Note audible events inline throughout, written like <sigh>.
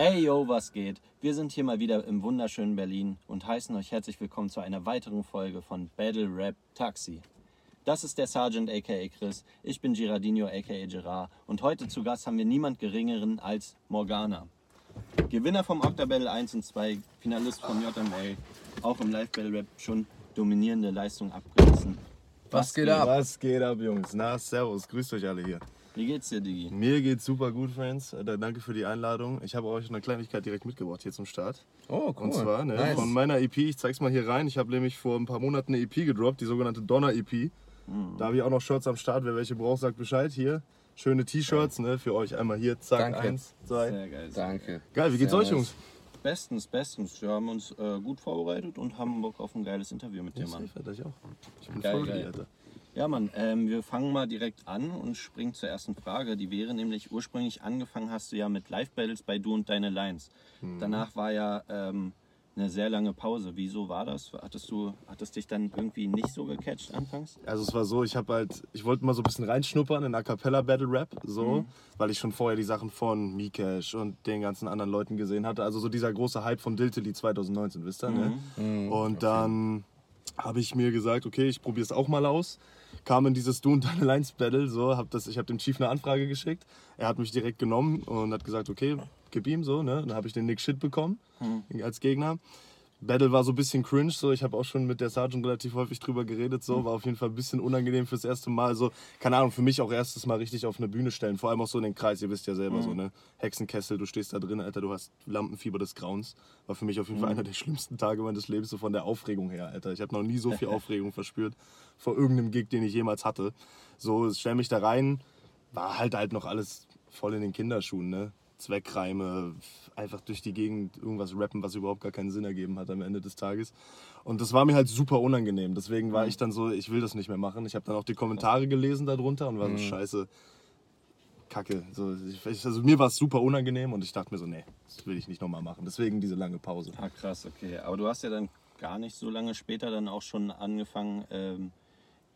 Hey yo, was geht? Wir sind hier mal wieder im wunderschönen Berlin und heißen euch herzlich willkommen zu einer weiteren Folge von Battle Rap Taxi. Das ist der Sergeant aka Chris, ich bin Girardino aka Gerard und heute zu Gast haben wir niemand geringeren als Morgana. Gewinner vom Octa-Battle 1 und 2, Finalist vom JML, auch im Live-Battle Rap schon dominierende Leistung abgerissen. Was geht ab? Was geht ab, Jungs? Na, servus, grüßt euch alle hier. Wie geht's dir, Digi? Mir geht's super gut, Friends. Äh, danke für die Einladung. Ich habe euch eine Kleinigkeit direkt mitgebracht hier zum Start. Oh, cool. Und zwar ne, nice. von meiner EP, ich zeig's mal hier rein. Ich habe nämlich vor ein paar Monaten eine EP gedroppt, die sogenannte Donner EP. Mhm. Da habe ich auch noch Shirts am Start. Wer welche braucht, sagt Bescheid. Hier, schöne T-Shirts ne, für euch. Einmal hier, zack, Danke. eins, zwei. Sehr geil. Danke. Geil, wie geht's Sehr euch, Jungs? Bestens, bestens. Wir haben uns äh, gut vorbereitet und haben Bock auf ein geiles Interview mit dir, Mann. Ich auch. Ich bin geil, voll geil. Alter. Ja, Mann, ähm, wir fangen mal direkt an und springen zur ersten Frage. Die wäre nämlich, ursprünglich angefangen hast du ja mit Live-Battles bei Du und Deine Lines. Mhm. Danach war ja ähm, eine sehr lange Pause. Wieso war das? Hattest du, hattest dich dann irgendwie nicht so gecatcht anfangs? Also es war so, ich habe halt, ich wollte mal so ein bisschen reinschnuppern in A Cappella Battle Rap, so, mhm. weil ich schon vorher die Sachen von Mikesh und den ganzen anderen Leuten gesehen hatte. Also so dieser große Hype von Diltily 2019, wisst ihr, ne? Mhm. mhm. Und dann habe ich mir gesagt, okay, ich probiere es auch mal aus kam in dieses Du und Deine Lines Battle, so, hab das, ich habe dem Chief eine Anfrage geschickt. Er hat mich direkt genommen und hat gesagt, okay, gib ihm so, ne? Dann habe ich den Nick Shit bekommen mhm. als Gegner. Battle war so ein bisschen cringe, so ich habe auch schon mit der Sergeant relativ häufig drüber geredet, so war auf jeden Fall ein bisschen unangenehm fürs erste Mal, so keine Ahnung, für mich auch erstes Mal richtig auf eine Bühne stellen, vor allem auch so in den Kreis, ihr wisst ja selber mhm. so ne Hexenkessel, du stehst da drin, Alter, du hast Lampenfieber des Grauens, war für mich auf jeden mhm. Fall einer der schlimmsten Tage meines Lebens so von der Aufregung her, Alter. Ich habe noch nie so viel <laughs> Aufregung verspürt vor irgendeinem Gig, den ich jemals hatte. So, stell mich da rein, war halt halt noch alles voll in den Kinderschuhen, ne? Zweckreime, einfach durch die Gegend irgendwas rappen, was überhaupt gar keinen Sinn ergeben hat am Ende des Tages. Und das war mir halt super unangenehm. Deswegen war mhm. ich dann so, ich will das nicht mehr machen. Ich habe dann auch die Kommentare gelesen darunter und war so, mhm. scheiße, kacke. So, ich, also mir war es super unangenehm und ich dachte mir so, nee, das will ich nicht nochmal machen. Deswegen diese lange Pause. Ah, krass, okay. Aber du hast ja dann gar nicht so lange später dann auch schon angefangen, ähm,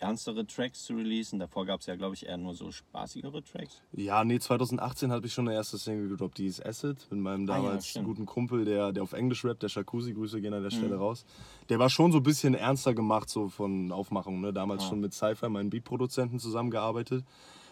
ernstere Tracks zu releasen? Davor gab es ja, glaube ich, eher nur so spaßigere Tracks. Ja, nee, 2018 habe ich schon eine erste Single gedroppt, die ist Acid, mit meinem damals ah, ja, guten Kumpel, der, der auf Englisch rappt, der Jacuzzi, Grüße gehen an der Stelle mhm. raus. Der war schon so ein bisschen ernster gemacht, so von Aufmachung, ne? damals ah. schon mit Cypher, meinem Beatproduzenten, zusammengearbeitet.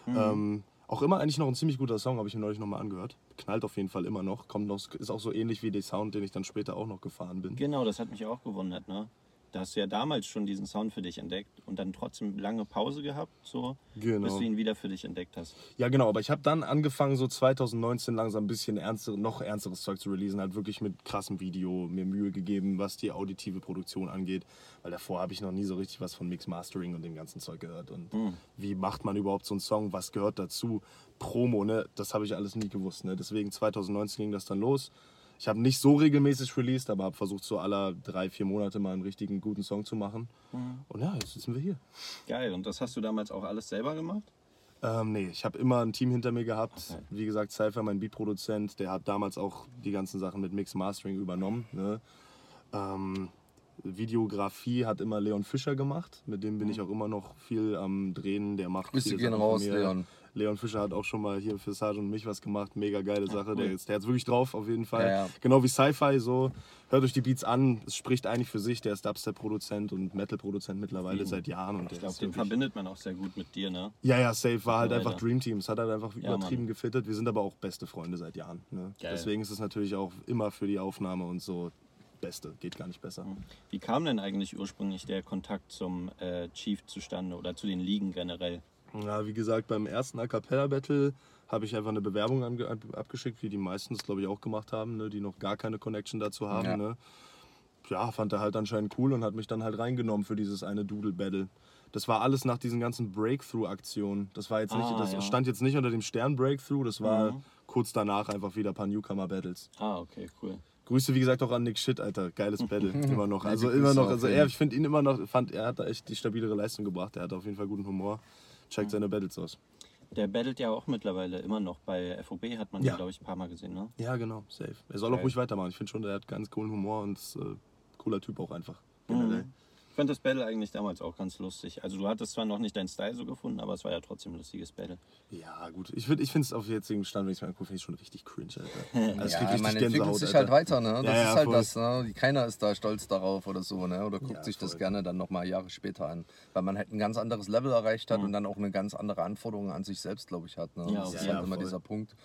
Mhm. Ähm, auch immer eigentlich noch ein ziemlich guter Song, habe ich mir neulich nochmal angehört. Knallt auf jeden Fall immer noch. Kommt noch, ist auch so ähnlich wie der Sound, den ich dann später auch noch gefahren bin. Genau, das hat mich auch gewundert, ne? Da hast du ja damals schon diesen Sound für dich entdeckt und dann trotzdem lange Pause gehabt, so genau. bis du ihn wieder für dich entdeckt hast. Ja, genau, aber ich habe dann angefangen, so 2019 langsam ein bisschen ernster, noch ernsteres Zeug zu releasen, halt wirklich mit krassem Video, mir Mühe gegeben, was die auditive Produktion angeht, weil davor habe ich noch nie so richtig was von Mix Mastering und dem ganzen Zeug gehört und mhm. wie macht man überhaupt so einen Song, was gehört dazu, Promo, ne, das habe ich alles nie gewusst, ne, deswegen 2019 ging das dann los ich habe nicht so regelmäßig released, aber habe versucht, so alle drei, vier Monate mal einen richtigen guten Song zu machen. Mhm. Und ja, jetzt sitzen wir hier. Geil. Und das hast du damals auch alles selber gemacht? Ähm, nee, ich habe immer ein Team hinter mir gehabt. Okay. Wie gesagt, Cypher, mein Beatproduzent, der hat damals auch die ganzen Sachen mit Mix Mastering übernommen. Ne? Ähm, Videografie hat immer Leon Fischer gemacht. Mit dem bin mhm. ich auch immer noch viel am Drehen. Der macht Grüße gehen raus, Leon. Leon Fischer hat auch schon mal hier für Sage und mich was gemacht. Mega geile Sache. Ja, cool. Der, der hat es wirklich drauf, auf jeden Fall. Ja, ja. Genau wie Sci-Fi, so. Hört euch die Beats an. Es spricht eigentlich für sich. Der ist Dubstep-Produzent und Metal-Produzent mittlerweile mhm. seit Jahren. Und ich glaube, den verbindet man auch sehr gut mit dir, ne? Ja, ja, safe. War halt einfach Dream Team. Es hat halt einfach übertrieben gefittet. Wir sind aber auch beste Freunde seit Jahren. Ne? Deswegen ist es natürlich auch immer für die Aufnahme und so Beste, geht gar nicht besser. Mhm. Wie kam denn eigentlich ursprünglich der Kontakt zum äh, Chief zustande oder zu den Ligen generell? Ja, wie gesagt, beim ersten A Cappella Battle habe ich einfach eine Bewerbung abgeschickt, wie die meisten es, glaube ich, auch gemacht haben, ne, die noch gar keine Connection dazu haben. Ja. Ne. ja, fand er halt anscheinend cool und hat mich dann halt reingenommen für dieses eine Doodle Battle. Das war alles nach diesen ganzen Breakthrough-Aktionen. Das war jetzt nicht, ah, das ja. stand jetzt nicht unter dem Stern Breakthrough, das war mhm. kurz danach einfach wieder ein paar Newcomer-Battles. Ah, okay, cool. Grüße, wie gesagt, auch an Nick Shit, Alter. Geiles Battle. <laughs> immer noch. Also immer noch. Also er, ich finde ihn immer noch, fand, er hat da echt die stabilere Leistung gebracht. Er hat auf jeden Fall guten Humor checkt seine Battles aus. Der battelt ja auch mittlerweile immer noch. Bei FOB hat man ja. ihn, glaube ich, ein paar Mal gesehen, ne? Ja, genau, safe. Er soll Geil. auch ruhig weitermachen. Ich finde schon, der hat ganz coolen Humor und ist äh, cooler Typ auch einfach. Generell. Mhm. Ich fand das Battle eigentlich damals auch ganz lustig. Also du hattest zwar noch nicht deinen Style so gefunden, aber es war ja trotzdem ein lustiges Battle. Ja, gut. Ich, würd- ich finde es auf jetzigen Stand, wenn ich es mir angucke, finde ich schon richtig cringe, Alter. <laughs> Also ich Ja, man entwickelt Gänsehaut, sich Alter. halt weiter, ne? Das Ja, ja, ist halt voll. das, ne? Keiner ist da stolz darauf oder so, ne? Oder guckt Ja, sich das voll. gerne dann nochmal Jahre später an. Weil man halt ein ganz anderes Level erreicht hat und dann auch eine ganz andere Anforderung an sich selbst, glaube ich, hat. Ne? Ja, das ist halt immer Fall. dieser Punkt.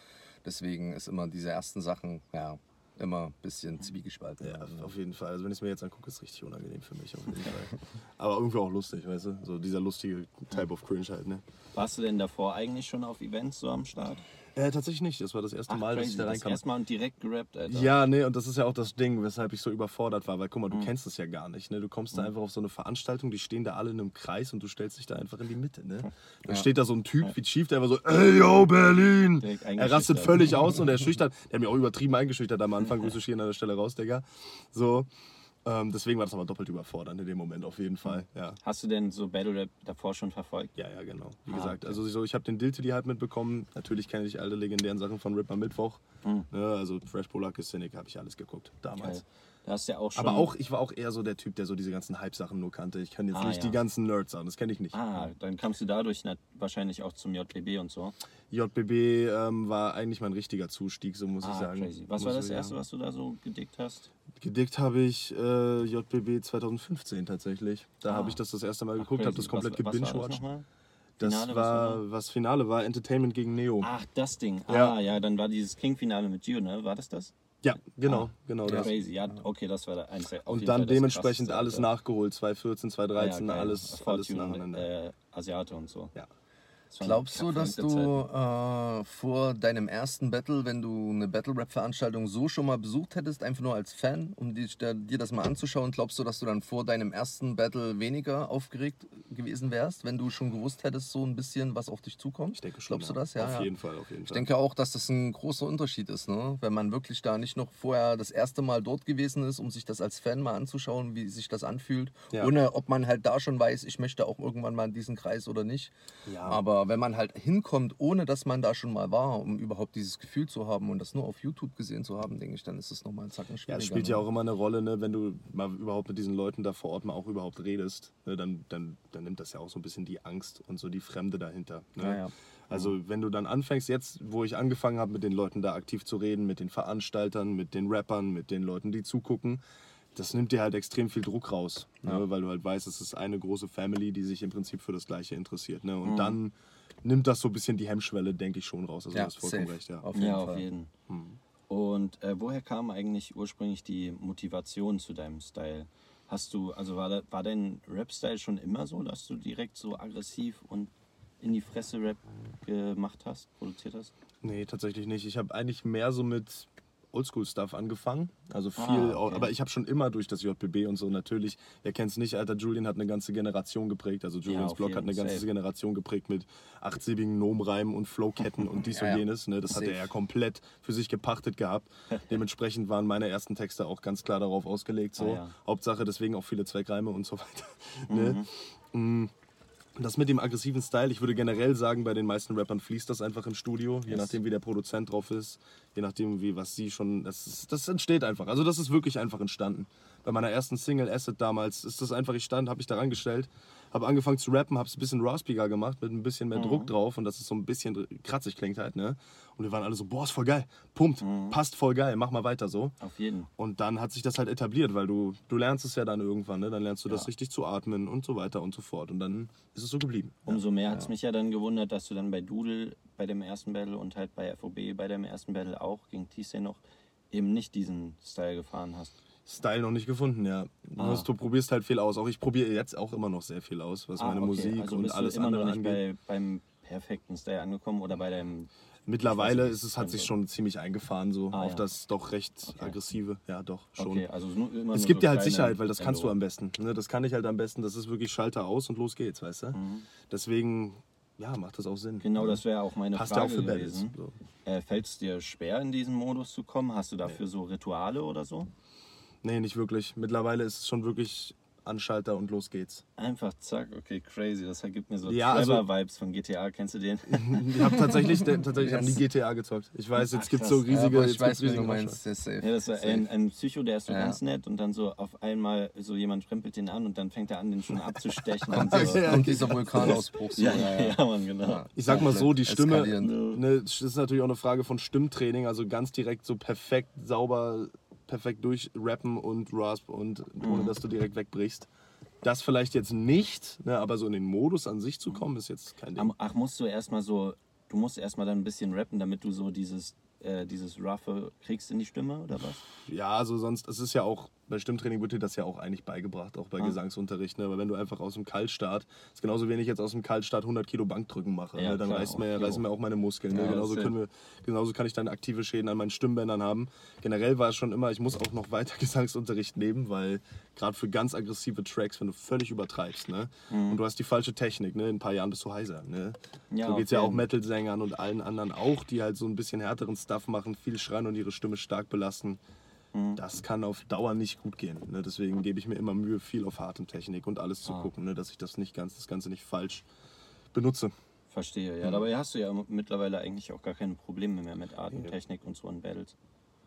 Deswegen ist immer diese ersten Sachen, ja, immer ein bisschen zwiegespalten. Ja, auf jeden Fall. Also wenn ich es mir jetzt angucke, ist es richtig unangenehm für mich. Auf jeden Fall. <laughs> Aber irgendwie auch lustig, weißt du? So dieser lustige Type of Cringe halt, ne? Warst du denn davor eigentlich schon auf Events so am Start? Äh, tatsächlich nicht. Das war das erste Ach, Mal, dass ich da das reinkam. erste Mal und direkt gerappt, Alter. Ja, nee, und das ist ja auch das Ding, weshalb ich so überfordert war, weil guck mal, Mhm. du kennst es ja gar nicht, ne? Du kommst da einfach auf so eine Veranstaltung, die stehen da alle in einem Kreis und du stellst dich da einfach in die Mitte, ne? Dann steht da so ein Typ wie Chief, der einfach so, ey yo, Berlin! Er rastet völlig aus und er <laughs> schüchtert, der hat mich auch übertrieben eingeschüchtert am Anfang, Grüße hier an der Stelle raus, Digga. So, ähm, deswegen war das aber doppelt überfordernd in dem Moment auf jeden Fall, ja. Hast du denn so Battle Rap davor schon verfolgt? Ja, ja, genau. Wie Ah, gesagt, okay. also so, ich habe den Diltily halt mitbekommen. Natürlich kenne ich alle legendären Sachen von Ripper Mittwoch. Hm. Ne, also Fresh Polak, Cynic habe ich alles geguckt damals. Geil. Da hast du ja auch schon. Aber auch, ich war auch eher so der Typ, der so diese ganzen Hype-Sachen nur kannte. Ich kann jetzt Ah, nicht ja. die ganzen Nerd-Sachen, das kenne ich nicht. Ah, dann kamst du dadurch wahrscheinlich auch zum JBB und so. JBB ähm, war eigentlich mein richtiger Zustieg, so muss ich Ah, sagen. crazy. Was Muss war das ich erste, sagen. was du da so gedickt hast? Gedickt habe ich äh, JBB 2015 tatsächlich. Da Ah. habe ich das das erste Mal geguckt, habe das komplett gebingewatcht. Das Finale, war, was Finale war, Entertainment gegen Neo. Ach, das Ding. Ja. Ah, ja, dann war dieses King-Finale mit Gio, ne? War das das? Ja, genau, Ah, genau das. Crazy, ja, okay, das war der auf Und jeden dann Fall dementsprechend alles nachgeholt. 2014, Ah, 2013, ja, alles, alles Fortune, nacheinander. Äh, Asiate und so. Ja. Glaubst du, dass du äh, vor deinem ersten Battle, wenn du eine Battle-Rap-Veranstaltung so schon mal besucht hättest, einfach nur als Fan, um dir, dir das mal anzuschauen, glaubst du, dass du dann vor deinem ersten Battle weniger aufgeregt gewesen wärst, wenn du schon gewusst hättest, so ein bisschen, was auf dich zukommt? Ich denke schon. Glaubst du ja. das? Ja, auf ja. jeden Fall, auf jeden Ich Fall. denke auch, dass das ein großer Unterschied ist, ne? wenn man wirklich da nicht noch vorher das erste Mal dort gewesen ist, um sich das als Fan mal anzuschauen, wie sich das anfühlt, Ja. ohne ob man halt da schon weiß, ich möchte auch irgendwann mal in diesen Kreis oder nicht. Ja. Aber wenn man halt hinkommt, ohne dass man da schon mal war, um überhaupt dieses Gefühl zu haben und das nur auf YouTube gesehen zu haben, denke ich, dann ist es nochmal einen Zacken schwieriger. Ja, es spielt ne? ja auch immer eine Rolle, ne, wenn du mal überhaupt mit diesen Leuten da vor Ort mal auch überhaupt redest, ne, dann, dann, dann nimmt das ja auch so ein bisschen die Angst und so die Fremde dahinter. Ne? Ja, ja. Also wenn du dann anfängst, jetzt, wo ich angefangen habe, mit den Leuten da aktiv zu reden, mit den Veranstaltern, mit den Rappern, mit den Leuten, die zugucken, das nimmt dir halt extrem viel Druck raus, ne, weil du halt weißt, es ist eine große Family, die sich im Prinzip für das Gleiche interessiert. Ne? Und dann nimmt das so ein bisschen die Hemmschwelle, denke ich, schon raus. Also Ja, du hast vollkommen safe. recht, ja. Auf jeden Ja, Fall. auf jeden. Und äh, woher kam eigentlich ursprünglich die Motivation zu deinem Style? Hast du, also war, da, war dein Rap-Style schon immer so, dass du direkt so aggressiv und in die Fresse Rap gemacht hast, produziert hast? Nee, tatsächlich nicht. Ich habe eigentlich mehr so mit Oldschool-Stuff angefangen. Also viel, Ah, okay. aber ich habe schon immer durch das JBB und so natürlich, wer kennt es nicht, Alter, Julian hat eine ganze Generation geprägt. Also Julians auf Blog hat eine ganze safe. Generation geprägt mit achtsilbigen Nomreimen und Flowketten und dies Ja, <laughs> ja. und jenes. Ne? Das hat Safe. er ja komplett für sich gepachtet gehabt. <laughs> Dementsprechend waren meine ersten Texte auch ganz klar darauf ausgelegt. So. Ah, ja. Hauptsache deswegen auch viele Zweckreime und so weiter. <laughs> ne? Mm. Das mit dem aggressiven Style, ich würde generell sagen, bei den meisten Rappern fließt das einfach im Studio, je Yes. nachdem wie der Produzent drauf ist, je nachdem wie was sie schon, das, ist, das entsteht einfach. Also das ist wirklich einfach entstanden. Bei meiner ersten Single Asset damals ist das einfach, ich stand, habe ich da rangestellt, habe angefangen zu rappen, habe es ein bisschen raspiger gemacht, mit ein bisschen mehr Druck drauf und dass es so ein bisschen kratzig klingt halt, ne? Und wir waren alle so, boah, ist voll geil, pumpt, passt voll geil, mach mal weiter so. Auf jeden. Und dann hat sich das halt etabliert, weil du, du lernst es ja dann irgendwann, ne? dann lernst du das Ja. richtig zu atmen und so weiter und so fort. Und dann ist es so geblieben. Umso mehr hat es mich ja dann gewundert, dass du dann bei Doodle bei dem ersten Battle und halt bei FOB bei dem ersten Battle auch gegen T-Say noch eben nicht diesen Style gefahren hast. Style noch nicht gefunden, ja. Du, Ah. du probierst halt viel aus. Auch ich probiere jetzt auch immer noch sehr viel aus, was Ah, meine okay. Musik also und alles andere noch nicht angeht. bei, beim perfekten Style angekommen oder bei deinem. Mittlerweile ist es, hat sich schon ziemlich eingefahren, so Ah, auf ja. das doch recht Okay. aggressive. Ja, doch, schon. Okay, also Es gibt so dir halt Sicherheit, weil das kannst du am besten. Ne? Das kann ich halt am besten. Das ist wirklich Schalter aus und los geht's, weißt du? Mhm. Deswegen, ja, macht das auch Sinn. Genau, das wäre auch meine Passt ja Frage auch für gewesen. So. Äh, Fällt es dir schwer, in diesen Modus zu kommen? Hast du dafür so Rituale oder so? Nee, nicht wirklich. Mittlerweile ist es schon wirklich Anschalter und los geht's. Einfach zack, okay, crazy. Das gibt mir so Ja, also- Trevor-Vibes von GTA. Kennst du den? Ich habe tatsächlich, tatsächlich ich hab nie GTA gezockt. Ich weiß, jetzt Ach, gibt's so riesige. ja, ich jetzt weiß, gibt's wie du riesige meinst. Safe. Ja, das war Safe. ein, ein Psycho, der ist so Ja. ganz nett und dann so auf einmal so jemand rempelt den an und dann fängt er an, den schon abzustechen. <laughs> und so. Ja, Kommt dieser <laughs> Vulkanausbruch so. Ja, ja, ja, Mann, genau. Ja. Ich sag mal so, die Stimme, ne, das ist natürlich auch eine Frage von Stimmtraining, also ganz direkt so perfekt, sauber, perfekt durchrappen und rasp und ohne dass du direkt wegbrichst. Das vielleicht jetzt nicht, ne, aber so in den Modus an sich zu kommen, ist jetzt kein Ding. Ach, musst du erstmal so, du musst erstmal dann ein bisschen rappen, damit du so dieses, äh, dieses Roughe kriegst in die Stimme oder was? Ja, also sonst, es ist ja auch, bei Stimmtraining wird dir das ja auch eigentlich beigebracht, auch bei Gesangsunterricht. Ne? Aber wenn du einfach aus dem Kaltstart, ist genauso wenig jetzt aus dem Kaltstart 100 Kilo Bankdrücken mache, Ja, ne? dann klar, reißen mir, reißen mir auch meine Muskeln. Ne? Ja, genauso, können wir, genauso kann ich dann aktive Schäden an meinen Stimmbändern haben. Generell war es schon immer, ich muss auch noch weiter <laughs> Gesangsunterricht nehmen, weil gerade für ganz aggressive Tracks, wenn du völlig übertreibst ne? und du hast die falsche Technik, ne? in ein paar Jahren bist du heiser. Ne? Ja, so geht es ja auch. Metal-Sängern und allen anderen auch, die halt so ein bisschen härteren Stuff machen, viel schreien und ihre Stimme stark belasten. Mhm. Das kann auf Dauer nicht gut gehen. Ne? Deswegen gebe ich mir immer Mühe, viel auf Atemtechnik und alles zu Ah. gucken, ne? dass ich das nicht ganz, das Ganze nicht falsch benutze. Verstehe, ja. Dabei hast du ja mittlerweile eigentlich auch gar keine Probleme mehr mit Atemtechnik und so in Battles.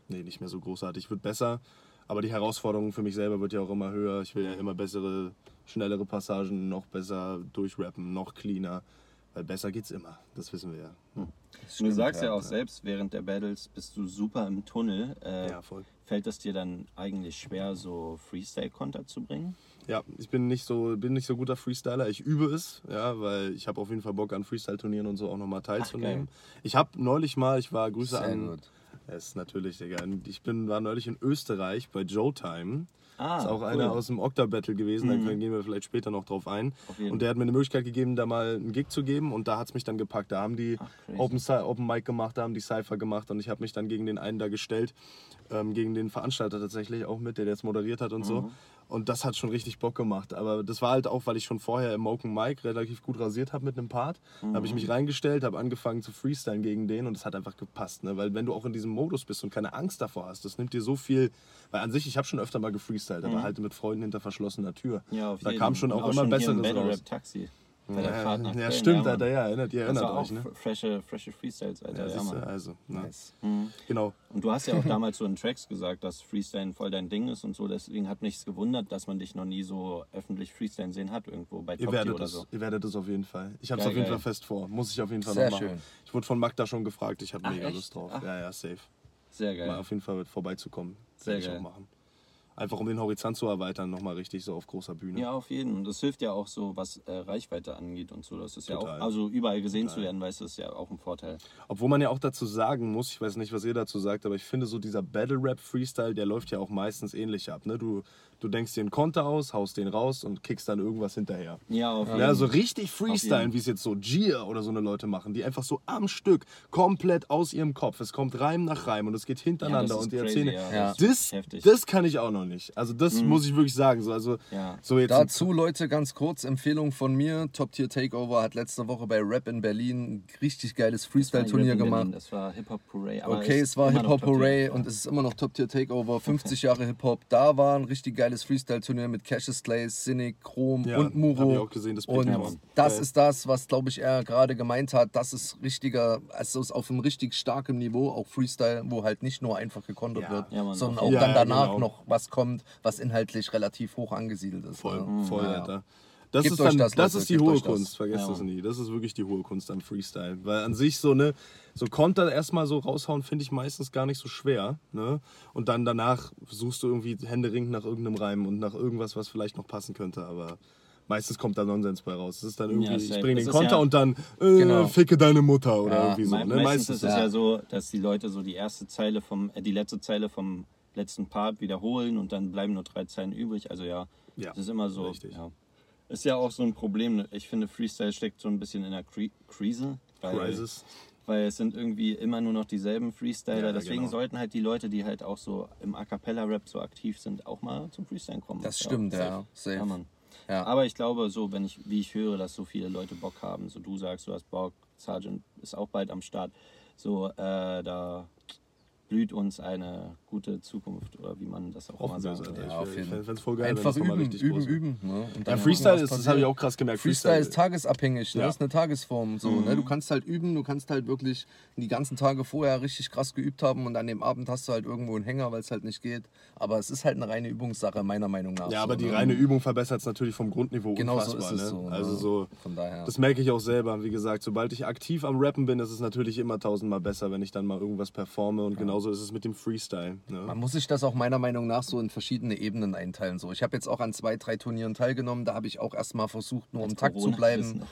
Nee, nicht mehr so großartig. Wird besser, aber die Herausforderung für mich selber wird ja auch immer höher. Ich will ja immer bessere, schnellere Passagen, noch besser durchrappen, noch cleaner. Weil besser geht's immer, das wissen wir ja. Und du sagst ja, ja. auch selbst, während der Battles bist du super im Tunnel. Äh, Ja, voll. Fällt es dir dann eigentlich schwer, so Freestyle-Konter zu bringen? Ja, ich bin nicht so, bin nicht so guter Freestyler. Ich übe es, ja, weil ich habe auf jeden Fall Bock an Freestyle-Turnieren und so auch nochmal teilzunehmen. ich habe neulich mal, ich war Grüße Sehr an. gut. Das ist natürlich, Digga. Ich bin, war neulich in Österreich bei Joe Time. Ah, ist auch cool. einer aus dem Octa-Battle gewesen, Mhm. da gehen wir vielleicht später noch drauf ein. Und der hat mir eine Möglichkeit gegeben, da mal einen Gig zu geben und da hat es mich dann gepackt. Da haben die Ach. Open, Open Mic gemacht, da haben die Cypher gemacht und ich habe mich dann gegen den einen da gestellt, ähm, gegen den Veranstalter tatsächlich auch mit, der das moderiert hat und Mhm. so. Und das hat schon richtig Bock gemacht. Aber das war halt auch, weil ich schon vorher im Open Mic relativ gut rasiert habe mit einem Part. Da habe ich mich reingestellt, habe angefangen zu freestylen gegen den und es hat einfach gepasst. Ne? Weil wenn du auch in diesem Modus bist und keine Angst davor hast, das nimmt dir so viel. Weil an sich, ich habe schon öfter mal gefreestylt, aber halt mit Freunden hinter verschlossener Tür. Ja, auf da jeden. kam schon Und auch, immer im besseres raus. Rap Taxi. Bei der Ja, Fahrt nach ja Köln, stimmt. Alter, ja, erinnert, ihr Das erinnert euch, ne? fr- frische, frische Freestyles, Alter. Ja, Ja, siehst du, Mann. also, ne? Nice. Genau. Und du hast ja auch <laughs> damals so in Tracks gesagt, dass Freestyle voll dein Ding ist und so. Deswegen hat nichts gewundert, dass man dich noch nie so öffentlich Freestyle sehen hat irgendwo bei Ihr Top werdet, oder es, so. ihr werdet es auf jeden Fall. Ich habe es Geil, auf jeden geil. Fall fest vor. Muss ich auf jeden Fall Sehr noch machen. schön. Ich wurde von Magda schon gefragt. Ich habe mega echt? Lust drauf. Ach. Ja, ja, safe. Sehr Mal geil. auf jeden Fall vorbeizukommen. Sehr Werde ich geil. auch machen. Einfach um den Horizont zu erweitern, nochmal richtig so auf großer Bühne. Ja, auf jeden. Und das hilft ja auch so, was äh, Reichweite angeht und so. Das ist ja Total. auch, also überall gesehen zu werden, weißt du, ist ja auch ein Vorteil. Obwohl man ja auch dazu sagen muss, ich weiß nicht, was ihr dazu sagt, aber ich finde so dieser Battle-Rap-Freestyle, der läuft ja auch meistens ähnlich ab. Ne? Du, du denkst dir einen Konter aus, haust den raus und kickst dann irgendwas hinterher. Ja, auf jeden Ja, so richtig jeden. freestylen, wie es jetzt so Gia oder so eine Leute machen, die einfach so am Stück komplett aus ihrem Kopf. Es kommt Reim nach Reim und es geht hintereinander ist und die crazy, erzählen. ja, Ja. das ist Das, heftig. das kann ich auch noch nicht. Also das muss ich wirklich sagen. So, also Ja. so jetzt Dazu, Leute, ganz kurz, Empfehlung von mir. Top Tier Takeover hat letzte Woche bei Rap in Berlin ein richtig geiles Freestyle-Turnier gemacht. Berlin, Das war Hip-Hop Hooray. aber Okay, es war Top Tier. Hooray und es ist immer noch Top Tier Takeover. <laughs> 50 Jahre Hip-Hop. Da war ein richtig geiles Freestyle-Turnier mit Cassius Clay, Cynic, Chrom Ja, und Muro. hab ich auch gesehen, das und ja, Mann. das Geil. ist das, was, glaube ich, er gerade gemeint hat. Das ist richtiger, also ist auf einem richtig starken Niveau, auch Freestyle, wo halt nicht nur einfach gekontert Ja. wird, Ja, Mann, sondern auch dann danach Ja, genau. noch was kommt, was inhaltlich relativ hoch angesiedelt ist. voll, ne? voll, Ja. Alter. Das Gebt ist, dann, das, das, ist die gebt hohe euch das. Kunst, vergesst Ja, das nie. Das ist wirklich die hohe Kunst am Freestyle. Weil an sich so ne, so Konter erstmal so raushauen, finde ich meistens gar nicht so schwer. Ne? Und dann danach suchst du irgendwie händeringend nach irgendeinem Reim und nach irgendwas, was vielleicht noch passen könnte. Aber meistens kommt da Nonsens bei raus. Es ist dann irgendwie, Ja, ich bringe den Konter ja- und dann äh, Genau. ficke deine Mutter oder Ja, irgendwie so. Ne? meistens, ist es ja. ja so, dass die Leute so die erste Zeile vom, äh, die letzte Zeile vom letzten Part wiederholen und dann bleiben nur drei Zeilen übrig. Also ja, Ja, das ist immer so. richtig. Ja. Ist ja auch so ein Problem. ne? Ich finde, Freestyle steckt so ein bisschen in der Kri Krise. Weil, Crisis. weil es sind irgendwie immer nur noch dieselben Freestyler. Ja, Deswegen genau. sollten halt die Leute, die halt auch so im A Cappella-Rap so aktiv sind, auch mal zum Freestyle kommen. Das stimmt, ja. Safe. Ja, Mann. Ja. Aber ich glaube, so, wenn ich, wie ich höre, dass so viele Leute Bock haben, so du sagst, du hast Bock, Sergeant ist auch bald am Start, so, äh, da blüht uns eine gute Zukunft oder wie man das auch immer. Alter. Ja, auf Ich jeden fände es voll geil, Einfach wenn üben, richtig üben, üben. Ne? Und Ja, dann Freestyle ist, das habe ich auch krass gemerkt. Freestyle ist tagesabhängig, ne? Ja. Das ist eine Tagesform. So, ne? Du kannst halt üben, du kannst halt wirklich die ganzen Tage vorher richtig krass geübt haben und an dem Abend hast du halt irgendwo einen Hänger, weil es halt nicht geht. Aber es ist halt eine reine Übungssache, meiner Meinung nach. Ja, so, aber die ne? reine Übung verbessert es natürlich vom Grundniveau Genau so ist es ne? so. Ne? Also so, Von daher. das merke ich auch selber. Wie gesagt, sobald ich aktiv am Rappen bin, ist es natürlich immer tausendmal besser, wenn ich dann mal irgendwas performe. Und genauso ist es mit dem Freestyle. Ne? Man muss sich das auch meiner Meinung nach so in verschiedene Ebenen einteilen. So, ich habe jetzt auch an zwei, drei Turnieren teilgenommen. Da habe ich auch erstmal versucht, nur im Takt zu bleiben.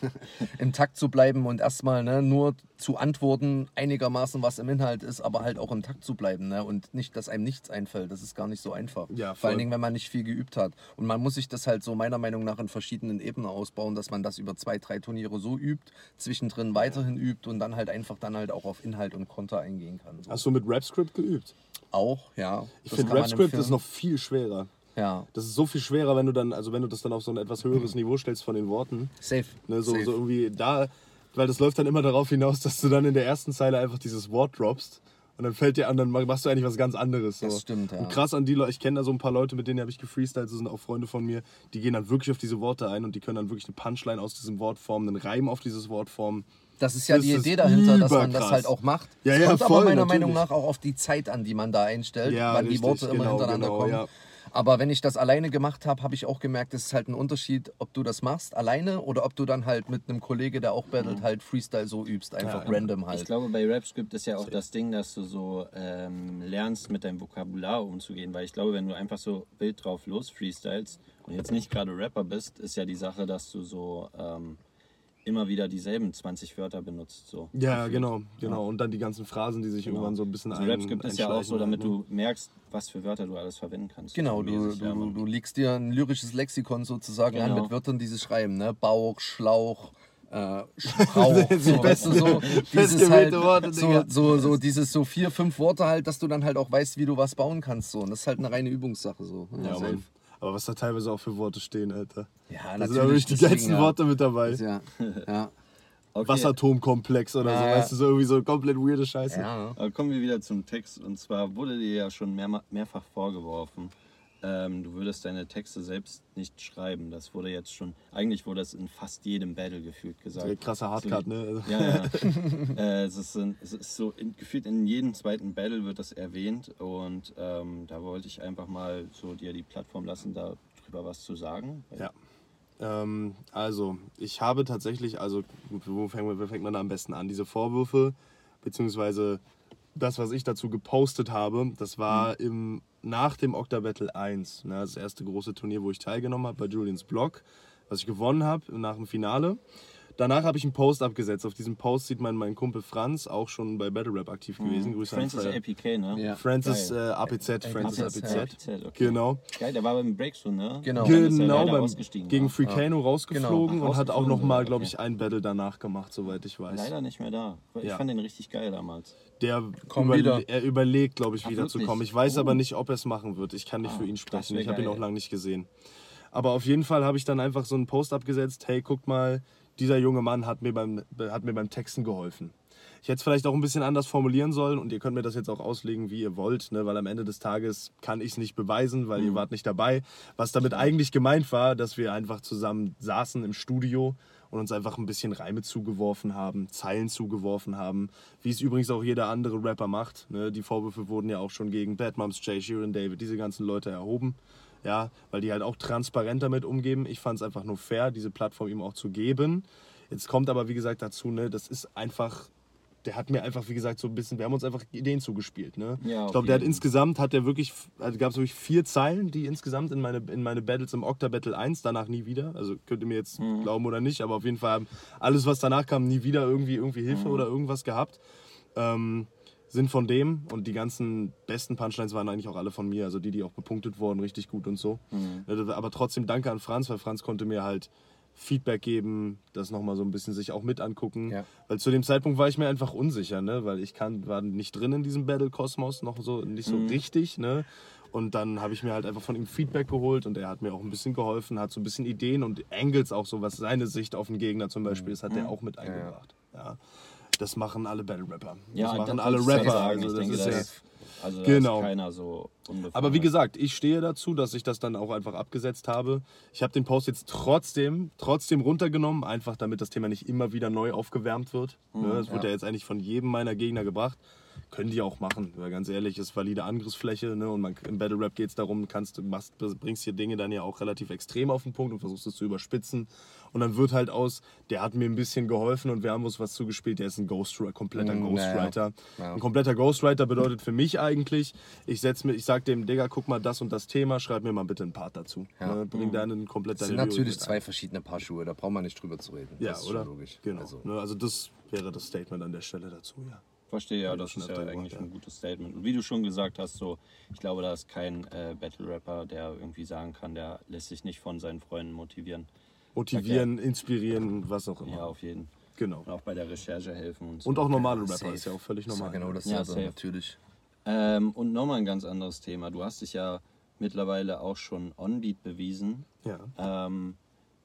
<laughs> im Takt zu bleiben und erstmal ne, nur zu antworten, einigermaßen was im Inhalt ist, aber halt auch im Takt zu bleiben ne, und nicht, dass einem nichts einfällt. Das ist gar nicht so einfach. Ja, Vor allen Dingen, wenn man nicht viel geübt hat. Und man muss sich das halt so meiner Meinung nach in verschiedenen Ebenen ausbauen, dass man das über zwei, drei Turniere so übt, zwischendrin weiterhin übt und dann halt einfach dann halt auch auf Inhalt und Konter eingehen kann. So. Hast du mit Rap-Script geübt? Auch, ja. Ich finde Rap-Script ist noch viel schwerer. Ja, Das ist so viel schwerer, wenn du dann, also wenn du das dann auf so ein etwas höheres <clears throat> Niveau stellst von den Worten. safe. Ne, so, safe. so irgendwie da, weil das läuft dann immer darauf hinaus, dass du dann in der ersten Zeile einfach dieses Wort droppst und dann fällt dir an, dann machst du eigentlich was ganz anderes. So. Das stimmt, ja. Und krass an die Leute, ich kenne da so ein paar Leute, mit denen habe ich gefreestylt, das sind auch Freunde von mir, die gehen dann wirklich auf diese Worte ein und die können dann wirklich eine Punchline aus diesem Wort formen, einen Reim auf dieses Wort formen. Das ist ja Das die ist Idee dahinter, dass man das halt auch macht. Ja, ja, kommt aber voll, meiner natürlich. Meinung nach auch auf die Zeit an, die man da einstellt, Ja, wann die Worte immer genau, hintereinander genau, kommen. ja. Aber wenn ich das alleine gemacht habe, habe ich auch gemerkt, es ist halt ein Unterschied, ob du das machst alleine oder ob du dann halt mit einem Kollege, der auch battelt, halt Freestyle so übst, einfach random halt. Ich glaube, bei RapScript ist ja auch das Ding, dass du so ähm, lernst, mit deinem Vokabular umzugehen. Weil ich glaube, wenn du einfach so wild drauf los freestylst und jetzt nicht gerade Rapper bist, ist ja die Sache, dass du so ähm, immer wieder dieselben 20 Wörter benutzt. So. Ja, genau, genau. Und dann die ganzen Phrasen, die sich irgendwann so ein bisschen Also ein, RapScript ist ja auch so, damit halt, ne? du merkst, was für Wörter du alles verwenden kannst. Genau, du, mäßig, ja, du, du legst dir ein lyrisches Lexikon sozusagen an Genau. mit Wörtern, die sie schreiben, ne? Bauch, Schlauch, äh, <laughs> Sprauch, so, weißt du, so, dieses halt, Worte, so, so, so dieses so vier, fünf Worte halt, dass du dann halt auch weißt, wie du was bauen kannst. So. Und das ist halt eine reine Übungssache. So. Ja, safe. Aber was da teilweise auch für Worte stehen, Alter. ja Da sind wirklich die geilsten. Worte mit dabei. Ja, <laughs> ja, Okay, Wasserturmkomplex oder so, Ja, ja. weißt du, so irgendwie so komplett weirde Scheiße. ja. Aber kommen wir wieder zum Text. Und zwar wurde dir ja schon mehr, mehrfach vorgeworfen, ähm, du würdest deine Texte selbst nicht schreiben. Das wurde jetzt schon, eigentlich wurde das in fast jedem Battle gefühlt gesagt. Der krasse Hardcut, ne? Also- Ja, ja. <laughs> äh, es, ist, ein- es ist so, in, gefühlt in jedem zweiten Battle wird das erwähnt. Und ähm, da wollte ich einfach mal so dir die Plattform lassen, darüber was zu sagen. Ja. Ähm, also, ich habe tatsächlich, also, wo fängt, wo fängt man da am besten an? Diese Vorwürfe, beziehungsweise das, was ich dazu gepostet habe, das war im, nach dem Octa Battle 1, ne, das erste große Turnier, wo ich teilgenommen habe bei Julians Blog, was ich gewonnen habe nach dem Finale. Danach habe ich einen Post abgesetzt. Auf diesem Post sieht man meinen Kumpel Franz, auch schon bei Battle Rap aktiv gewesen. Grüße Francis an APK, ne? Ja. Francis äh. APZ, Francis APZ, APZ. APZ, okay. Genau. Geil, der war beim Breakthrough, ne? Genau. Er Genau, beim, gegen ne? Freakano rausgeflogen Genau. und hat auch Rausgeflogen noch mal, sogar, glaube okay. ich, ein Battle danach gemacht, soweit ich weiß. Leider nicht mehr da. Ich Ja. fand den richtig geil damals. Der Komm überle wieder. er überlegt, glaube ich, Ach, wieder zu wirklich? kommen. Ich weiß Oh. aber nicht, ob er es machen wird. Ich kann nicht Ah, für ihn sprechen. Ich habe ihn auch lange nicht gesehen. Aber auf jeden Fall habe ich dann einfach so einen Post abgesetzt. Hey, guck mal, dieser junge Mann hat mir beim, hat mir beim Texten geholfen. Ich hätte es vielleicht auch ein bisschen anders formulieren sollen und ihr könnt mir das jetzt auch auslegen, wie ihr wollt, ne? weil am Ende des Tages kann ich es nicht beweisen, weil Mhm. ihr wart nicht dabei. Was damit eigentlich gemeint war, dass wir einfach zusammen saßen im Studio und uns einfach ein bisschen Reime zugeworfen haben, Zeilen zugeworfen haben, wie es übrigens auch jeder andere Rapper macht. Ne? Die Vorwürfe wurden ja auch schon gegen Bad Moms, Jay, Sheeran, David, diese ganzen Leute erhoben. Ja, weil die halt auch transparent damit umgehen. Ich fand es einfach nur fair, diese Plattform ihm auch zu geben. Jetzt kommt aber, wie gesagt, dazu, ne, das ist einfach, der hat mir einfach, wie gesagt, so ein bisschen, wir haben uns einfach Ideen zugespielt. Ne? Ja, ich glaube, der hat insgesamt, hat der wirklich, also gab es wirklich vier Zeilen, die insgesamt in meine, in meine Battles im Octa Battle 1, danach nie wieder. Also könnt ihr mir jetzt Mhm. glauben oder nicht, aber auf jeden Fall haben alles, was danach kam, nie wieder irgendwie, irgendwie Hilfe Mhm. oder irgendwas gehabt. Ähm, sind von dem und die ganzen besten Punchlines waren eigentlich auch alle von mir, also die, die auch bepunktet wurden, richtig gut und so. Mhm. Äh, Aber trotzdem danke an Franz, weil Franz konnte mir halt Feedback geben, das nochmal so ein bisschen sich auch mit angucken. Ja. Weil zu dem Zeitpunkt war ich mir einfach unsicher, ne? weil ich kann, war nicht drin in diesem Battle-Kosmos, noch so nicht so richtig. Ne? Und dann habe ich mir halt einfach von ihm Feedback geholt und er hat mir auch ein bisschen geholfen, hat so ein bisschen Ideen und Angles auch so, was seine Sicht auf den Gegner zum Beispiel ist, hat er auch mit eingebracht. Ja. Das machen alle Battle Rapper. Ja, das machen das alle Rapper. sagen. Also das denke, ist da ja, also Genau. ist keiner so unbefangen. aber wie gesagt, ich stehe dazu, dass ich das dann auch einfach abgesetzt habe. Ich habe den Post jetzt trotzdem, trotzdem runtergenommen, einfach damit das Thema nicht immer wieder neu aufgewärmt wird. ne, es wird ja. ja jetzt eigentlich von jedem meiner Gegner gebracht. Können die auch machen, weil ganz ehrlich, ist valide Angriffsfläche ne? und man, im Battle Rap geht es darum, du kannst, du machst, bringst hier Dinge dann ja auch relativ extrem auf den Punkt und versuchst es zu überspitzen. Und dann wird halt aus, der hat mir ein bisschen geholfen und wir haben uns was zugespielt, der ist ein Ghostwriter, kompletter Mm. Ghostwriter. Ja. Ein kompletter Ghostwriter bedeutet für mich eigentlich, ich setz mir, ich sag dem, Digga, guck mal das und das Thema, schreib mir mal bitte einen Part dazu. Ja. Ne? Bring deinen komplett Das sind natürlich Lyrik zwei verschiedene Paar Schuhe, da braucht man nicht drüber zu reden. Ja, das ist oder? Schon logisch. Genau. Also, Also. Ne? also das wäre das Statement an der Stelle dazu, ja. Verstehe, ja, das ist ja eigentlich ein gutes Statement. Und wie du schon gesagt hast, so, ich glaube, da ist kein äh, Battle-Rapper, der irgendwie sagen kann, der lässt sich nicht von seinen Freunden motivieren. Motivieren, inspirieren, was auch immer. Ja, auf jeden. Genau. Und auch bei der Recherche helfen und so. Und auch normale Rapper safe. ist ja auch völlig das normal. genau ne? dasselbe, Ja, safe. natürlich. Ähm, und nochmal ein ganz anderes Thema. Du hast dich ja mittlerweile auch schon on-beat bewiesen. Ja. Ähm,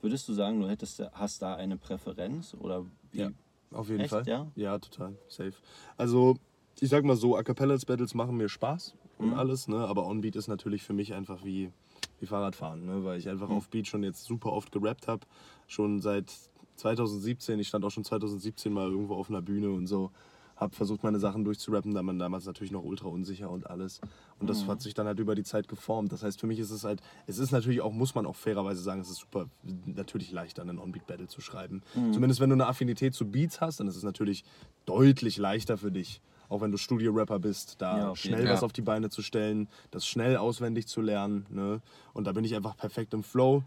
würdest du sagen, du hättest, hast da eine Präferenz oder wie? Ja. Auf jeden Echt, Fall. ja? Ja, total. Safe. Also, ich sag mal so, A Cappellas Battles machen mir Spaß und Mhm. alles, ne? Aber On-Beat ist natürlich für mich einfach wie, wie Fahrradfahren, ne? Weil ich Mhm. einfach auf Beat schon jetzt super oft gerappt habe. Schon seit 2017. Ich stand auch schon 2017 mal irgendwo auf einer Bühne und so. Hab versucht, meine Sachen durchzurappen, da man damals natürlich noch ultra unsicher und alles. Und das Mhm. hat sich dann halt über die Zeit geformt. Das heißt, für mich ist es halt, es ist natürlich auch, muss man auch fairerweise sagen, es ist super, natürlich leichter, einen On-Beat-Battle zu schreiben. Mhm. Zumindest wenn du eine Affinität zu Beats hast, dann ist es natürlich deutlich leichter für dich. Auch wenn du Studio-Rapper bist, da Ja, jeden schnell Fall. was auf die Beine zu stellen, das schnell auswendig zu lernen. Ne? Und da bin ich einfach perfekt im Flow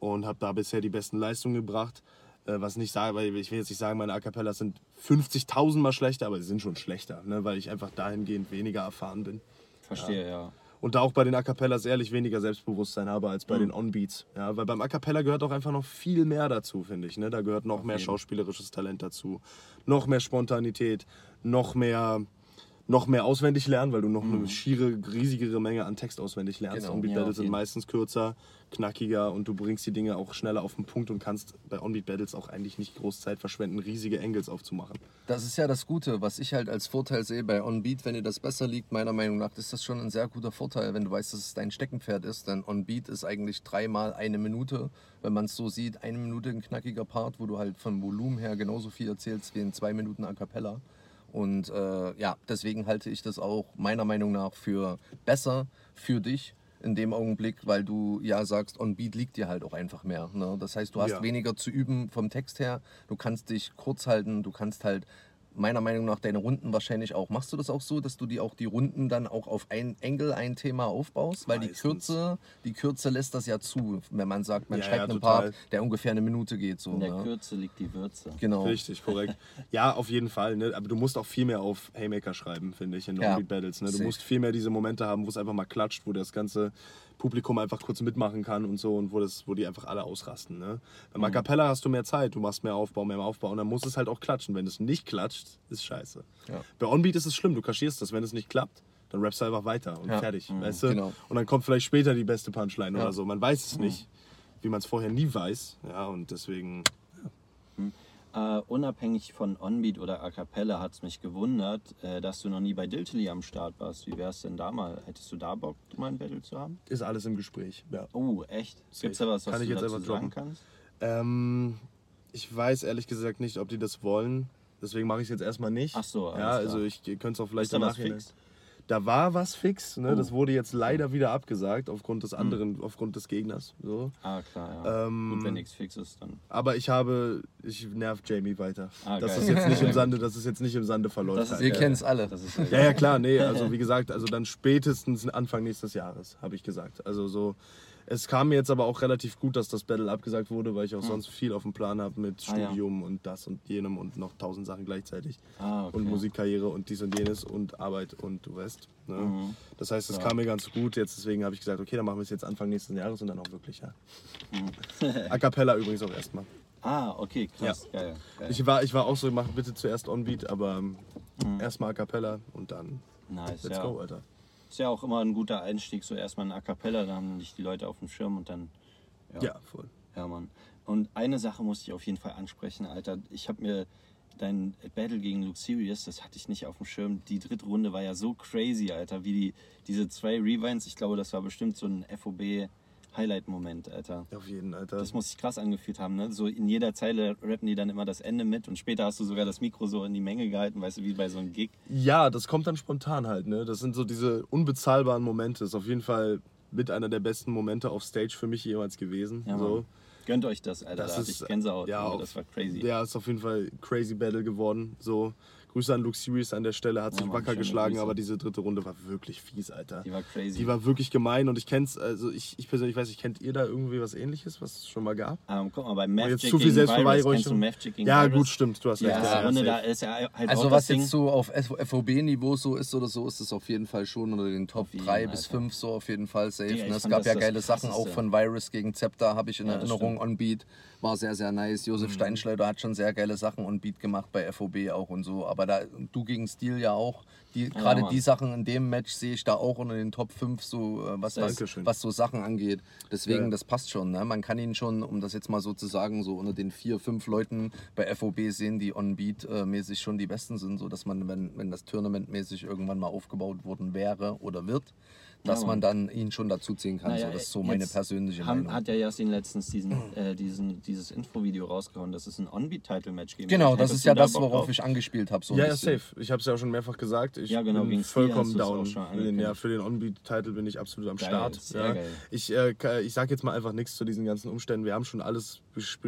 und habe da bisher die besten Leistungen gebracht. Äh, was nicht sage, weil ich will jetzt nicht sagen, meine A Cappellas sind 50.000 Mal schlechter, aber sie sind schon schlechter, ne? weil ich einfach dahingehend weniger erfahren bin. Verstehe, ja. Und da auch bei den A Cappellas ehrlich weniger Selbstbewusstsein habe als Mhm. bei den On-Beats. Ja, weil beim A Cappella gehört auch einfach noch viel mehr dazu, finde ich. Ne? Da gehört noch mehr jeden. schauspielerisches Talent dazu, noch mehr Spontanität, noch mehr, noch mehr auswendig lernen, weil du noch eine schiere, riesigere Menge an Text auswendig lernst. Genau. On-Beat Ja, Battles sind jeden. meistens kürzer, knackiger und du bringst die Dinge auch schneller auf den Punkt und kannst bei On-Beat Battles auch eigentlich nicht groß Zeit verschwenden, riesige Angles aufzumachen. Das ist ja das Gute, was ich halt als Vorteil sehe bei On-Beat, wenn dir das besser liegt, meiner Meinung nach, ist das schon ein sehr guter Vorteil, wenn du weißt, dass es dein Steckenpferd ist. Denn On-Beat ist eigentlich dreimal eine Minute, wenn man es so sieht, eine Minute ein knackiger Part, wo du halt vom Volumen her genauso viel erzählst wie in zwei Minuten A Cappella. Und äh, ja, deswegen halte ich das auch meiner Meinung nach für besser für dich in dem Augenblick, weil du ja sagst, on Beat liegt dir halt auch einfach mehr. Ne? Das heißt, du hast Ja. weniger zu üben vom Text her, du kannst dich kurz halten, du kannst halt meiner Meinung nach deine Runden wahrscheinlich auch. Machst du das auch so, dass du die auch die Runden dann auch auf ein Engel, ein Thema aufbaust? Weil die Meistens. Kürze, die Kürze lässt das ja zu, wenn man sagt, man Ja, schreibt ja, einen total. Part, der ungefähr eine Minute geht. So, In der ne? Kürze liegt die Würze. Genau. Richtig, korrekt. <laughs> Ja, auf jeden Fall. Ne? Aber du musst auch viel mehr auf Haymaker schreiben, finde ich, in Ja. On-Beat Battles. Ne? Du Safe. musst viel mehr diese Momente haben, wo es einfach mal klatscht, wo das ganze Publikum einfach kurz mitmachen kann und so und wo, das, wo die einfach alle ausrasten. Ne? Beim A Cappella hast du mehr Zeit, du machst mehr Aufbau, mehr Aufbau und dann muss es halt auch klatschen. Wenn es nicht klatscht, ist scheiße. Ja. Bei On-Beat ist es schlimm, du kaschierst das. Wenn es nicht klappt, dann rappst du einfach weiter und Ja. fertig. Weißt du? genau. Und dann kommt vielleicht später die beste Punchline Ja. oder so. Man weiß es nicht, wie man es vorher nie weiß. Ja, und deswegen. Äh, unabhängig von Onbeat oder A Cappella hat es mich gewundert, äh, dass du noch nie bei Diltily am Start warst. Wie wär's denn da mal? Hättest du da Bock, mal ein Battle zu haben? Ist alles im Gespräch. Ja. Oh, echt? Gibt's da was, was Kann du ich jetzt dazu einfach sagen kannst? Ähm, ich weiß ehrlich gesagt nicht, ob die das wollen. Deswegen mache ich es jetzt erstmal nicht. Ach so, alles Ja, klar. also ich könnte es auch vielleicht Ist da im was Nachhinein- fix? Da war was fix, ne? Oh. Das wurde jetzt leider wieder abgesagt aufgrund des anderen, aufgrund des Gegners. So. Ah, klar, ja. Ähm, Gut, wenn nichts fix ist, dann. Aber ich habe, ich nerv Jamie weiter. Ah, das geil. ist jetzt nicht im <laughs> Sande, das ist jetzt nicht im Sande verläuft. Das ist halt. Wir geil. kennen es alle. Ja Ja, ja, klar, nee, also <laughs> wie gesagt, also dann spätestens Anfang nächstes Jahres, habe ich gesagt. Also so, es kam mir jetzt aber auch relativ gut, dass das Battle abgesagt wurde, weil ich auch sonst viel auf dem Plan habe mit Ah, ja. Studium und das und jenem und noch tausend Sachen gleichzeitig. Ah, okay. Und Musikkarriere und dies und jenes und Arbeit und du weißt. Ne? Mhm. Das heißt, es Ja. kam mir ganz gut. Jetzt deswegen habe ich gesagt, okay, dann machen wir es jetzt Anfang nächsten Jahres und dann auch wirklich, ja. A cappella übrigens auch erstmal. Ah, okay, krass. Geil, geil. Ich war, ich war auch so, mach bitte zuerst On-Beat, aber ähm, erstmal A cappella und dann nice, let's ja. go, Alter. Ist ja auch immer ein guter Einstieg, so erstmal ein A Cappella, dann haben dich die Leute auf dem Schirm und dann. Ja, voll. Ja, Mann. Und eine Sache muss ich auf jeden Fall ansprechen, Alter. Ich habe mir dein Battle gegen Luke Sirius, das hatte ich nicht auf dem Schirm. Die dritte Runde war ja so crazy, Alter, wie die, diese zwei Rewinds, ich glaube, das war bestimmt so ein FOB Highlight-Moment, Alter. Auf jeden, Alter. Das muss sich krass angefühlt haben, ne? So in jeder Zeile rappen die dann immer das Ende mit und später hast du sogar das Mikro so in die Menge gehalten, weißt du, wie bei so einem Gig. Ja, das kommt dann spontan halt, ne? Das sind so diese unbezahlbaren Momente. Ist auf jeden Fall mit einer der besten Momente auf Stage für mich jemals gewesen. Ja, so. Gönnt euch das, Alter. Das da hatte ist, ich Gänsehaut. ja, auf- das war crazy. Ja, ist auf jeden Fall crazy Battle geworden. So. Grüße an Luke Series an der Stelle, hat Ja, sich wacker geschlagen, aber diese dritte Runde war wirklich fies, Alter. Die war crazy. Die war wirklich gemein und ich kenn's, also ich, ich persönlich weiß nicht, kennt ihr da irgendwie was ähnliches, was es schon mal gab? ähm, guck mal, bei Magic jetzt zu viel gegen Virus, kennst du Magic gegen Ja, Virus? gut, stimmt, du hast Die recht. Ja, Runde, da ist ja halt Also was jetzt so auf FOB-Niveau so ist oder so, ist es auf jeden Fall schon unter den Top jeden, 3 bis Alter. 5 so auf jeden Fall safe. Ich Ne, es gab ja geile Sachen auch von Virus gegen Zepter, habe ich in Ja, Erinnerung. On Beat war sehr, sehr nice. Josef Mhm. Steinschleuder hat schon sehr geile Sachen on Beat gemacht bei FOB auch und so. Aber da du gegen Stil ja auch. Die, Gerade Mann. die Sachen in dem Match sehe ich da auch unter den Top 5 so, äh, was, Dankeschön. was so Sachen angeht. Deswegen, Ja. das passt schon. Ne? Man kann ihn schon, um das jetzt mal so zu sagen, so unter den vier, fünf Leuten bei FOB sehen, die on-beat-mäßig schon die besten sind, so dass man, wenn, wenn das Tournament-mäßig irgendwann mal aufgebaut worden wäre oder wird, dass Ja, man dann ihn schon dazuziehen kann. Naja, so, das ist so meine jetzt persönliche haben, Meinung. Hat ja Yasin letztens diesen, äh, diesen, dieses Intro-Video rausgehauen, dass es ein On-Beat-Title-Match geben Genau, das ist ja da das, worauf ich angespielt habe. So Ja, ja, safe. Ich habe es ja auch schon mehrfach gesagt. Ich Ja, genau, bin vollkommen down. den, ja, für den On-Beat-Title bin ich absolut am Geil, Start. sehr ja. geil. Ich, äh, ich sage jetzt mal einfach nichts zu diesen ganzen Umständen. Wir haben schon alles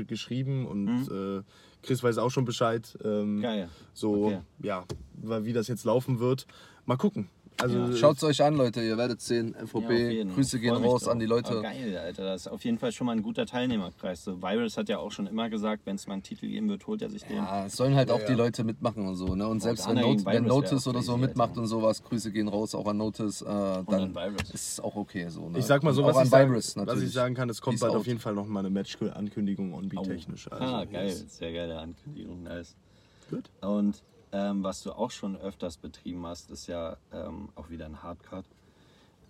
geschrieben und äh, Chris weiß auch schon Bescheid. Ähm, Mhm. Geil. So, Okay. ja, wie das jetzt laufen wird. Mal gucken. Also, Ja. Schaut es euch an, Leute, ihr werdet sehen. FOB, Ja. Grüße gehen raus an die Leute. Aber geil, Alter. Das ist auf jeden Fall schon mal ein guter Teilnehmerkreis. So, Virus hat ja auch schon immer gesagt, wenn es mal einen Titel geben wird, holt er sich den. Ja, es sollen halt auch Ja, die ja. Leute mitmachen und so. Ne? Und selbst wenn, Not wenn Notice auch oder so crazy, mitmacht Alter. und sowas, Grüße gehen raus, auch an Notice, äh, dann, an Virus. ist es auch okay so. Ne? ich sag mal so, was auch ich, an sagen, Virus was ich sagen kann, es kommt bald out. auf jeden Fall noch mal eine Match-Ankündigung On-Beat-technisch. Also, ah, geil. Sehr geile Ankündigung. Nice. Gut. Und ähm, was du auch schon öfters betrieben hast, ist ja ähm, auch wieder ein Hardcut.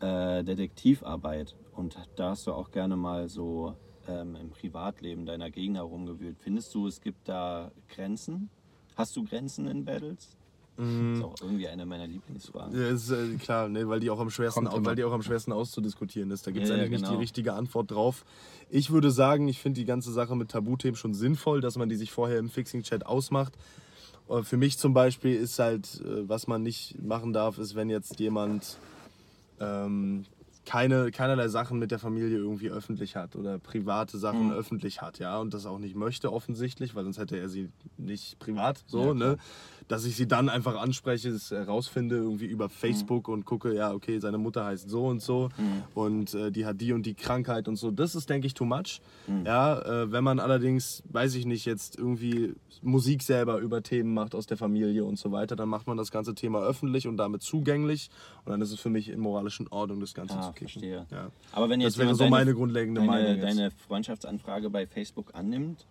Äh, Detektivarbeit. Und da hast du auch gerne mal so ähm, im Privatleben deiner Gegner rumgewühlt. Findest du, es gibt da Grenzen? Hast du Grenzen in Battles? Das ist auch irgendwie eine meiner Lieblingsfragen. Ja, ist äh, klar, ne, weil die auch am schwersten, weil die auch am schwersten auszudiskutieren ist. Da gibt es Ja, ja, eigentlich nicht die genau. richtige Antwort drauf. Ich würde sagen, ich finde die ganze Sache mit Tabuthemen schon sinnvoll, dass man die sich vorher im Fixing-Chat ausmacht. Äh, Für mich zum Beispiel ist halt, äh, was man nicht machen darf, ist, wenn jetzt jemand ähm, keine, keinerlei Sachen mit der Familie irgendwie öffentlich hat oder private Sachen Mhm. öffentlich hat, ja, und das auch nicht möchte offensichtlich, weil sonst hätte er sie nicht privat so, Ja, ne? Dass ich sie dann einfach anspreche, es herausfinde irgendwie über Facebook und gucke, ja, okay, seine Mutter heißt so und so und äh, die hat die und die Krankheit und so. Das ist, denke ich, too much. Ja, äh, wenn man allerdings, weiß ich nicht, jetzt irgendwie Musik selber über Themen macht aus der Familie und so weiter, dann macht man das ganze Thema öffentlich und damit zugänglich und dann ist es für mich in moralischen Ordnung, das Ganze Ah, zu kicken. verstehe. Ja. Aber wenn Das jetzt wäre so deine, meine grundlegende deine, Meinung jetzt. deine Freundschaftsanfrage bei Facebook annimmt,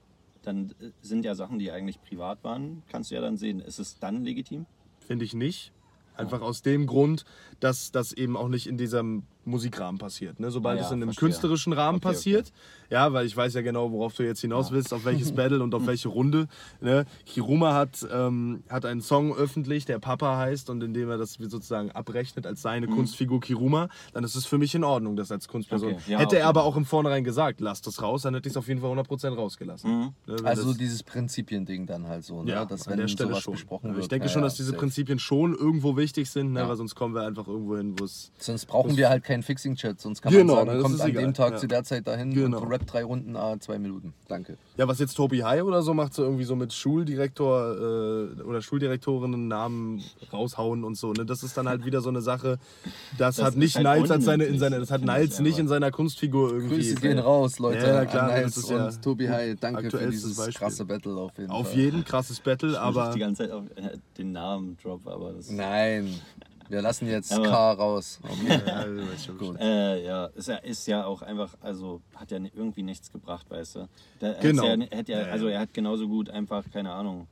dann äh, sind ja Sachen, die eigentlich privat waren, kannst du ja dann sehen. Ist es dann legitim? Finde ich nicht. Einfach aus dem Grund, dass das eben auch nicht in diesem Musikrahmen passiert. Ne? Sobald Ah ja, es in einem verstehe. künstlerischen Rahmen Okay, okay. passiert, ja, weil ich weiß ja genau, worauf du jetzt hinaus willst, auf welches <laughs> Battle und auf welche Runde. Ne? Kiruma hat, ähm, hat einen Song öffentlich, der Papa heißt, und indem er das sozusagen abrechnet als seine Kunstfigur Kiruma, dann ist es für mich in Ordnung, das als Kunstperson. Mhm. Okay, ja, hätte er aber auch im Vornherein gesagt, lass das raus, dann hätte ich es auf jeden Fall 100% rausgelassen. Mhm. Ne? Also das- dieses Prinzipiending dann halt so, ne? ja, dass an wenn der Stelle sowas schon. besprochen Also wird. ich denke ja, schon, ja, dass diese. Prinzipien schon irgendwo wichtig sind, ne? Ja. weil sonst kommen wir einfach irgendwo hin, wo es. Sonst brauchen wir halt keinen Fixing-Chat, sonst kann Genau, man sagen, kommt an egal, dem Tag ja. zu der Zeit dahin Genau. und rappt drei Runden, ah, zwei Minuten. Danke. Ja, was jetzt Tobi Hai oder so macht, so irgendwie so mit Schuldirektor äh, oder Schuldirektorinnen Namen raushauen und so. Ne? Das ist dann halt wieder so eine Sache. Das, Das hat nicht halt Niles als seine, in seine, das hat Niles ich nicht in seiner Kunstfigur irgendwie. Grüße gehen raus, Leute. Ja, klar, an das Niles ist ja und Tobi Hai. Danke für dieses Beispiel. krasse Battle auf jeden Auf Fall. jeden krasses Battle, Ich aber die ganze Zeit auf äh, den Namen drop, aber das. Nein, wir lassen jetzt Aber- K raus. Okay. <laughs> ja. Äh, ja, ist ja, ist ja auch einfach, also hat ja irgendwie nichts gebracht, weißt du. Da, Genau. Ja, hätte ja, also er hat genauso gut einfach, keine Ahnung,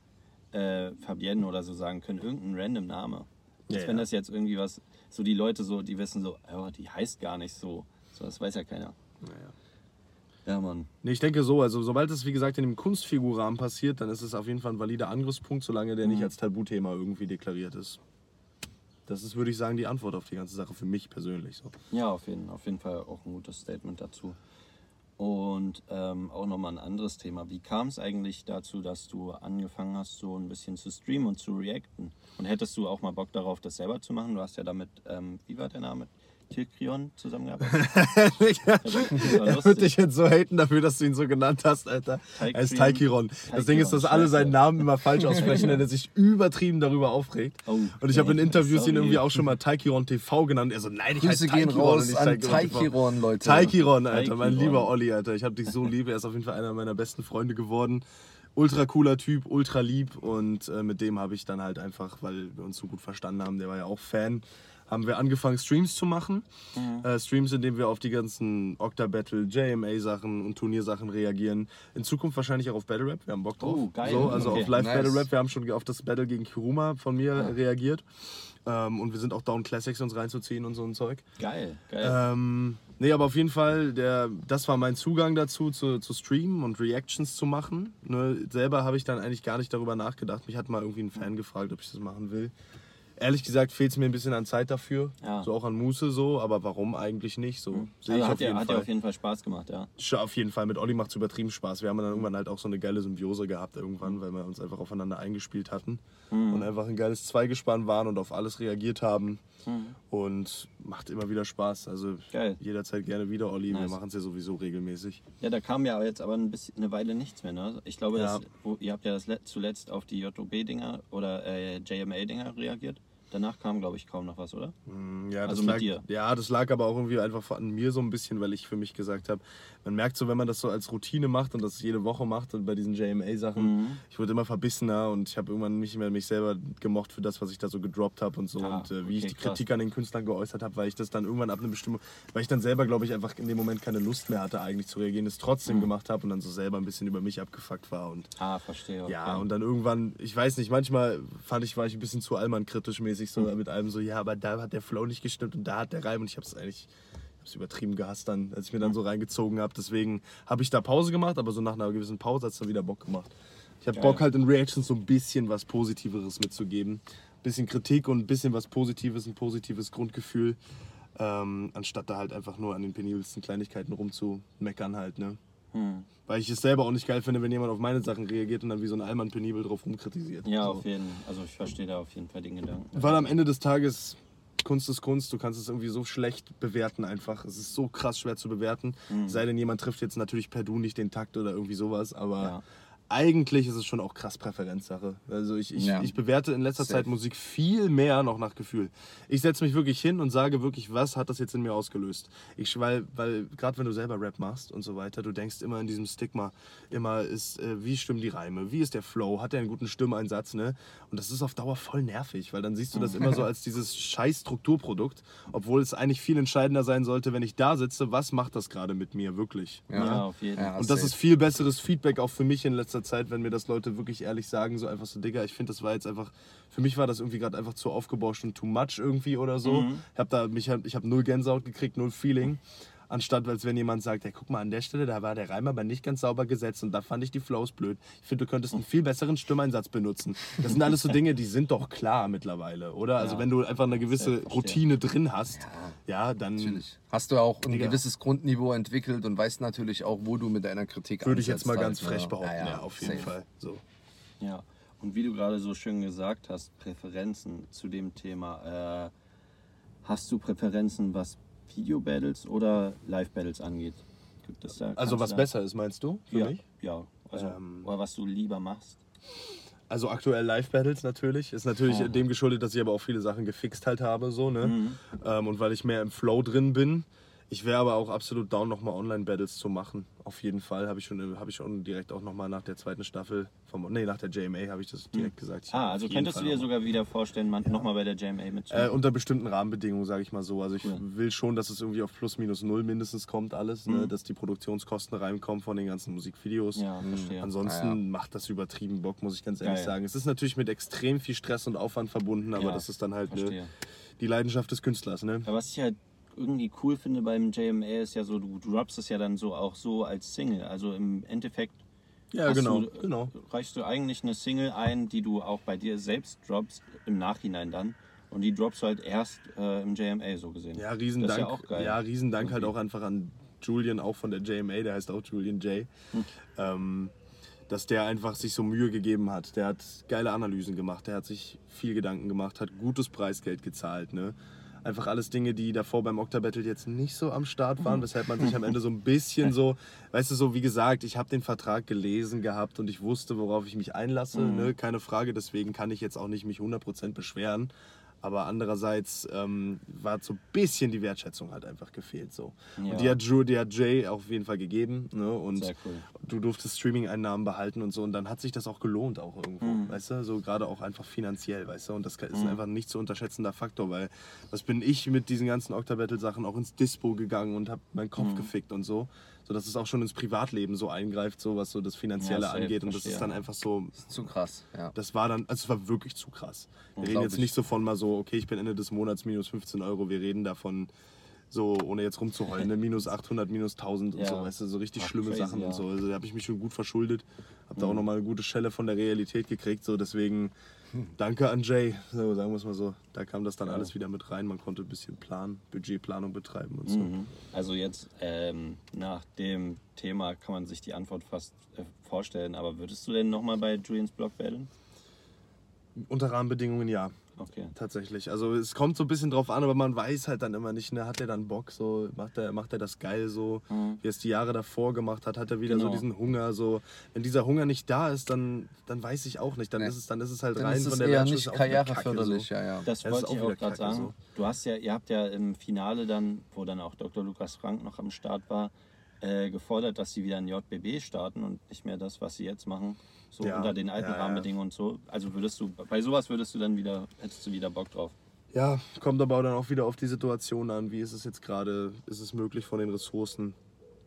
äh, Fabienne oder so sagen können, irgendein random Name. Ja, Als wenn ja. das jetzt irgendwie was, so die Leute so, die wissen so, oh, die heißt gar nicht so. So, das weiß ja keiner. Naja. Ja, Mann. Nee, ich denke so, also sobald es wie gesagt in dem Kunstfigurrahmen passiert, dann ist es auf jeden Fall ein valider Angriffspunkt, solange der nicht als Tabuthema irgendwie deklariert ist. Das ist, würde ich sagen, die Antwort auf die ganze Sache für mich persönlich. So. Ja, auf jeden, auf jeden Fall auch ein gutes Statement dazu. Und ähm, auch nochmal ein anderes Thema. Wie kam es eigentlich dazu, dass du angefangen hast, so ein bisschen zu streamen und zu reacten? Und hättest du auch mal Bock darauf, das selber zu machen? Du hast ja damit, ähm, wie war der Name? Tilkrion zusammengearbeitet. <laughs> er wird dich jetzt so haten dafür, dass du ihn so genannt hast, Alter. Er ist Taikiron. Das Ding ist, dass alle seinen Namen immer falsch aussprechen, denn er sich übertrieben darüber aufregt. Oh, und ich habe in Interviews ihn irgendwie auch schon mal Taikiron TV genannt. Er so, nein, ich heiße gehen raus an Taikiron Leute. Taikiron, Alter, mein lieber Olli, Alter. Ich hab dich so <laughs> lieb. Er ist auf jeden Fall einer meiner besten Freunde geworden. Ultra cooler Typ, ultra lieb und äh, mit dem habe ich dann halt einfach, weil wir uns so gut verstanden haben, der war ja auch Fan, haben wir angefangen Streams zu machen. Äh, Streams, in denen wir auf die ganzen Octa-Battle, JMA-Sachen und Turniersachen reagieren. In Zukunft wahrscheinlich auch auf Battle Rap, wir haben Bock drauf. Oh, geil. So, also Okay. auf Live Battle Nice. Rap, wir haben schon auf das Battle gegen Kiruma von mir reagiert. Ähm, und wir sind auch down, Classics uns reinzuziehen und so ein Zeug. Geil, geil. Ähm, nee, aber auf jeden Fall, der, das war mein Zugang dazu, zu, zu streamen und Reactions zu machen. Ne, selber habe ich dann eigentlich gar nicht darüber nachgedacht. Mich hat mal irgendwie ein Fan gefragt, ob ich das machen will. Ehrlich gesagt fehlt es mir ein bisschen an Zeit dafür. Ja. So auch an Muße so, aber warum eigentlich nicht? So sehe ich also auf hat, dir, jeden hat Fall. auf jeden Fall Spaß gemacht, ja. Auf jeden Fall. Mit Olli macht es übertrieben Spaß. Wir haben dann irgendwann halt auch so eine geile Symbiose gehabt irgendwann, weil wir uns einfach aufeinander eingespielt hatten Mhm. und einfach ein geiles Zweigespann waren und auf alles reagiert haben. Und macht immer wieder Spaß. Also Mhm. Geil. jederzeit gerne wieder, Olli. Wir Nice. machen es ja sowieso regelmäßig. Ja, da kam ja jetzt aber ein bisschen, eine Weile nichts mehr, ne? Ich glaube, Ja. das, wo, ihr habt ja das let, zuletzt auf die JOB-Dinger oder äh, JMA-Dinger reagiert. Danach kam, glaube ich, kaum noch was, oder? Mm, Ja, das Also mit lag, dir? Ja, das lag aber auch irgendwie einfach an mir so ein bisschen, weil ich für mich gesagt habe, man merkt so, wenn man das so als Routine macht und das jede Woche macht und bei diesen JMA-Sachen, Mhm. ich wurde immer verbissener und ich habe irgendwann nicht mehr mich selber gemocht für das, was ich da so gedroppt habe und so Ah, und äh, wie ich okay, die Kritik an den Künstlern geäußert habe, weil ich das dann irgendwann ab einer bestimmten, weil ich dann selber, glaube ich, einfach in dem Moment keine Lust mehr hatte eigentlich zu reagieren, es trotzdem Mhm. gemacht habe und dann so selber ein bisschen über mich abgefuckt war und Ah, verstehe. ja, okay. und dann irgendwann, ich weiß nicht, manchmal fand ich, war ich ein bisschen zu Allmann-kritisch mäßig, so Hm. mit allem so, ja, aber da hat der Flow nicht gestimmt und da hat der Reim und ich hab's eigentlich, ich hab's übertrieben gehasst dann, als ich mir dann so reingezogen habe. Deswegen habe ich da Pause gemacht, aber so nach einer gewissen Pause hat es dann wieder Bock gemacht. Ich habe. Bock halt in Reactions so ein bisschen was Positiveres mitzugeben. bisschen Kritik und ein bisschen was Positives, ein positives Grundgefühl. Ähm, anstatt da halt einfach nur an den penibelsten Kleinigkeiten rumzumeckern halt, ne? Hm. Weil ich es selber auch nicht geil finde, wenn jemand auf meine Sachen reagiert und dann wie so ein Allmann penibel drauf rumkritisiert. Ja, so. auf jeden Also ich verstehe da auf jeden Fall den Gedanken. Weil am Ende des Tages, Kunst ist Kunst, du kannst es irgendwie so schlecht bewerten einfach. Es ist so krass schwer zu bewerten. Mhm. Sei denn, jemand trifft jetzt natürlich per Du nicht den Takt oder irgendwie sowas, aber Ja. Eigentlich ist es schon auch krass Präferenzsache. Also ich, ich, Ja. ich bewerte in letzter Safe. Zeit Musik viel mehr noch nach Gefühl. Ich setze mich wirklich hin und sage wirklich, was hat das jetzt in mir ausgelöst? Ich, weil, weil gerade wenn du selber Rap machst und so weiter, du denkst immer in diesem Stigma, immer ist, äh, wie stimmen die Reime, wie ist der Flow, hat er einen guten Stimmeinsatz, ne? Und das ist auf Dauer voll nervig, weil dann siehst du das immer so <laughs> als dieses scheiß Strukturprodukt, obwohl es eigentlich viel entscheidender sein sollte, wenn ich da sitze, was macht das gerade mit mir wirklich? Ja, ne? auf jeden Ja, Und das safe. ist viel besseres Feedback auch für mich in letzter Zeit, wenn mir das Leute wirklich ehrlich sagen, so einfach so, Digga, ich finde, das war jetzt einfach, für mich war das irgendwie gerade einfach zu aufgebauscht und too much irgendwie oder so. Mhm. Ich habe da, mich, ich habe null Gänsehaut gekriegt, null Feeling. Anstatt, als wenn jemand sagt, hey, guck mal, an der Stelle, da war der Reim aber nicht ganz sauber gesetzt und da fand ich die Flows blöd. Ich finde, du könntest einen viel besseren Stimmeinsatz benutzen. Das sind alles so Dinge, die sind doch klar mittlerweile, oder? Also Ja. wenn du einfach eine gewisse. Routine drin hast, ja, dann Natürlich. Hast du auch ein Digga. gewisses Grundniveau entwickelt und weißt natürlich auch, wo du mit deiner Kritik würde ich jetzt mal halt, ganz ne? frech behaupten, ja, auf jeden safe. Fall. So. Ja, und wie du gerade so schön gesagt hast, Präferenzen zu dem Thema. Äh, hast du Präferenzen, was Video-Battles oder Live-Battles angeht? Gibt es da? Also was da- besser ist, meinst du, für ja, mich? Ja, also, Ähm, oder was du lieber machst. Also aktuell Live-Battles natürlich. Ist natürlich Ja. dem geschuldet, dass ich aber auch viele Sachen gefixt halt habe, so, ne? Mhm. Ähm, und weil ich mehr im Flow drin bin. Ich wäre aber auch absolut down, nochmal Online-Battles zu machen. Auf jeden Fall. Habe ich, schon- hab ich schon direkt auch nochmal nach der zweiten Staffel, vom, nee, nach der JMA habe ich das direkt gesagt. Ich Ah, also könntest Fall du dir sogar wieder vorstellen, man, nochmal bei der JMA Äh, mitzumachen? unter bestimmten Rahmenbedingungen, sage ich mal so. Also ich Cool. will schon, dass es irgendwie auf plus minus null mindestens kommt alles, ne? Mhm. dass die Produktionskosten reinkommen von den ganzen Musikvideos. ja, verstehe. Ansonsten Ah, ja. macht das übertrieben Bock, muss ich ganz ehrlich Geil. sagen. Es ist natürlich mit extrem viel Stress und Aufwand verbunden, aber Ja, das ist dann halt ne, die Leidenschaft des Künstlers. Ne? Aber was ich halt irgendwie cool finde beim JMA ist ja so, du droppst es ja dann so auch so als Single. Also im Endeffekt Ja, genau, du, genau. reichst du eigentlich eine Single ein, die du auch bei dir selbst droppst, im Nachhinein dann. Und die droppst du halt erst äh, im JMA so gesehen. Ja, riesen Das Dank. ja auch geil. Ja, riesen Dank halt Irgendwie. auch einfach an Julian, auch von der JMA, der heißt auch Julian J. Hm. Ähm, dass der einfach sich so Mühe gegeben hat. Der hat geile Analysen gemacht, der hat sich viel Gedanken gemacht, hat gutes Preisgeld gezahlt. Ne? Einfach alles Dinge, die davor beim Octa-Battle jetzt nicht so am Start waren, weshalb man sich am Ende so ein bisschen so, weißt du, so wie gesagt, ich habe den Vertrag gelesen gehabt und ich wusste, worauf ich mich einlasse, ne? keine Frage, deswegen kann ich jetzt auch nicht mich 100% beschweren. Aber andererseits ähm, war so ein bisschen die Wertschätzung halt einfach gefehlt. So. Ja. Und die hat, Drew, die hat Jay auf jeden Fall gegeben. Ne? Und Sehr cool. du durftest Streaming-Einnahmen behalten und so. Und dann hat sich das auch gelohnt auch irgendwo. Mhm. Weißt du, so gerade auch einfach finanziell, weißt du. Und das ist einfach ein nicht zu unterschätzender Faktor, weil was bin ich mit diesen ganzen Octa-Battle-Sachen auch ins Dispo gegangen und habe meinen Kopf Mhm. gefickt und so. So dass es auch schon ins Privatleben so eingreift, so was so das Finanzielle Ja, angeht. Und das ist dann einfach so, Zu krass, ja. das war dann, also es war wirklich zu krass. Wir reden jetzt ich. nicht so von mal so, okay, ich bin Ende des Monats minus 15 Euro. Wir reden davon so, ohne jetzt rumzuheulen, ne? minus 800, minus 1000 und Ja. so, weißt du, so richtig Ach, schlimme crazy, Sachen ja. und so. Also da habe ich mich schon gut verschuldet, habe da auch Mhm. nochmal eine gute Schelle von der Realität gekriegt, so deswegen. Danke an Jay, so sagen wir es mal so. Da kam das dann Ja. alles wieder mit rein, man konnte ein bisschen planen, Budgetplanung betreiben und so. Mhm. Also jetzt ähm, nach dem Thema kann man sich die Antwort fast äh, vorstellen. Aber würdest du denn nochmal bei Julians Blog battlen? Unter Rahmenbedingungen ja. Okay. Tatsächlich. Also es kommt so ein bisschen drauf an, aber man weiß halt dann immer nicht, ne, hat er dann Bock, so, macht er, macht er das geil so, Mhm. wie er es die Jahre davor gemacht hat, hat er wieder Genau. so diesen Hunger, so. Wenn dieser Hunger nicht da ist, dann, dann weiß ich auch nicht. Dann Nee. ist es, dann ist es halt Dann rein ist es von der eher Wertschätzung nicht karriereförderlich, so. ja, ja. Das Das wollte auch ich auch gerade sagen. so. Du hast ja, ihr habt ja im Finale dann, wo dann auch Dr. Lukas Frank noch am Start war, äh, gefordert, dass sie wieder ein JBB starten und nicht mehr das, was sie jetzt machen, so Ja, unter den alten ja, ja. Rahmenbedingungen und so. Also würdest du, bei sowas würdest du dann wieder, hättest du wieder Bock drauf. Ja, kommt aber dann auch wieder auf die Situation an, wie ist es jetzt gerade, ist es möglich von den Ressourcen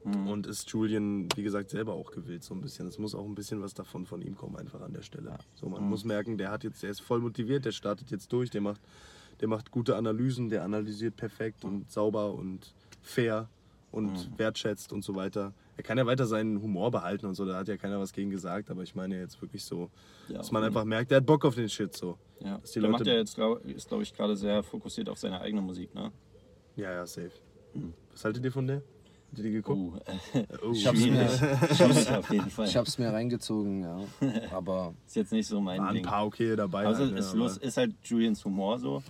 Mhm. und ist Julian, wie gesagt, selber auch gewillt so ein bisschen. Es muss auch ein bisschen was davon von ihm kommen einfach an der Stelle. So, man Mhm. muss merken, der hat jetzt, der ist voll motiviert, der startet jetzt durch, der macht, der macht gute Analysen, der analysiert perfekt und sauber und fair und Mhm. wertschätzt und so weiter. Er kann ja weiter seinen Humor behalten und so, da hat ja keiner was gegen gesagt, aber ich meine jetzt wirklich so, Ja, dass man einfach merkt, der hat Bock auf den Shit so. Ja. dass die Der macht Leute- ja jetzt, glaub, ist glaube ich gerade sehr fokussiert auf seine eigene Musik, ne? Ja, ja, safe. Was haltet ihr von der? Habt ihr die geguckt? Oh, äh, <laughs> Oh, Ich hab's mir, Schwierig auf jeden Fall. ich hab's mir reingezogen, ja. Aber <laughs> Ist jetzt nicht so mein War ein Ding. paar okay dabei. Also halt, ne, ist, aber- los, ist halt Julians Humor so.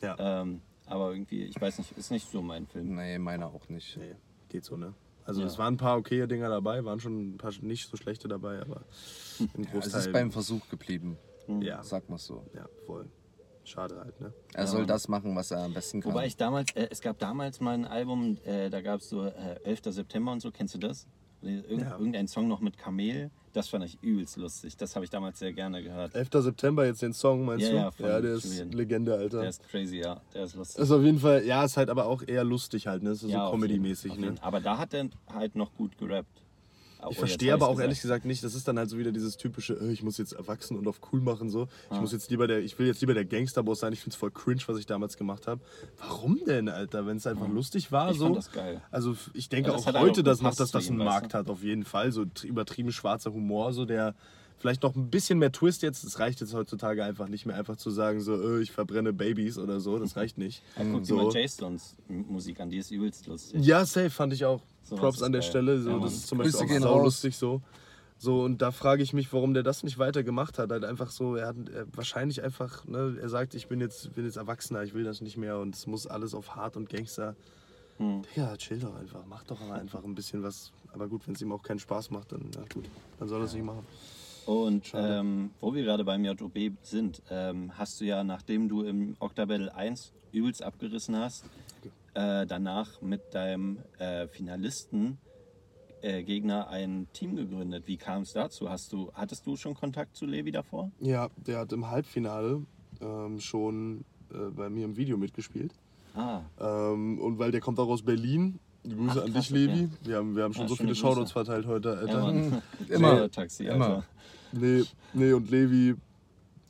Ja. Ähm, aber irgendwie, ich weiß nicht, ist nicht so mein Film. nee, meiner auch nicht. Nee, geht so, ne? Also Ja. es waren ein paar okaye Dinger dabei, waren schon ein paar nicht so schlechte dabei, aber im Es Großteil. ist beim Versuch geblieben, ja, sag mal so. ja, voll. Schade halt, ne? Er soll das machen, was er am besten kann. Wobei ich damals, äh, es gab damals mal ein Album, äh, da gab es so äh, 11. September und so, kennst du das? Irgend, Ja. Irgendein Song noch mit Kamel, das fand ich übelst lustig. Das habe ich damals sehr gerne gehört. 11. September jetzt den Song, meinst Ja, du? ja, von ja, der ist Julian. Legende, Alter. Der ist crazy, ja, der ist lustig. ist auf jeden Fall, ja, ist halt aber auch eher lustig halt, ne? Ist ja, so Comedy-mäßig, ne? Aber da hat er halt noch gut gerappt. Oh, Ich verstehe aber auch ehrlich gesagt nicht, das ist dann halt so wieder dieses typische, äh, ich muss jetzt erwachsen und auf cool machen so. Ich Ah. muss jetzt lieber der, ich will jetzt lieber der Gangsterboss sein. Ich finde es voll cringe, was ich damals gemacht habe. Warum denn, Alter? Wenn es einfach lustig war. Ich so. fand das geil. Also ich denke Ja, das auch heute, dass noch, gepasst dass das einen Markt hat, auf jeden Fall. So tr- übertrieben schwarzer Humor, so der vielleicht noch ein bisschen mehr Twist jetzt. Es reicht jetzt heutzutage einfach nicht mehr einfach zu sagen, so, äh, ich verbrenne Babys oder so. Das reicht nicht. <laughs> Ja, guck dir so. mal Jay Stones Musik an, die ist übelst lustig. Ja, safe fand ich auch. Sowas Props an der geil. Stelle. So, Ja, das ist zum Grüße Beispiel auch raus. saulustig so. So, und da frage ich mich, warum der das nicht weiter gemacht hat. Halt einfach so, er hat er, wahrscheinlich einfach, ne, er sagt, ich bin jetzt, bin jetzt Erwachsener, ich will das nicht mehr und es muss alles auf hart und Gangster. Hm. Digga, chill doch einfach, mach doch einfach ein bisschen was. Aber gut, wenn es ihm auch keinen Spaß macht, dann, na gut, dann soll er es nicht machen. Und ähm, wo wir gerade beim JOB sind, ähm, hast du ja, nachdem du im Octabattle 1 übelst abgerissen hast, äh, danach mit deinem äh, Finalisten äh, Gegner ein Team gegründet. Wie kam es dazu? Hast du, hattest du schon Kontakt zu Levi davor? Ja, der hat im Halbfinale ähm, schon äh, bei mir im Video mitgespielt. Ah, Ähm, und weil der kommt auch aus Berlin. Grüße Ach, an dich, Levi. okay. Wir haben, wir haben schon Ja, so schöne viele Shoutouts verteilt heute, Alter. ja. <laughs> Immer. Taxi, Immer. Alter. Nee, nee, und Levi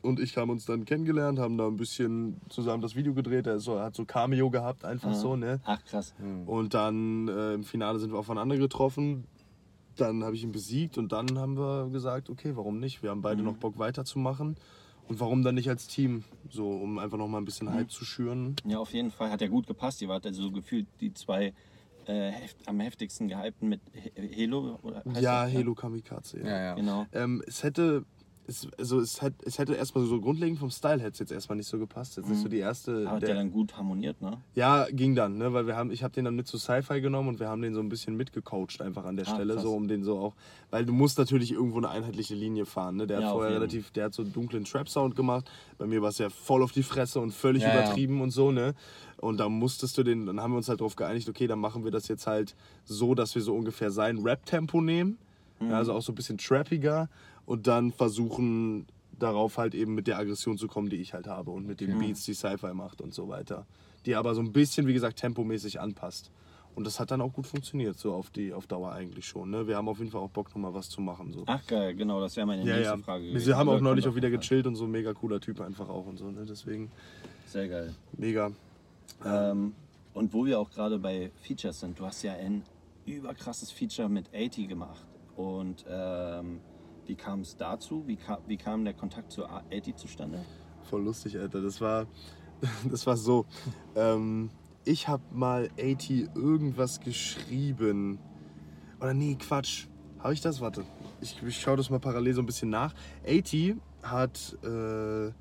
und ich haben uns dann kennengelernt, haben da ein bisschen zusammen das Video gedreht. Er, so, hat so Cameo gehabt, einfach so, ne? Ach krass. Und dann äh, im Finale sind wir aufeinander getroffen. Dann habe ich ihn besiegt und dann haben wir gesagt, okay, warum nicht? Wir haben beide noch Bock weiterzumachen. Und warum dann nicht als Team? So, um einfach noch mal ein bisschen Hype zu schüren. Ja, auf jeden Fall hat er gut gepasst. Ihr wart also so gefühlt die zwei äh, heft, am heftigsten gehypten mit Helo. Oder heißt Ja, das? Halo Kamikaze. Ja. Ja, ja. Genau. Ähm, es hätte, es, also es, hätte, es hätte erstmal so grundlegend vom Style hätte es jetzt erstmal nicht so gepasst. Jetzt ist so die erste. Aber hat der dann gut harmoniert, ne? ja, ging dann, ne? Weil wir haben, ich habe den dann mit zu Sci-Fi genommen und wir haben den so ein bisschen mitgecoacht einfach an der Ah, Stelle, krass. so um den so auch, weil du musst natürlich irgendwo eine einheitliche Linie fahren, ne? Der Ja, hat vorher relativ, der hat so einen dunklen Trap-Sound gemacht. Bei mir war es ja voll auf die Fresse und völlig Ja, ja. übertrieben und so, ne? Und da musstest du den, dann haben wir uns halt darauf geeinigt, okay, dann machen wir das jetzt halt so, dass wir so ungefähr sein Rap-Tempo nehmen. Ja, also auch so ein bisschen trappiger und dann versuchen darauf halt eben mit der Aggression zu kommen, die ich halt habe und mit den Beats, die Sci-Fi macht und so weiter. Die aber so ein bisschen, wie gesagt, tempomäßig anpasst. Und das hat dann auch gut funktioniert, so auf die auf Dauer eigentlich schon. Ne? Wir haben auf jeden Fall auch Bock, nochmal was zu machen. So. Ach geil, genau, das wäre meine ja, nächste ja. Frage Wir haben auch neulich auch wieder gechillt und so mega cooler Typ einfach auch und so. Ne? Deswegen Sehr geil. mega. Ähm, und wo wir auch gerade bei Features sind, du hast ja ein überkrasses Feature mit 80 gemacht. Und ähm, wie kam es dazu? Wie, kam, wie kam der Kontakt zu 80 zustande? Voll lustig, Alter. Das war, <laughs> das war so. Ähm, ich habe mal 80 irgendwas geschrieben. Oder nee, Quatsch. Habe ich das? Warte. Ich, ich schaue das mal parallel so ein bisschen nach. 80 hat äh,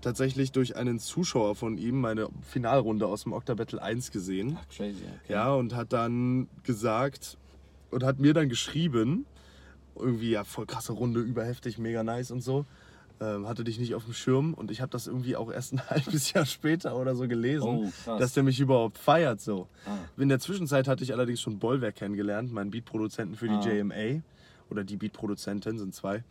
tatsächlich durch einen Zuschauer von ihm meine Finalrunde aus dem Octa Battle 1 gesehen. Ach, crazy. Okay. Ja, und hat dann gesagt und hat mir dann geschrieben, irgendwie ja voll krasse Runde, überheftig, mega nice und so. Ähm, hatte dich nicht auf dem Schirm und ich habe das irgendwie auch erst ein <laughs> halbes Jahr später oder so gelesen, Oh, dass der mich überhaupt feiert so. Ah. In der Zwischenzeit hatte ich allerdings schon Bollwerk kennengelernt, meinen Beatproduzenten für die Ah. JMA oder die Beatproduzentin sind zwei.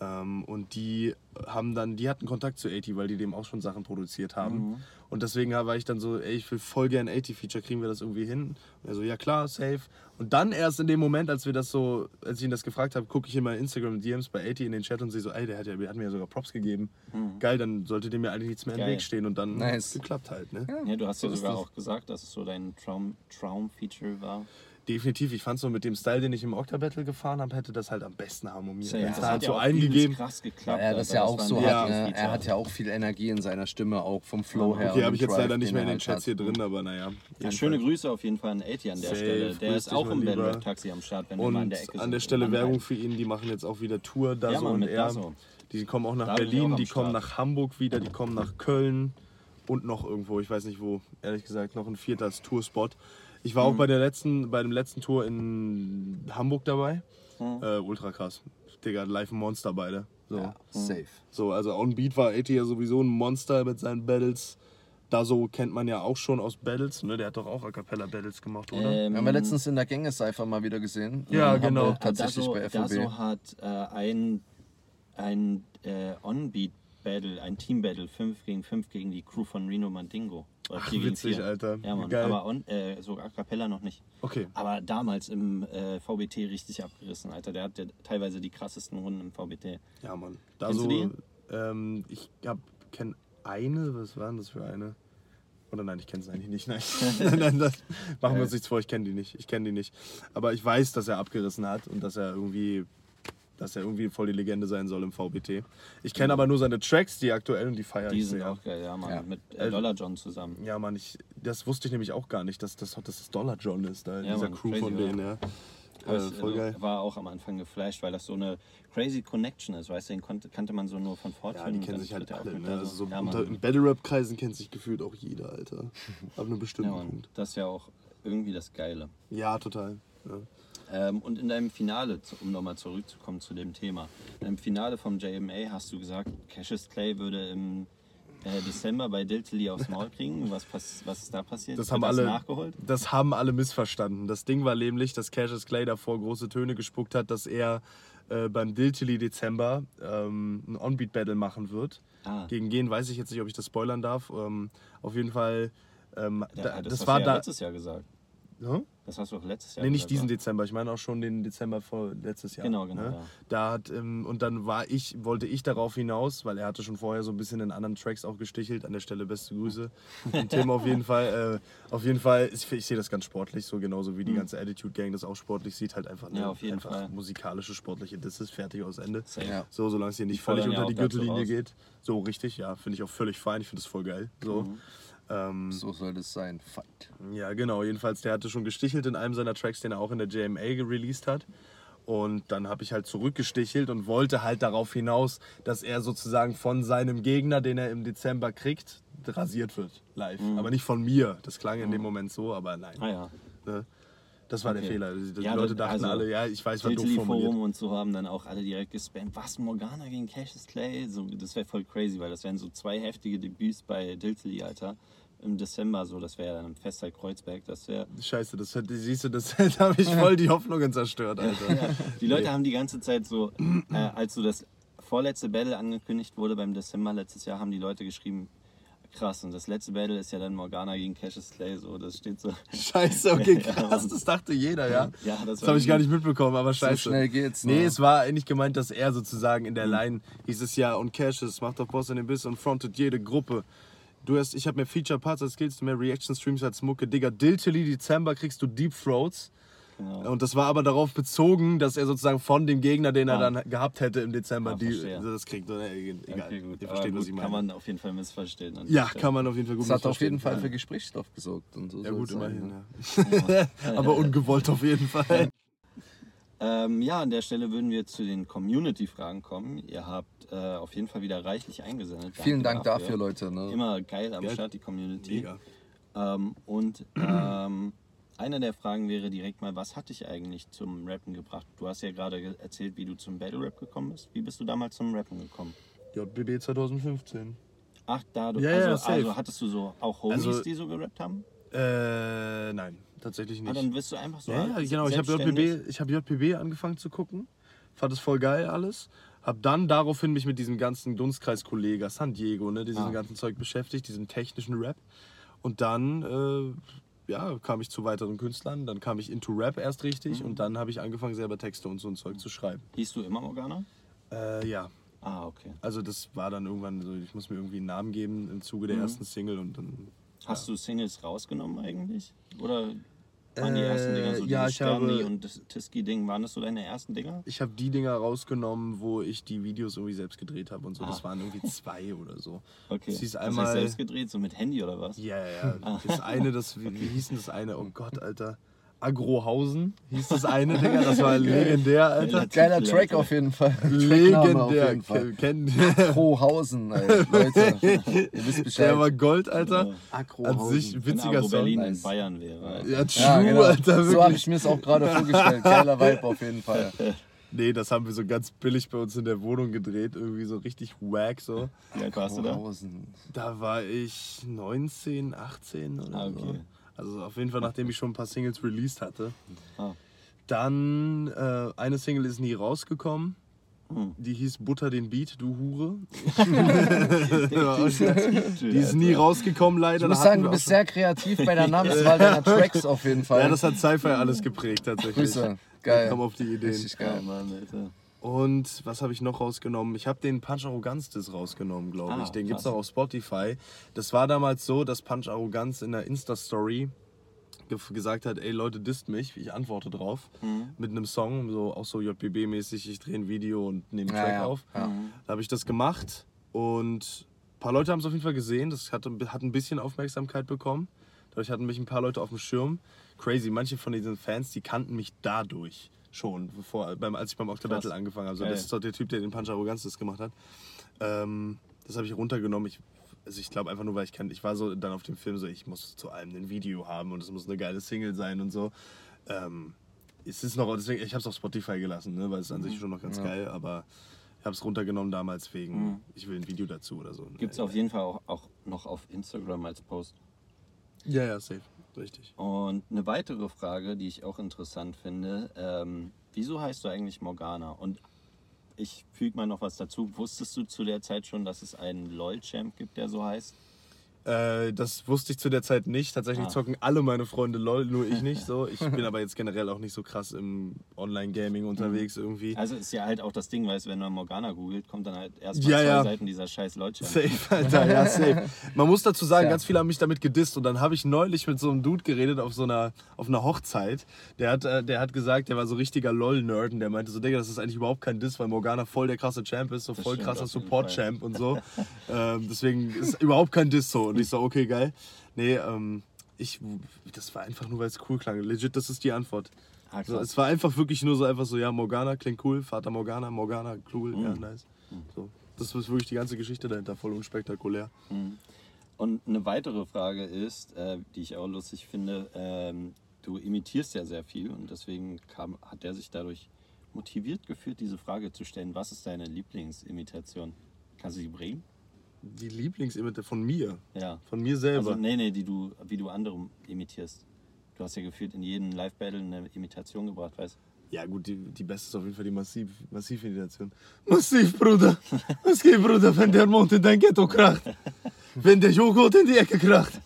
Ähm, und die haben dann, die hatten Kontakt zu 80, weil die dem auch schon Sachen produziert haben. Mhm. Und deswegen war ich dann so, ey, ich will voll gern 80-Feature, kriegen wir das irgendwie hin? Und er so, ja klar, safe. Und dann erst in dem Moment, als wir das so, als ich ihn das gefragt habe, gucke ich in meine Instagram-DMs bei 80 in den Chat und sehe so, ey, der hat, ja, der hat mir ja sogar Props gegeben. Geil, dann sollte dem ja eigentlich nichts mehr im Mhm. Weg stehen. Und dann Nice. geklappt halt, ne? Ja, du hast So ja sogar auch gesagt, dass es so dein Traum- Traum-Feature war. Definitiv, ich fand so mit dem Style, den ich im Octa-Battle gefahren habe, hätte das halt am besten harmoniert. Ja, das da halt hat ja so auch eingegeben. krass geklappt. Ja, das ja auch so Ja. hat. Ne? Er hat ja auch viel Energie in seiner Stimme, auch vom Flow her. Okay, und habe ich jetzt leider Drive, nicht den mehr in den halt Chats hier drin, aber naja. Ja, schöne Grüße auf jeden Fall an 80 an der Safe, Stelle. Der ist auch im. Rap Taxi am Start, wenn wir mal in Und der Ecke an der sind. Stelle Und Werbung für ihn, die machen jetzt auch wieder Tour, Daso Ja, Mann, und er. Die kommen auch nach Da auch Berlin, die kommen nach Hamburg wieder, die kommen nach Köln und noch irgendwo, ich weiß nicht wo, ehrlich gesagt, noch ein vierter als Tourspot. Ich war auch Mhm. bei der letzten, bei dem letzten Tour in Hamburg dabei. Mhm. Äh, ultra krass. Digga, live ein Monster beide. So. Ja, safe. So, also on Beat war 80 ja sowieso ein Monster mit seinen Battles. Daso kennt man ja auch schon aus Battles, ne? Der hat doch auch A Cappella Battles gemacht, oder? Ähm, Wir haben ja letztens in der Gänge-Cypher mal wieder gesehen. Ja, In genau. Hamburg tatsächlich Daso, bei FOB. Daso hat äh, ein, ein äh, On-Beat-Battle, ein Team-Battle, 5 gegen 5 gegen die Crew von Reno Mandingo. Ach, 4 gegen witzig, 4. Alter. Ja, Mann. Geil. Aber on, äh, so A Cappella noch nicht. Okay. Aber damals im äh, VBT richtig abgerissen, Alter. Der hat ja teilweise die krassesten Runden im VBT. Ja, Mann. Kennst Daso, du die? ähm, ich hab, kenn eine, was war denn das für eine? Oder nein, ich kenne es eigentlich nicht. Nein, <laughs> nein, nein das, machen wir uns nichts vor, ich kenne die nicht. Ich kenne die nicht. Aber ich weiß, dass er abgerissen hat und dass er irgendwie, dass er irgendwie voll die Legende sein soll im VBT. Ich kenne aber nur seine Tracks, die aktuell und die feiere Die sind sehr. auch geil, ja, Mann. Ja. Mit äh, Also- Dollar John zusammen. Ja, Mann, ich, das wusste ich nämlich auch gar nicht, dass, dass, dass das Dollar John ist, da, Ja, dieser Mann, Crew von denen, ja. Äh, ich, voll also, geil. war auch am Anfang geflasht, weil das so eine crazy Connection ist, weißt du, den konnte, kannte man so nur von Ja, Fortune. die und kennen sich halt alle. Ne? Also so ja, unter, in Battle Rap Kreisen kennt sich gefühlt auch jeder, Alter. <laughs> Ab einem bestimmten ja. Punkt. Das ist ja auch irgendwie das Geile. Ja, total. Ja. Ähm, und in deinem Finale, um nochmal zurückzukommen zu dem Thema, im Finale vom JMA hast du gesagt, Cassius Clay würde im äh, Dezember bei Diltily aufs Maul <laughs> kriegen. Was, was ist da passiert? Das haben alle, nachgeholt? das haben alle missverstanden. Das Ding war nämlich, dass Cassius Clay davor große Töne gespuckt hat, dass er äh, beim Diltily Dezember ähm, ein On-Beat-Battle machen wird. Ah. Gegen Gen weiß ich jetzt nicht, ob ich das spoilern darf. Ähm, auf jeden Fall, ähm, da, das, das war ja da. letztes Jahr gesagt. Hm? Das hast du auch letztes Jahr Nee, nicht diesen oder? Dezember, ich meine auch schon den Dezember vor letztes Jahr. Genau, genau, Ne? ja. Da hat, ähm, und dann war ich, wollte ich darauf hinaus, weil er hatte schon vorher so ein bisschen in anderen Tracks auch gestichelt. An der Stelle beste Grüße. <laughs> Thema auf jeden Fall. Äh, auf jeden Fall, ich, ich sehe das ganz sportlich, so genauso wie die ganze Attitude Gang das auch sportlich sieht, halt einfach, ne, Mhm. Ja, auf jeden einfach Fall. musikalische, sportliche, das ist fertig aus Ende. Ja. So, solange es hier nicht Die völlig unter die Gürtellinie geht. So, richtig, ja, finde ich auch völlig fein. Ich finde das voll geil. So. Mhm. Ähm, So soll das sein. Fight. ja, genau. Jedenfalls, der hatte schon gestichelt in einem seiner Tracks, den er auch in der JMA released hat. Und dann habe ich halt zurückgestichelt und wollte halt darauf hinaus, dass er sozusagen von seinem Gegner, den er im Dezember kriegt, rasiert wird. Live. Aber nicht von mir. Das klang in dem Moment so, aber nein. Ah ja. Ne? Das war Okay. der Fehler. Die, Ja, Leute das- dachten also, alle, ja, ich weiß, doof Tiltily formuliert. Forum und so haben dann auch alle direkt gespammt. Was, Morgana gegen Cassius Clay? So, das wäre voll crazy, weil das wären so zwei heftige Debüts bei Diltily, Alter. Im Dezember so, das wäre ja dann im Festzeit Kreuzberg. Das wäre. Scheiße, das hat, siehst du, das <laughs> da habe ich voll die Hoffnungen zerstört, Alter. <laughs> Ja, die Leute haben die ganze Zeit so, äh, als so das vorletzte Battle angekündigt wurde beim Dezember letztes Jahr, haben die Leute geschrieben, krass, und das letzte Battle ist ja dann Morgana gegen Cassius Clay, so, das steht so. <laughs> Scheiße, okay, <laughs> krass, das dachte jeder, ja. Ja, das Das habe ich gar nicht mitbekommen, aber scheiße. So schnell geht's. Nee, ne? es war eigentlich gemeint, dass er sozusagen in der Line hieß es ja und Cassius macht doch Boss in den Biss und frontet jede Gruppe. Du hast, ich habe mehr Feature Parts als Skills, du mehr Reaction Streams als Mucke. Digga, Diltily Dezember kriegst du Deep Throats. Genau. Und das war aber darauf bezogen, dass er sozusagen von dem Gegner, den er Ah. dann gehabt hätte im Dezember, Ah, die, also das kriegt. Egal, Okay, gut. ihr versteht, gut, was ich meine. Kann man auf jeden Fall missverstehen. ja, kann man auf jeden Fall gut Das hat auf missverstehen. jeden Fall für Gesprächsstoff gesorgt. Und so Ja gut, immerhin. ne? Ja. <laughs> aber ungewollt auf jeden Fall. Ähm, ja, an der Stelle würden wir zu den Community-Fragen kommen. Ihr habt äh, auf jeden Fall wieder reichlich eingesendet. Vielen Dank dafür, Leute. Ne? Immer geil am Geil. Start, die Community. Mega. Ähm, und ähm, eine der Fragen wäre direkt mal, was hat dich eigentlich zum Rappen gebracht? Du hast ja gerade ge- erzählt, wie du zum Battle Rap gekommen bist. Wie bist du damals zum Rappen gekommen? JBB 2015. Ach, da, du, Ja, ja, also, safe. also hattest du so auch Homies, Also- die so gerappt haben? Äh, nein, tatsächlich Ah, nicht. dann bist du einfach so Ja, ja, genau. Ich habe ich hab JPB angefangen zu gucken. Fand es voll geil alles. Hab dann daraufhin mich mit diesem ganzen Dunstkreis-Kollega San Diego, ne, diesem Ah. ganzen Zeug beschäftigt, diesem technischen Rap. Und dann äh, ja, kam ich zu weiteren Künstlern. Dann kam ich into Rap erst richtig. Mhm. Und dann habe ich angefangen, selber Texte und so ein Zeug zu schreiben. Hieß du immer Morgana? Äh, ja, Ah, okay. also das war dann irgendwann so, ich muss mir irgendwie einen Namen geben im Zuge der Mhm. ersten Single und dann Hast du Singles rausgenommen eigentlich? Oder waren die ersten Dinger so Äh, ja, ich habe- Sterni und das Tiski-Ding, waren das so deine ersten Dinger? Ich habe die Dinger rausgenommen, wo ich die Videos irgendwie selbst gedreht habe und so. Ah. Das waren irgendwie zwei <laughs> oder so. Okay. Das hieß einmal- du selbst gedreht, so mit Handy oder was? Ja, ja, Ah. ja. Das eine, das, <laughs> wie, wie hieß denn das eine? Oh Gott, Alter. Agrohausen hieß das eine, Digga. Das war <laughs> legendär, Alter. Geiler Track Alter. auf jeden Fall. Trackname auf Legendär. jeden Fall. Kennt, Prohausen, ey. Leute. <laughs> Ihr wisst Bescheid. der war Gold, Alter. Ja. An sich witziger Song. Berlin in. Bayern wäre. Alter. Ja, true, Ja, genau. Alter, so habe ich mir es auch gerade vorgestellt. Geiler <laughs> Vibe auf jeden Fall. Nee, das haben wir so ganz billig bei uns in der Wohnung gedreht. Irgendwie so richtig wack so. Wie alt warst du da? Da war ich 19, 18 oder Ah, okay. so. Also auf jeden Fall, nachdem ich schon ein paar Singles released hatte. Ah. Dann äh, eine Single ist nie rausgekommen. Hm. Die hieß Butter den Beat, du Hure. Die <laughs> Die ist nie rausgekommen leider. Ich muss sagen, du bist sehr kreativ bei der Namenswahl deiner <laughs> Tracks auf jeden Fall. Ja, das hat Sci-Fi alles geprägt tatsächlich. Grüße. Ich Geil. komme auf die Ideen. Richtig geil. Mann, Alter. Und was habe ich noch rausgenommen? Ich habe den Punch Arroganz Diss rausgenommen, glaube Ah, ich. Den gibt es auch auf Spotify. Das war damals so, dass Punch Arroganz in der Insta-Story ge gesagt hat, ey Leute, disst mich, ich antworte drauf. Mhm. Mit einem Song, so auch so JBB-mäßig, ich drehe ein Video und nehme einen Ja, Track ja. auf. Ja. Da habe ich das gemacht und ein paar Leute haben es auf jeden Fall gesehen. Das hat, hat ein bisschen Aufmerksamkeit bekommen. Dadurch hatten mich ein paar Leute auf dem Schirm. Crazy, manche von diesen Fans, die kannten mich dadurch schon, bevor, beim, als ich beim. Battle angefangen habe. So, Geil. das ist doch der Typ, der den Punch Arroganz gemacht hat. Ähm, das habe ich runtergenommen. Ich, also ich glaube einfach nur, weil ich kann, ich war so dann auf dem Film so, ich muss zu allem ein Video haben und es muss eine geile Single sein und so. Ähm, es ist noch, deswegen, ich habe es auf Spotify gelassen, ne, weil es an sich schon noch ganz Ja. geil, aber ich habe es runtergenommen damals wegen, Mhm. ich will ein Video dazu oder so. Gibt es auf jeden Fall auch, auch noch auf Instagram als Post. Ja, ja, safe. Richtig. Und eine weitere Frage, die ich auch interessant finde, ähm, wieso heißt du eigentlich Morgana? Und ich füge mal noch was dazu. Wusstest du zu der Zeit schon, dass es einen LOL-Champ gibt, der so heißt? Äh, das wusste ich zu der Zeit nicht. Tatsächlich Ah. zocken alle meine Freunde LOL, nur ich nicht so. Ich <laughs> bin aber jetzt generell auch nicht so krass im Online-Gaming unterwegs irgendwie. Also ist ja halt auch das Ding, weißt wenn man Morgana googelt, kommt dann halt erstmal Ja, zwei ja. Seiten dieser scheiß Leute. Safe, Alter, ja, safe. Man muss dazu sagen, Ja. ganz viele haben mich damit gedisst und dann habe ich neulich mit so einem Dude geredet auf so einer, auf einer Hochzeit. Der hat, äh, der hat gesagt, der war so richtiger LOL-Nerd und der meinte so, Digga, das ist eigentlich überhaupt kein Diss, weil Morgana voll der krasse Champ ist, so voll krasser Support-Champ und so. <laughs> ähm, deswegen ist überhaupt kein Diss so. Und ich so, okay, geil. Nee, ähm, ich, das war einfach nur, weil es cool klang. Legit, das ist die Antwort. Ah, So, krass. es war einfach wirklich nur so, einfach so, ja, Morgana klingt cool, Vater Morgana, Morgana, cool, ja, Mhm. nice. So. Das ist wirklich die ganze Geschichte dahinter, voll unspektakulär. Und eine weitere Frage ist, äh, die ich auch lustig finde, ähm, du imitierst ja sehr viel und deswegen kam, hat er sich dadurch motiviert gefühlt, diese Frage zu stellen, was ist deine Lieblingsimitation? Kannst du die bringen? Die Lieblingsimite von mir, Ja. von mir selber. Also nee, nee, die du, wie du andere imitierst. Du hast ja gefühlt in jedem Live-Battle eine Imitation gebracht, weißt du? Ja gut, die, die beste ist auf jeden Fall die Massiv, Massiv-Imitation. Massiv, Bruder. <laughs> Was geht, Bruder, wenn der Mond in dein Ghetto kracht? Wenn der Joghurt in die Ecke kracht.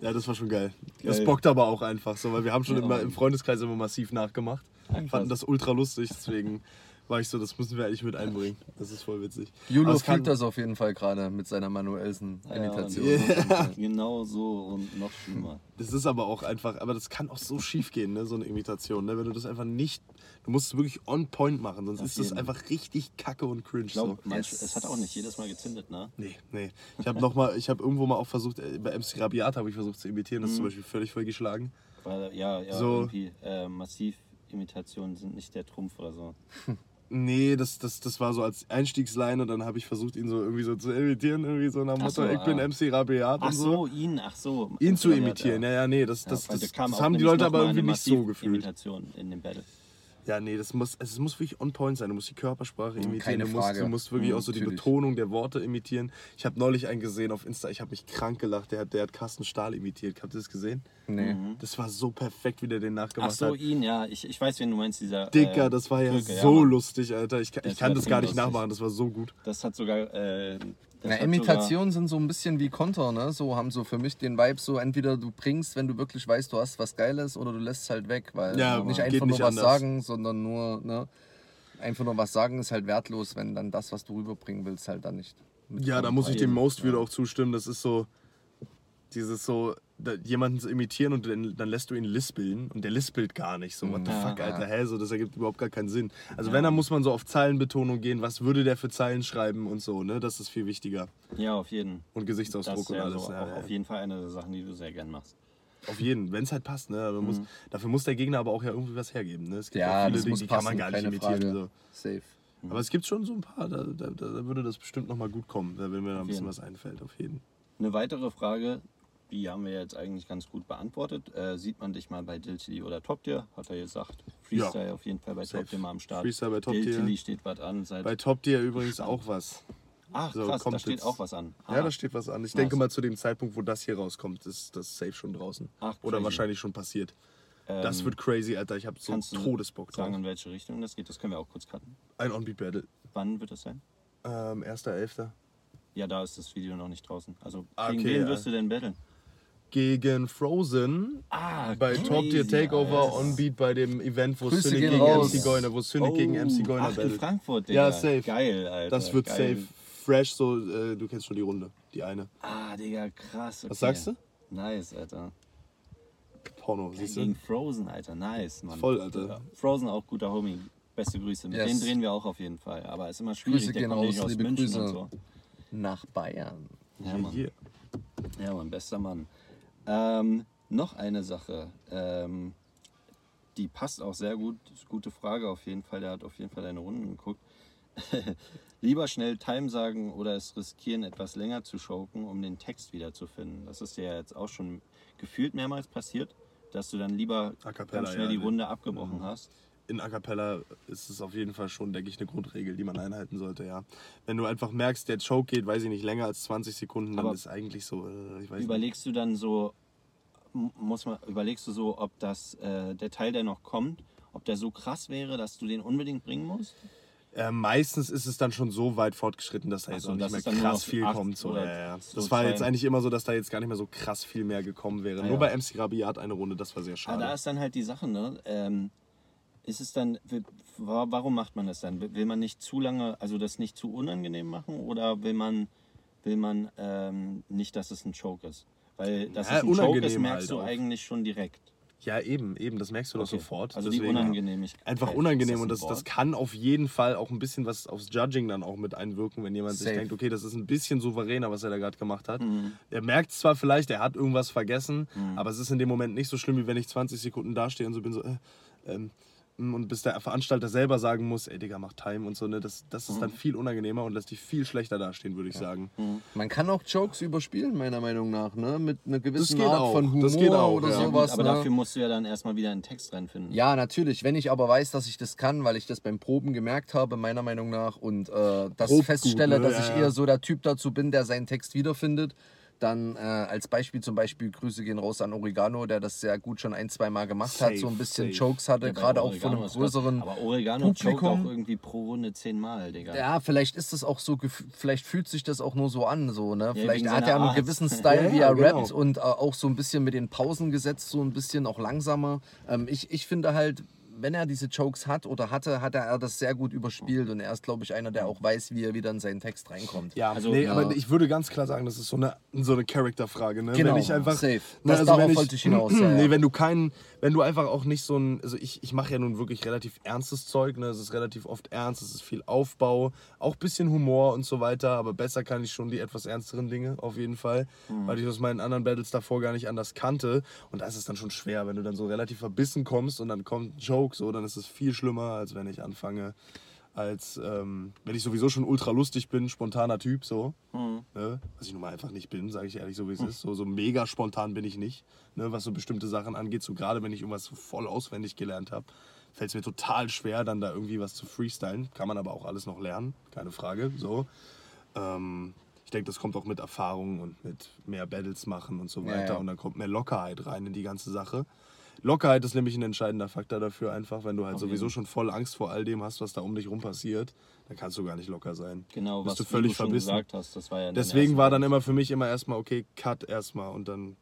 Ja, das war schon geil. Das Geil. bockt aber auch einfach so, weil wir haben schon Ja, immer im Freundeskreis immer massiv nachgemacht. Fanden das ultra lustig, deswegen war ich so, das müssen wir eigentlich mit einbringen. Das ist voll witzig. Julo es fühlt das auf jeden Fall gerade mit seiner manuellsten Imitation. Ja, <laughs> Genau so und noch schlimmer. Das ist aber auch einfach, aber das kann auch so schief gehen, ne, so eine Imitation, ne, wenn du das einfach nicht, du musst es wirklich on point machen, sonst Auf ist das einfach richtig kacke und cringe. Ich glaube, so. es hat auch nicht jedes Mal gezündet, ne? Nee, nee. Ich habe noch mal, ich habe irgendwo mal auch versucht, äh, bei MC Rabiat habe ich versucht zu imitieren, das ist Mhm. zum Beispiel völlig vollgeschlagen. Weil, ja, ja, So. irgendwie äh, Massiv-Imitationen sind nicht der Trumpf oder so. <laughs> Nee, das, das, das war so als Einstiegsline und dann habe ich versucht, ihn so irgendwie so zu imitieren, irgendwie so nach dem Ach Motto, so, ich bin ah. MC Rabiat Ach und so, so. ihn, ach so. Ihn zu imitieren, ja, ja, nee, das, Ja, das, das, das auch haben die Leute aber irgendwie nicht so gefühlt. Imitation in dem Battle. Ja, nee, das muss, es muss wirklich on point sein. Du musst die Körpersprache imitieren. keine du, musst, Frage. du musst wirklich Mhm, auch so die natürlich. Betonung der Worte imitieren. Ich habe neulich einen gesehen auf Insta, ich habe mich krank gelacht. Der hat, der hat Carsten Stahl imitiert. Habt ihr das gesehen? Nee. Das war so perfekt, wie der den Ach nachgemacht so, hat. ihn, ja. Ich, ich weiß, wen du meinst, dieser. Dicker, äh, das war ja Türke, so Mann. lustig, Alter. Ich, kann- ich Das kann das gar nicht lustig. nachmachen, das war so gut. Das hat sogar. Äh, Na, Imitationen sind so ein bisschen wie Konter, ne? So haben so für mich den Vibe so, entweder du bringst, wenn du wirklich weißt, du hast was Geiles, oder du lässt es halt weg, weil Ja, nicht einfach nicht nur was anders. sagen, sondern nur, ne? Einfach nur was sagen ist halt wertlos, wenn dann das, was du rüberbringen willst, halt dann nicht. Ja, da muss ich dem Most wieder ja. auch zustimmen. Das ist so, dieses so, jemanden zu imitieren und dann, dann lässt du ihn lispeln und der lispelt gar nicht. So, what the fuck. Alter, hä? So, das ergibt überhaupt gar keinen Sinn. Also Ja. wenn, dann muss man so auf Zeilenbetonung gehen. Was würde der für Zeilen schreiben und so, ne? Das ist viel wichtiger. Ja, auf jeden. Und Das Gesichtsausdruck ist und ja alles. so ja, auch ja. auf jeden Fall eine der Sachen, die du sehr gern machst. Auf jeden, wenn es halt passt, ne? Aber muss, dafür muss der Gegner aber auch ja irgendwie was hergeben, ne? Es gibt Ja, viele das Dinge, muss die passen, kann man gar nicht imitieren. Frage. So. Safe. Aber es gibt schon so ein paar, da, da, da würde das bestimmt nochmal gut kommen, wenn mir da ein bisschen jeden. was einfällt, auf jeden. Eine weitere Frage, die haben wir jetzt eigentlich ganz gut beantwortet. Äh, sieht man dich mal bei Diltily oder Top Tier? Hat er gesagt. Freestyle auf jeden Fall bei. Top Tier mal am Start. Freestyle bei Top Tier. Diltily steht was an. Bei Top Tier übrigens auch was. Ach so, krass, da steht jetzt- auch was an. Ja, Ah, da steht was an. Ich Nice. denke mal, zu dem Zeitpunkt, wo das hier rauskommt, ist das safe schon draußen. Ach, Oder wahrscheinlich schon passiert. das ähm, wird crazy, Alter. Ich habe so kannst Todesbock drauf. Sagen, in welche Richtung das geht, das können wir auch kurz cutten. Ein On-Beat-Battle. Wann wird das sein? Ähm, 1.11. Ja, da ist das Video noch nicht draußen. Also gegen okay, wen ja. wirst du denn battlen? Gegen Frozen. Ah, Bei Top Tier Takeover On-Beat bei dem Event, wo Grüße Cynic gegen raus. MC Goiner, wo Cynic gegen MC Goiner Oh, ach, in battelt. Frankfurt, Digga. Ja, safe. Geil, Alter. Das wird Geil. safe. Fresh, so, äh, du kennst schon die Runde, die eine. Ah, Digga, krass. Okay. Was sagst du? Nice, Alter. Porno, siehst Gegen du? Frozen, Alter. Nice, Mann. Voll, Alter. Ja, Frozen auch guter Homie. Beste Grüße. Mit Yes. denen drehen wir auch auf jeden Fall. Aber ist immer schwierig. Grüße Der gehen raus, aus liebe München Grüße. und so. Nach Bayern. Ja, Mann. Hier. Ja, Mann, bester Mann. Ähm, noch eine Sache. Ähm, die passt auch sehr gut. Gute Frage auf jeden Fall. Der hat auf jeden Fall deine Runden geguckt. <laughs> Lieber schnell Time sagen oder es riskieren, etwas länger zu schoken, um den Text wiederzufinden. Das ist ja jetzt auch schon gefühlt mehrmals passiert, dass du dann lieber A cappella, ganz schnell ja, die. Runde abgebrochen hast. In A Cappella ist es auf jeden Fall schon, denke ich, eine Grundregel, die man einhalten sollte, ja. Wenn du einfach merkst, der Choke geht, weiß ich nicht, länger als 20 Sekunden, dann Aber ist eigentlich so, äh, ich weiß nicht. Überlegst du dann so, muss man, überlegst du so, ob das äh, der Teil, der noch kommt, ob der so krass wäre, dass du den unbedingt bringen musst? Äh, meistens ist es dann schon so weit fortgeschritten, dass da jetzt so, auch nicht mehr nur krass viel kommt. So. Ja, ja. so Das war jetzt zwei. eigentlich immer so, dass da jetzt gar nicht mehr so krass viel mehr gekommen wäre. Ah, Nur ja. bei MC Rabiat eine Runde, das war sehr Aber schade. da ist dann halt die Sache, ne? Ähm, ist es dann, warum macht man das dann? Will man nicht zu lange, also das nicht zu unangenehm machen oder will man, will man ähm, nicht, dass es ein Choke ist? Weil, dass Ja, es ein Choke ist, unangenehm merkst halt du auch. eigentlich schon direkt. ja, eben, eben, das merkst du doch Okay. sofort. Also die Deswegen- Unangenehmigkeit. Einfach unangenehm das und das, das kann auf jeden Fall auch ein bisschen was aufs Judging dann auch mit einwirken, wenn jemand sich Safe. denkt, okay, das ist ein bisschen souveräner, was er da gerade gemacht hat. Mhm. Er merkt zwar vielleicht, er hat irgendwas vergessen, aber es ist in dem Moment nicht so schlimm, wie wenn ich 20 Sekunden dastehe und so bin so, äh, ähm, und bis der Veranstalter selber sagen muss, ey Digga, mach Time und so, ne, das, das ist dann Mhm. viel unangenehmer und lässt dich viel schlechter dastehen, würde ich sagen. Man kann auch Jokes überspielen, meiner Meinung nach, ne? Mit einer gewissen Art auch, von Humor das geht auch, oder ja. Ja, sowas. aber ne? dafür musst du ja dann erstmal wieder einen Text reinfinden. Ja, natürlich. Wenn ich aber weiß, dass ich das kann, weil ich das beim Proben gemerkt habe, meiner Meinung nach, und äh, das Probt feststelle, gut, ne? dass ich Ja, ja. eher so der Typ dazu bin, der seinen Text wiederfindet, dann äh, als Beispiel zum Beispiel Grüße gehen raus an Oregano, der das sehr gut schon ein, zwei Mal gemacht hat, Safe, so ein bisschen safe. Jokes hatte, Ja, gerade auch von einem größeren Aber Oregano Publikum. auch irgendwie pro Runde zehnmal, Digga. Ja, vielleicht ist das auch so, vielleicht fühlt sich das auch nur so an, so, ne? Vielleicht wegen hat er einen Art. gewissen <laughs> Style, Ja, wie ja, er genau. rappt und äh, auch so ein bisschen mit den Pausen gesetzt, so ein bisschen auch langsamer. Ähm, ich, ich finde halt, wenn er diese Jokes hat oder hatte, hat er das sehr gut überspielt und er ist, glaube ich, einer, der auch weiß, wie er wieder in seinen Text reinkommt. Ja, Also, nee, ja. aber ich würde ganz klar sagen, das ist so eine, so eine Charakterfrage. Ne? Genau, wenn ich einfach, safe. Ne, Das- also darauf wenn ich, wollte ich hinaus, <clears throat> ja, nee, wenn du keinen, wenn du einfach auch nicht so ein, also ich, ich mache ja nun wirklich relativ ernstes Zeug, ne? es ist relativ oft ernst, es ist viel Aufbau, auch ein bisschen Humor und so weiter, aber besser kann ich schon die etwas ernsteren Dinge, auf jeden Fall, Mhm. weil ich aus meinen anderen Battles davor gar nicht anders kannte und da ist es dann schon schwer, wenn du dann so relativ verbissen kommst und dann kommt ein Joke, so, dann ist es viel schlimmer, als wenn ich anfange als ähm, wenn ich sowieso schon ultra lustig bin, spontaner Typ so. Ne? Was ich nun mal einfach nicht bin, sage ich ehrlich so wie es ist. So, so mega spontan bin ich nicht, ne? was so bestimmte Sachen angeht. So gerade wenn ich irgendwas so voll auswendig gelernt habe, fällt es mir total schwer, dann da irgendwie was zu freestylen. Kann man aber auch alles noch lernen, keine Frage. So. Ähm, ich denke, das kommt auch mit Erfahrung und mit mehr Battles machen und so Ja, weiter. ja. Und dann kommt mehr Lockerheit rein in die ganze Sache. Lockerheit ist nämlich ein entscheidender Faktor dafür, einfach, wenn du halt Auf sowieso jeden. schon voll Angst vor all dem hast, was da um dich rum passiert, dann kannst du gar nicht locker sein. Genau, Bist was du völlig du gesagt hast. Das war ja Deswegen war dann immer für mich immer erstmal, okay, Cut erstmal und dann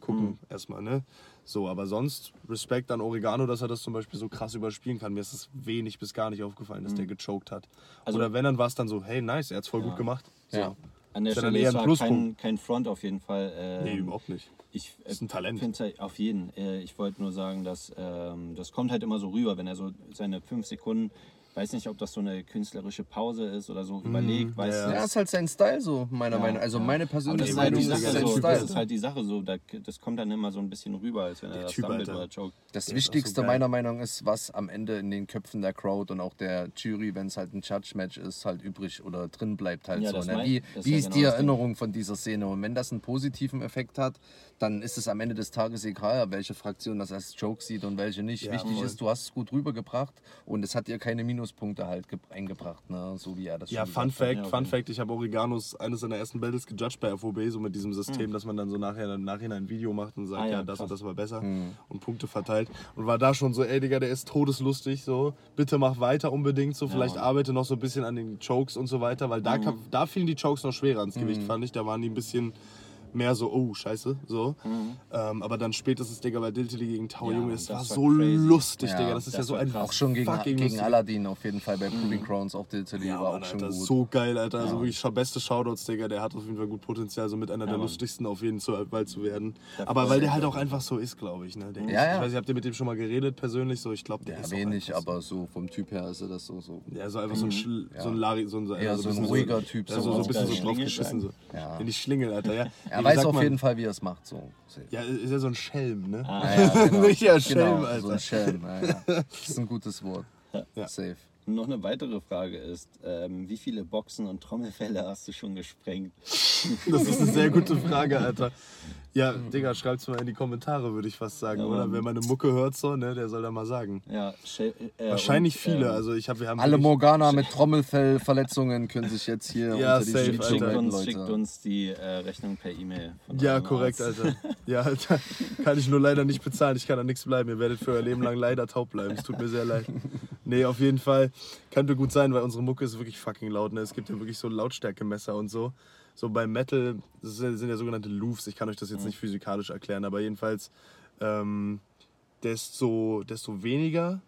gucken Mhm. erstmal, ne? So, aber sonst Respekt an Oregano, dass er das zum Beispiel so krass überspielen kann. Mir ist es wenig bis gar nicht aufgefallen, dass der gechoked hat. Mhm. Also- Oder wenn, dann war es dann so, hey, nice, er hat's voll Ja. gut gemacht. So. Ja. An der Ist ja dann Stelle eher ist ein Pluspunkt. kein, kein Front auf jeden Fall. Ähm, Nee, überhaupt nicht. Ich äh, Ist ein Talent. halt auf jeden. Äh, ich wollte nur sagen, dass ähm, das kommt halt immer so rüber, wenn er so seine fünf Sekunden, weiß nicht, ob das so eine künstlerische Pause ist oder so überlegt, weißt Mhm. ja, du. Ja, ist halt sein Style so, meiner Ja, Meinung Also ja. meine das persönliche ist, halt Meinung ist sein so, das Style. ist halt die Sache so, da, das kommt dann immer so ein bisschen rüber, als wenn er das Typ, sammelt oder joke. Das Der auch Wichtigste so meiner Meinung nach ist, was am Ende in den Köpfen der Crowd und auch der Jury, wenn es halt ein Judge-Match ist, halt übrig oder drin bleibt halt Ja, so. das Ne? mein- Wie, das ist wie ja ist genau die das. Erinnerung von dieser Szene? Und wenn das einen positiven Effekt hat, dann ist es am Ende des Tages egal, welche Fraktion das als Joke sieht und welche nicht. Ja, Wichtig ist, du hast es gut rübergebracht und es hat dir keine Minuspunkte halt ge- eingebracht, ne? so wie er das Ja, schon Fun. Fact, Ja, okay. Fun Fact, ich habe Oreganos eines seiner ersten Battles gejudged bei FOB, so mit diesem System, dass man dann so nachher im Nachhinein ein Video macht und sagt, Ah, ja, ja, das und das war besser Mhm. und Punkte verteilt. Und war da schon so, ey Digga, der ist todeslustig, so, bitte mach weiter unbedingt, so, vielleicht arbeite noch so ein bisschen an den Chokes und so weiter, weil Mhm. da, kam, da fielen die Chokes noch schwerer ins Gewicht, fand ich, da waren die ein bisschen mehr so, oh, scheiße, so. Ähm, aber dann spätestens, Digga, bei Diltily gegen Tau, Mhm. Ja, Junge, es das war war so crazy. lustig, Ja, Digga, das ist das ja so war ein krass. Auch schon gegen, gegen lustig- Aladdin auf jeden Fall bei Proving Crowns, auch Diltily Ja, war Mann, auch schon Alter, gut. so geil, Alter. Also wirklich beste Shoutouts, Digga. Der hat auf jeden Fall gut Potenzial, so mit einer der Mann. lustigsten auf jeden Fall zu werden. Der Aber weil der halt auch einfach so ist, glaube ich. Ne? Der, Ja, ich, ja. ich weiß nicht, habt ihr mit dem schon mal geredet persönlich? So, ich glaube, der Ja, ist wenig, aber so vom Typ her ist er das so. so. Ja, so einfach so ein, Schl so ein Lari, so ein, Eher so ein bisschen ruhiger Typ, Ja, so ein bisschen so draufgeschissen. So. Ja. Schlingel, Alter. Ja. Weiß auf man? jeden Fall, wie er es macht. So. Safe. Ja, ist ja so ein Schelm, ne? Ah, <laughs> Ja, ja, genau. Richtiger Schelm, genau, So Alter. ein Schelm, ja, ja. <laughs> Das ist ein gutes Wort. Ja. Safe. Noch eine weitere Frage ist, ähm, wie viele Boxen und Trommelfälle hast du schon gesprengt? Das ist eine sehr gute Frage, Alter. Ja, Digga, schreibt's mal in die Kommentare, würde ich fast sagen, Ja, oder? Wer meine Mucke hört so, ne, der soll da mal sagen. Ja, Shell- äh, Wahrscheinlich und, viele. ähm, Also ich habe, wir haben Alle Morgana mit Trommelfellverletzungen können sich jetzt hier <laughs> Ja, unter die safe, Alter. Schickt uns, Leute. schickt uns die äh, Rechnung per E-Mail. Ja, korrekt, Arzt. Alter. <laughs> Ja, Alter. Kann ich nur leider nicht bezahlen. Ich kann da nichts bleiben. Ihr werdet für euer Leben lang leider taub bleiben. Es tut mir sehr leid. Nee, auf jeden Fall. Könnte gut sein, weil unsere Mucke ist wirklich fucking laut. Ne? Es gibt ja wirklich so Lautstärkemesser und so. So beim Metal, das sind sind ja sogenannte Loops. Ich kann euch das jetzt nicht physikalisch erklären, aber jedenfalls, ähm, desto, desto weniger,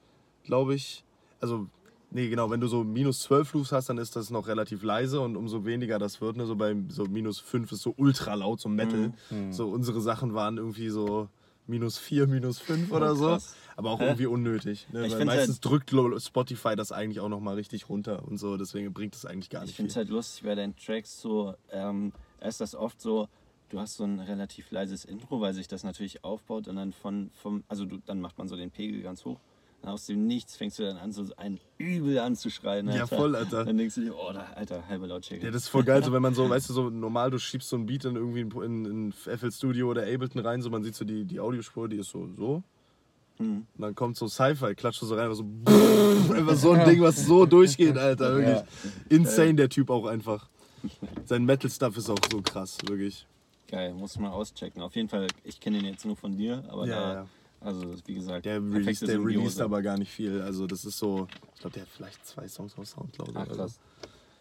glaube ich, also, nee, genau, wenn du so minus 12 Loops hast, dann ist das noch relativ leise und umso weniger das wird, ne, so bei so minus 5 ist so ultra laut, so Metal. So unsere Sachen waren irgendwie so minus 4, minus 5 oder so. krass. Aber auch Hä? irgendwie unnötig. Ne? Ich Weil meistens drückt Lo- Spotify das eigentlich auch nochmal richtig runter und so, deswegen bringt es eigentlich gar Ich nicht finde es halt lustig bei deinen Tracks so, ähm, ist das oft so, du hast so ein relativ leises Intro, weil sich das natürlich aufbaut und dann von, vom, also du, dann macht man so den Pegel ganz hoch. Dann aus dem Nichts fängst du dann an, so ein Übel anzuschreien. Ja, Alter. voll, Alter. Dann denkst du dir, oh, da, Alter, halbe Lautstärke. Ja, das ist voll geil, so <laughs> wenn man so, weißt du, so normal, du schiebst so ein Beat in irgendwie in, in, FL Studio oder Ableton rein, so man sieht so die, die Audiospur, die ist so, so. Hm. Und dann kommt so Sci-Fi, klatscht so rein, so <laughs> einfach so ein Ding, was so durchgeht, Alter, wirklich. Insane der Typ auch einfach. <laughs> Sein Metal-Stuff ist auch so krass, wirklich. Geil, muss man auschecken. Auf jeden Fall, ich kenne den jetzt nur von dir, aber Ja, da, ja. Also wie gesagt, Der released, der released aber gar nicht viel. Also das ist so, ich glaube, der hat vielleicht zwei Songs auf Soundcloud. Ach, oder so.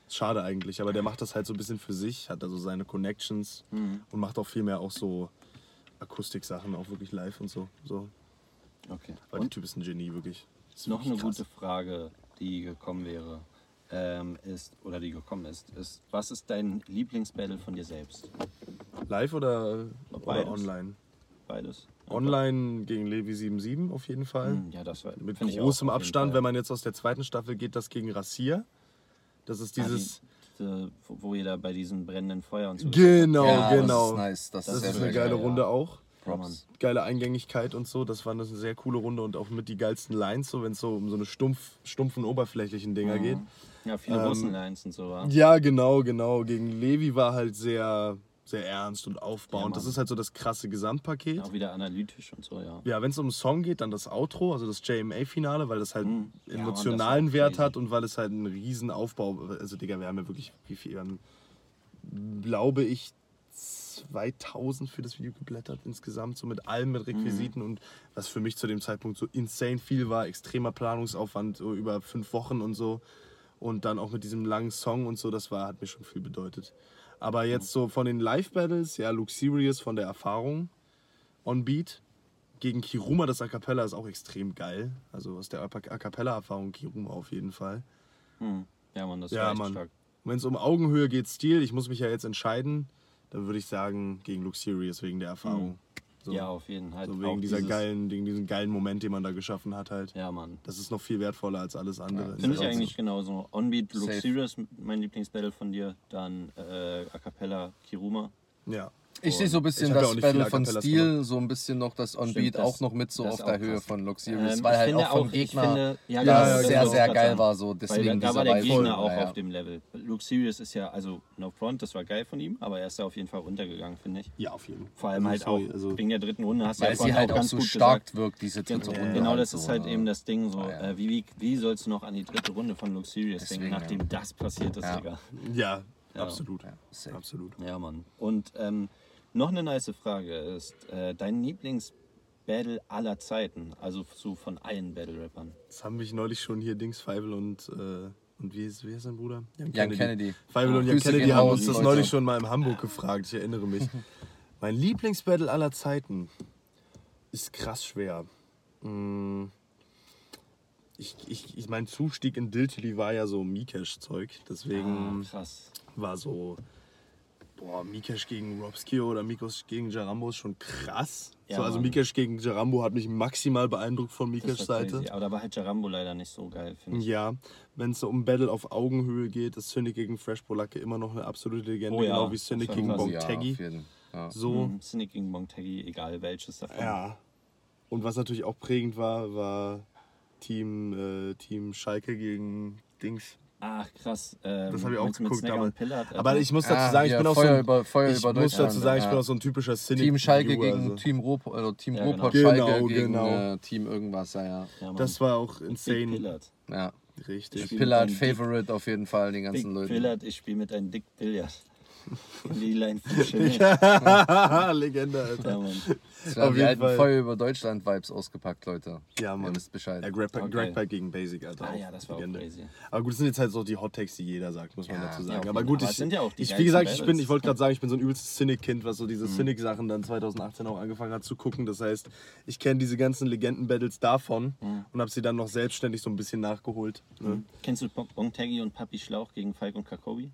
Schade eigentlich, aber der macht das halt so ein bisschen für sich, hat also seine Connections Mhm. und macht auch viel mehr auch so Akustiksachen, auch wirklich live und so. so. Okay. Aber der Typ ist ein Genie, wirklich. Ist noch wirklich eine krass. gute Frage, die gekommen wäre, ähm, ist, oder die gekommen ist, ist, was ist dein Lieblingsbattle von dir selbst? Live oder, oder online? Beides. Online gegen Levi 77 auf jeden Fall. Hm, Ja, das war Mit großem auch Abstand, Fall. wenn man jetzt aus der zweiten Staffel geht, das gegen Rassier. Das ist dieses. die, diese, wo ihr da bei diesem brennenden Feuer und so. Genau, ja, genau. Das ist nice. Das, Das ist, ist eine geile geil. Runde auch. Ja, Mann. Props. Geile Eingängigkeit und so. Das war eine sehr coole Runde und auch mit die geilsten Lines, so wenn es so um so eine stumpf, stumpfen, oberflächlichen Dinger geht. Ja, viele Ähm, Russenlines und so. Wa? Ja, genau, genau. Gegen Levi war halt sehr, sehr ernst und aufbauend. Ja, das ist halt so das krasse Gesamtpaket. Auch wieder analytisch und so, ja. Ja, wenn es um einen Song geht, dann das Outro, also das JMA-Finale, weil das halt Mhm. Ja, emotionalen das war Wert crazy. hat und weil es halt einen riesen Aufbau, also Digga, wir haben ja wirklich, wie viel, haben, glaube ich, 2000 für das Video geblättert insgesamt, so mit allem, mit Requisiten und was für mich zu dem Zeitpunkt so insane viel war, extremer Planungsaufwand, so über fünf Wochen und so und dann auch mit diesem langen Song und so, das war, hat mir schon viel bedeutet. Aber jetzt so von den Live-Battles, ja, Luke Serious von der Erfahrung, on Beat. Gegen Kiruma, das A Cappella ist auch extrem geil. Also aus der A Cappella-Erfahrung Kiruma auf jeden Fall. Hm. Ja, Mann, das Ja, war stark. Wenn es um Augenhöhe geht, Stil, ich muss mich ja jetzt entscheiden, dann würde ich sagen gegen Luke Serious wegen der Erfahrung. So, Ja, auf jeden Fall. so Auch wegen dieser dieses- geilen, wegen diesem geilen Moment, den man da geschaffen hat halt. Ja, Mann. Das ist noch viel wertvoller als alles andere. Finde ich Ja, eigentlich genauso. Onbeat. Serious, mein Lieblingsbattle von dir. Dann äh, A Cappella, Kiruma. Ja. Ich sehe so ein bisschen ja das auch Battle von Stil, so ein bisschen noch das On Stimmt, Beat das- auch noch mit so auf der auch Höhe krass. von Luxurious, Ähm, weil ich halt finde auch vom auch- ich Gegner finde- ja, ja, sehr, ich sehr auch geil war, so deswegen da, da war der. Gegner auch Ja, ja. auf dem Level. Luke Serious ist ja, also No Front, das war geil von ihm, aber er ist da auf jeden Fall runtergegangen, finde ich. Ja, auf jeden Fall. Vor allem Also, halt sorry, auch also- wegen der dritten Runde hast du ja Weil sie vorhin halt auch ganz so gut stark gesagt. wirkt, diese dritte Gen- Runde. Genau, halt das ist halt ne? eben das Ding so. Ah, ja. Äh, wie, sollst du noch an die dritte Runde von Luke Serious denken, nachdem ja. das passiert ist, Ja. Digga? Ja, Ja. absolut. Ja. Absolut. Ja, Mann. Und ähm, noch eine nice Frage ist, äh, dein Lieblings-Battle aller Zeiten, also so von allen Battle-Rappern. Das haben mich neulich schon hier Dings, Feivel und, äh, und wie ist, wie ist sein Bruder? Jan Jan Kennedy. Feivel und Jan Kennedy haben uns das Leute. neulich schon mal in Hamburg gefragt, ich erinnere mich. <laughs> mein Lieblingsbattle aller Zeiten ist krass schwer. Mm, Ich, ich, ich, mein Zustieg in Diltily war ja so Mikesh-Zeug, deswegen Ah, krass. war so, boah, Mikesh gegen Robskio oder Mikos gegen Jarambo ist schon krass. Ja, so, also. Mikesh gegen Jarambo hat mich maximal beeindruckt von Mikesh Seite. crazy. Aber da war halt Jarambo leider nicht so geil, finde ich. Ja, wenn es so um Battle auf Augenhöhe geht, ist Cynic gegen Fresh Polacke immer noch eine absolute Legende, Oh ja, genau wie Cynic gegen quasi, Bong ja. So, Mhm. Cynic gegen Bonteggi, egal welches davon. ja. Und was natürlich auch prägend war, war Team, äh, Team Schalke gegen Dings. Ach, krass. Ähm, Das habe ich auch mit geguckt damals. Pillard, Aber Alter? ich muss dazu Ah, sagen, ich hier, bin auch Feuer so ein, über- Feuer ich über muss dazu sagen, ich ja. bin auch so ein typischer Cynic. Team Schalke Viewer, gegen also. Team Ruhrpott, oder Team Ja, Ruhrpott genau. Schalke Genau, gegen genau. Äh, Team irgendwas, ja, ja. Ja. Das war auch insane. Pillard. ja. Richtig. Pillard Favorite auf jeden Fall, den Big ganzen Leuten. Pillard, ich spiele mit einem Dick Billard. Lila in Fische. <laughs> Legende, Alter. Ja, Mann. Wir haben Auf die alten Fall. Feuer über Deutschland-Vibes ausgepackt, Leute. Ja, Ihr Mann. wisst Bescheid. Ja, Grab, Okay. Grabpack gegen Basic, Alter. Ah ja, das war auch Legende. crazy. Aber gut, das sind jetzt halt so die Hot Takes, die jeder sagt, muss man Ja, dazu ja, sagen. auf aber gut. Aber ich, es sind ja auch die ich wie gesagt, ich bin, ich wollte gerade sagen, ich bin so ein übelstes Cynic-Kind, was so diese Mhm. Cynic-Sachen dann 2018 auch angefangen hat zu gucken. Das heißt, ich kenne diese ganzen Legenden-Battles davon Mhm. und habe sie dann noch selbstständig so ein bisschen nachgeholt. Ne? Kennst du Bon- Bontegi und Papi Schlauch gegen Falk und Kakobi?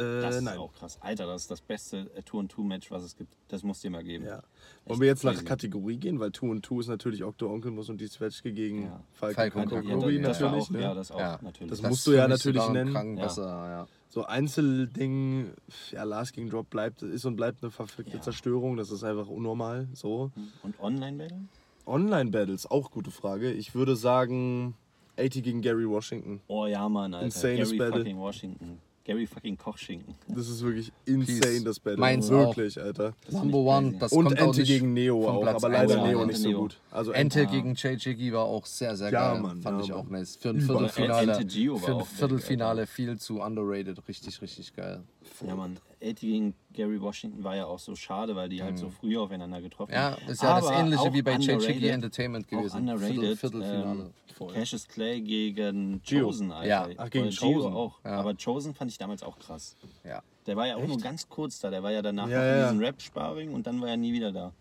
Das Äh, ist nein. auch krass. Alter, das ist das beste äh, Two-on-Two-Match, was es gibt. Das musst du dir mal geben. Ja. Wollen wir jetzt nach. Kategorie gehen? Weil Two und Two ist natürlich Octo Onkelmus und die Zwetschge gegen Ja. Coco Ja, Kobi das natürlich. auch, ne? Ja, das auch, Ja. natürlich. Das Das musst du ja natürlich nennen. Krank Ja. besser, ja. So Einzelding, ja, Last King Drop bleibt, ist und bleibt eine verfickte Ja. Zerstörung. Das ist einfach unnormal. So. Und Online-Battle? Online-Battles, auch gute Frage. Ich würde sagen 80 gegen Gary Washington. Oh ja, Mann, Alter. Insanes Gary Battle. fucking Washington. Gary fucking Kochschinken. Das ist wirklich insane, Peace. das Battle. Meins wirklich, Alter. Das Number One, das Und kommt auch Ente gegen Neo auch, Platz aber leider ja, Neo Ente nicht so gut. Also Ente Ah. gegen Jiggy war auch sehr, sehr Ja, geil. Mann, Fand ja, ich auch nice. Für ein. Viertelfinale, Ente für ein auch Viertelfinale viel zu underrated. Richtig, richtig geil. Ja, Mann. 80 gegen Gary Washington war ja auch so schade, weil die halt so früh aufeinander getroffen Mhm. Ja, haben. ist ja das Aber ähnliche auch wie bei underrated- Entertainment Auch gewesen. underrated. Viertelfinale. Ähm, Cassius Clay gegen Gio. Chosen, Alter. Ja. Ach, gegen Chosen. auch. Ja. Aber Chosen fand ich damals auch krass. Ja. Der war ja auch nur ganz kurz da. Der war ja danach Ja, noch in diesem Rap-Sparring und dann war er nie wieder da.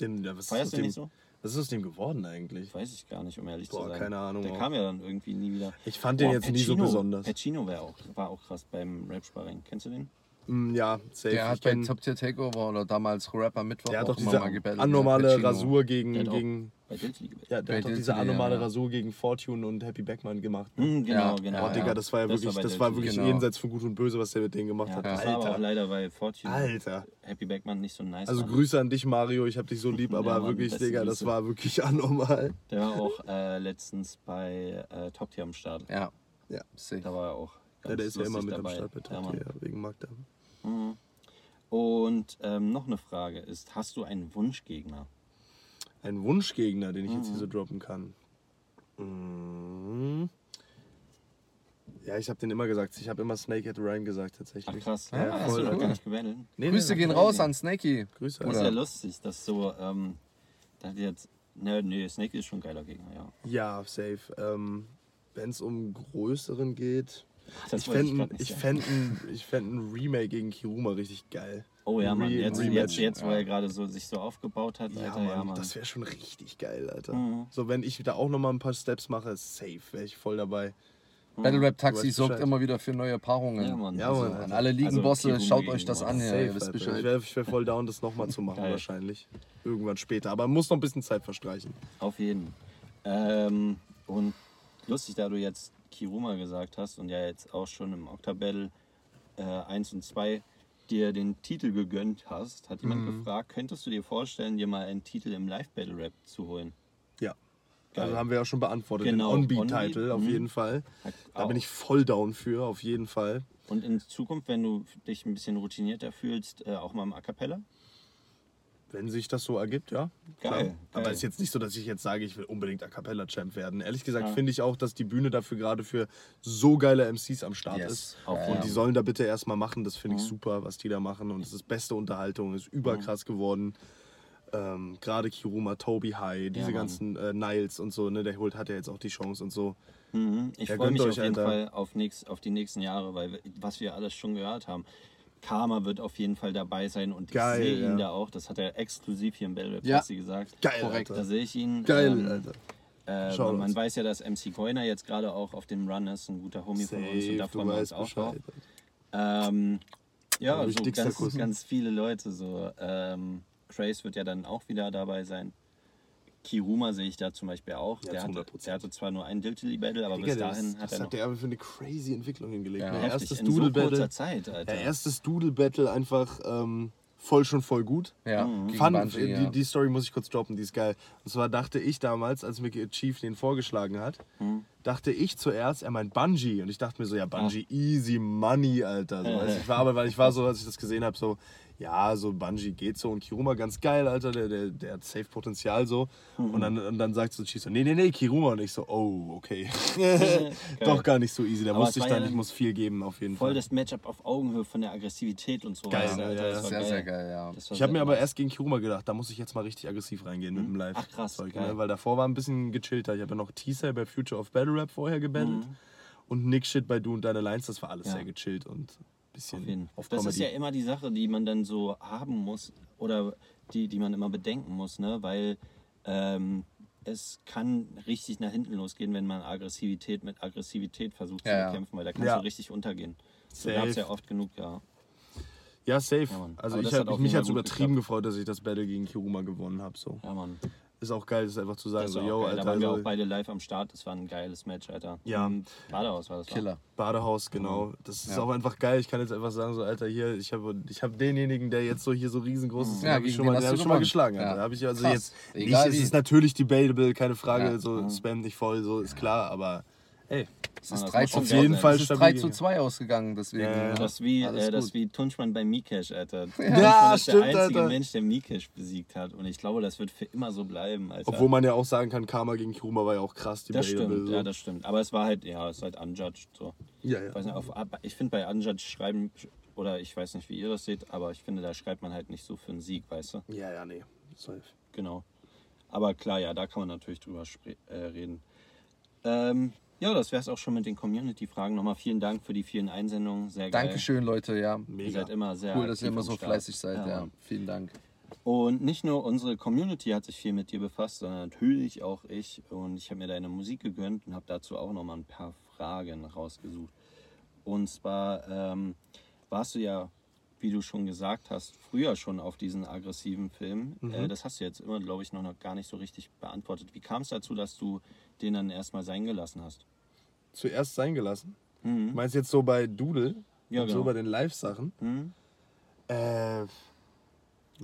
Den, ja, was, Feierst du dem, nicht so? was ist aus dem geworden eigentlich? Weiß ich gar nicht, um ehrlich Boah, zu sein. keine Ahnung Der auch. kam ja dann irgendwie nie wieder. Ich fand den jetzt nie so besonders. Pacino war auch, war auch krass beim Rap-Sparring. Kennst du den? Mm, ja, safe. Der hat ich bei Top Tier Takeover oder damals Rapper Mittwoch der hat auch doch immer diese mal gebettelt. anormale Pacino. Rasur gegen, Der gegen bei Diltily gewählt. ja, der Bei hat doch diese anormale ja. Rasur gegen Fortune und Happy Beckman gemacht. ne? Hm, genau, Ja. genau. Oh, Digga, das war ja wirklich, bei das war wirklich Genau. jenseits von Gut und Böse, was der mit denen gemacht Ja, hat. das war aber auch Alter. leider, weil Fortune Alter. Happy Backman nicht so nice Also war. Grüße an dich, Mario. Ich hab dich so lieb, <laughs> aber Ja, Mann, wirklich, Digga, das Grüße. war wirklich <laughs> anormal. Der war auch äh, letztens bei äh, Top Tier am Start. Ja. Ja. Safe. Da war er auch. Ja, ganz der ist ja immer mit am dabei. Start bei Ja, ja, wegen Magda. Mhm. Und ähm, noch eine Frage ist, hast du einen Wunschgegner? Ein Wunschgegner, den ich Mhm. jetzt hier so droppen kann. Mm. Ja, ich habe den immer gesagt. Ich habe immer Snakehead Ryan gesagt, tatsächlich. Ach krass, Ja, ja, hast voll du gar nicht gewählt? Nee, Grüße nee, gehen nee. raus an Snakey. Grüße. Das ist ja lustig, dass so, ähm, da hat jetzt, ne, nee, Snake ist schon ein geiler Gegner, ja. Ja, safe. Ähm, Wenn es um größeren geht, Das ich fände ich fänd ein, ich fänd ein Remake gegen Kiruma richtig geil. Oh ja, Mann, jetzt, jetzt, jetzt wo Ja. er gerade so, sich so aufgebaut hat, Ja, Alter, Mann, ja, Mann. das wäre schon richtig geil, Alter. Mhm. So, wenn ich da auch nochmal ein paar Steps mache, safe, wäre ich voll dabei. Battle Rap Taxi sorgt immer wieder für neue Paarungen. Ja, Mann. Ja, Also, Mann, an Alter. alle Ligenbosse, Also, schaut euch das an, ja, Safe, ihr wisst. Ich wäre ich wär voll down, das nochmal zu machen, Geil. wahrscheinlich. Irgendwann später. Aber muss noch ein bisschen Zeit verstreichen. Auf jeden. Ähm, und lustig, da du jetzt Kiruma gesagt hast und ja jetzt auch schon im Octabattle äh, 1 und 2 dir den Titel gegönnt hast, hat jemand Mhm. gefragt, könntest du dir vorstellen, dir mal einen Titel im Live-Battle-Rap zu holen? Ja. Geil. Also haben wir ja schon beantwortet. Genau, Den On-Beat, On-Beat-Titel auf mhm. jeden Fall. Da bin ich voll down für, auf jeden Fall. Und in Zukunft, wenn du dich ein bisschen routinierter fühlst, äh, auch mal im A Cappella? Wenn sich das so ergibt, ja. Geil, geil. Aber es ist jetzt nicht so, dass ich jetzt sage, ich will unbedingt A Cappella-Champ werden. Ehrlich gesagt Ja. finde ich auch, dass die Bühne dafür gerade für so geile MCs am Start Yes. ist. Auf Und die sollen da bitte erstmal machen. Das finde ich Mhm. super, was die da machen. Und es ist beste Unterhaltung, ist überkrass geworden. Ähm, gerade Kiruma, Toby High, diese Mann. ganzen äh, Niles und so, ne, der holt, hat ja jetzt auch die Chance und so. Mhm. Ich Ja, freue mich euch, auf jeden Alter. Fall auf, nächst, auf die nächsten Jahre, weil was wir alles schon gehört haben. Karma wird auf jeden Fall dabei sein und Geil, ich sehe ihn ja. da auch. Das hat er exklusiv hier im Battle Rap Ja. Gesagt. Geil, Korrekt. Da Alter. sehe ich ihn. Geil, Ähm, Alter. Äh, man, uns. weiß ja, dass MC Goiner jetzt gerade auch auf dem Run ist, ein guter Homie von uns und Safe, da freuen wir uns auch drauf. Ähm, ja, so ganz, ganz viele Leute. So. Ähm, Craze wird ja dann auch wieder dabei sein. Kiruma sehe ich da zum Beispiel auch. Ja, der, hatte, 100%. der hatte zwar nur ein Diltily Battle, aber Digga, bis das- dahin hat das er noch hat der aber für eine crazy Entwicklung hingelegt. Ja. ne? Erstes in so Doodle kurzer Battle. Zeit, Alter. Ja, erstes Doodle Battle einfach ähm, voll schon voll gut. Ja, Mhm. Fun, Bungie, die, ja. die Story muss ich kurz droppen, die ist geil. Und zwar dachte ich damals, als mir Chief den vorgeschlagen hat, Mhm. dachte ich zuerst, er meint Bungie. Und ich dachte mir so, ja, Bungie, easy money, Alter. So, du, ja. ich war aber, weil ich war so, als ich das gesehen habe, so, ja, so Bungie geht so und Kiruma ganz geil, Alter, der, der, der hat safe Potenzial so. Und, dann, und dann sagt so Cheese so, nee, nee, nee, Kiruma. Und ich so, oh, okay. <laughs> <laughs> Doch gar nicht so easy. Da Aber musste ich dann, ja ich muss viel geben auf jeden Voll Fall. das Matchup auf Augenhöhe von der Aggressivität und so. Geil, du, ja, Alter, ja, das war Sehr, sehr geil, ja. Ich habe sehr mir aber erst gegen Kiruma gedacht, da muss ich jetzt mal richtig aggressiv reingehen mit dem Live. Ach, krass, Zeug, geil. ne? Weil davor war ein bisschen gechillter. Ich habe ja noch T-Cell bei Future of Battle Rap vorher gebettelt. Und Nick Shit bei Du und Deine Lines, das war alles Mhm. Ja. sehr gechillt und bisschen Auf jeden. auf Das ist ja immer die Sache, die man dann so haben muss oder die, die man immer bedenken muss, ne? Weil ähm, es kann richtig nach hinten losgehen, wenn man Aggressivität mit Aggressivität versucht Ja, zu bekämpfen, weil da kannst Ja. du richtig untergehen. So gab es ja oft genug, ja. Ja, safe. Ja, also Aber ich das hab, hat auf mich gut übertrieben gefreut, dass ich das Battle gegen Kiruma gewonnen habe. So. Ja, Mann. Ist auch geil, das einfach zu sagen, Das so, war auch yo, geil. Alter, da waren wir also, auch beide live am Start. Das war ein geiles Match, Alter. Ja. Im Badehaus war das. Killer. Badehaus, genau. Das ist Ja. auch einfach geil. Ich kann jetzt einfach sagen, so, Alter, hier, ich habe ich hab denjenigen, der jetzt so hier so riesengroß ist, den Ja, habe ich schon mal, hab du ich schon mal geschlagen. Ja. Alter. Hab ich also Krass. jetzt nicht, Egal es wie. ist natürlich debatable, keine Frage, Ja. so spam nicht voll, so ist klar, aber ey, Es Ja, ist das 3 muss zu geil jeden. Fall Es ist stabil 3 zu gegangen. 2 ausgegangen, deswegen. Ja, ja. ja. Das ist wie, Alles äh, das gut. ist wie Tunchmann bei Mikesh, Alter. Tunchmann Ja, ist stimmt, der einzige Alter. Mensch, der Mikesh besiegt hat. Und ich glaube, das wird für immer so bleiben, Alter. obwohl man ja auch sagen kann, Karma gegen Kiruma war ja auch krass das debatable. stimmt, so. ja, das stimmt. Aber es war halt, ja, es ist halt unjudged. So. ja, ja. Nicht, auf, ich finde bei unjudged schreiben, oder ich weiß nicht, wie ihr das seht, aber ich finde, da schreibt man halt nicht so für einen Sieg, weißt du? Ja, ja, nee. Safe. Genau. Aber klar, ja, da kann man natürlich drüber äh, reden. Ähm, ja, das wäre es auch schon mit den Community-Fragen. Nochmal vielen Dank für die vielen Einsendungen. Sehr geil. Dankeschön, Leute, ja. Ihr Mega. seid immer sehr Cool, dass ihr immer so Start. fleißig seid, ja. Mann. Vielen Dank. Und nicht nur unsere Community hat sich viel mit dir befasst, sondern natürlich auch ich. Und ich habe mir deine Musik gegönnt und habe dazu auch nochmal ein paar Fragen rausgesucht. Und zwar ähm, warst du ja, wie du schon gesagt hast, früher schon auf diesen aggressiven Film. Äh, das hast du jetzt immer, glaube ich, noch, noch gar nicht so richtig beantwortet. Wie kam es dazu, dass du den dann erstmal sein gelassen hast? Zuerst sein gelassen. Mhm. Du meinst jetzt so bei Doodle Ja, und genau. so bei den Live-Sachen? Mhm. Äh,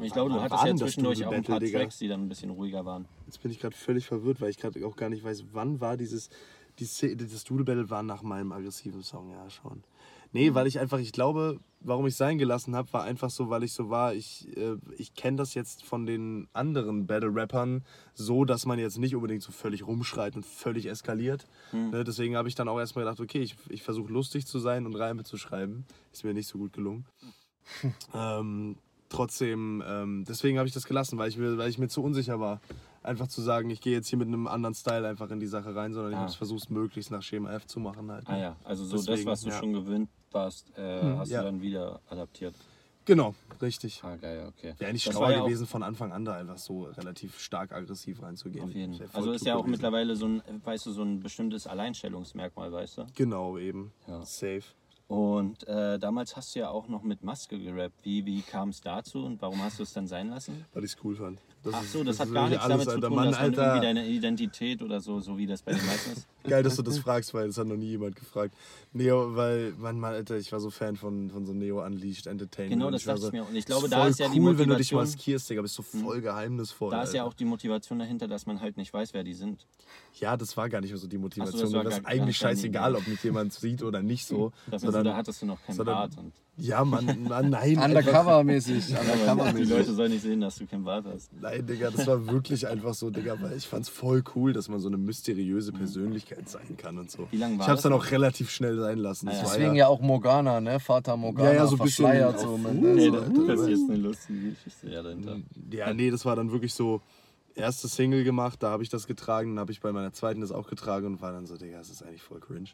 Ich glaube, du hattest ja zwischendurch auch ein paar Digga? Tracks, die dann ein bisschen ruhiger waren. Jetzt bin ich gerade völlig verwirrt, weil ich gerade auch gar nicht weiß, wann war dieses. Die, das Doodle Battle war nach meinem aggressiven Song, ja schon. Nee, weil ich einfach, ich glaube, warum ich sein gelassen habe, war einfach so, weil ich so war, ich, äh, ich kenne das jetzt von den anderen Battle-Rappern so, dass man jetzt nicht unbedingt so völlig rumschreit und völlig eskaliert. Ne, deswegen habe ich dann auch erstmal gedacht, okay, ich, ich versuche lustig zu sein und Reime zu schreiben. Ist mir nicht so gut gelungen. <laughs> ähm, trotzdem, ähm, deswegen habe ich das gelassen, weil ich, mir, weil ich mir zu unsicher war. Einfach zu sagen, ich gehe jetzt hier mit einem anderen Style einfach in die Sache rein, sondern ich Ah. habe es versucht, möglichst nach Schema F zu machen halt. Ah ja, also so das, Deswegen, was du ja. schon gewöhnt warst, äh, hast ja. du dann wieder adaptiert. Genau, richtig. Ah, geil, okay. Wäre nicht Das schlauer war ja gewesen, von Anfang an da einfach so relativ stark aggressiv reinzugehen. Auf jeden Das Fall. Also ist ja auch gewesen. mittlerweile so ein, weißt du, so ein bestimmtes Alleinstellungsmerkmal, weißt du? Genau, eben. Ja. Safe. Und äh, damals hast du ja auch noch mit Maske gerappt. Wie, wie kam es dazu und warum hast du es dann sein lassen? Weil ich es cool fand. Das Ach ist- so, das, hat ist gar wirklich nichts damit zu Alter. tun, Mann, dass man Alter. irgendwie deine Identität oder so, so wie das bei den meisten ist. <laughs> Geil, dass du das fragst, weil das hat noch nie jemand gefragt. Neo, weil, Mann, Mann, Alter, ich war so Fan von, von so Neo Unleashed Entertainment. Genau, das war dachte so, ich mir. Und ich glaube, da voll ist ja die cool, wenn du dich Motivation- maskierst, Digga, bist du voll geheimnisvoll. Da ist ja Alter. auch die Motivation dahinter, dass man halt nicht weiß, wer die sind. Ja, das war gar nicht mehr so die Motivation. das war das gar- ist gar eigentlich scheißegal, ob mich jemand sieht oder nicht so. <laughs> Das sondern, da hattest du noch keinen sondern- Bart. Und ja, Mann, Mann, nein. <laughs> <laughs> Undercover-mäßig. die Undercover-mäßig. Leute sollen nicht sehen, dass du keinen Bart hast. Nein, Digga, das war wirklich einfach so, Digga, weil ich fand's voll cool, dass man so eine mysteriöse Persönlichkeit sein kann und so. Wie lange war ich hab's das dann auch relativ schnell sein lassen. Das war Deswegen ja auch Morgana, ne? Vater Morgana, Ja, ja, so ein bisschen verschleiert auf- so. Mit, Uh, ne? Ey, so. das, das ist jetzt eine lustige Geschichte ja, dahinter. Ja, nee, das war dann wirklich so erste Single gemacht, da habe ich das getragen, dann habe ich bei meiner zweiten das auch getragen und war dann so, Digga, das ist eigentlich voll cringe.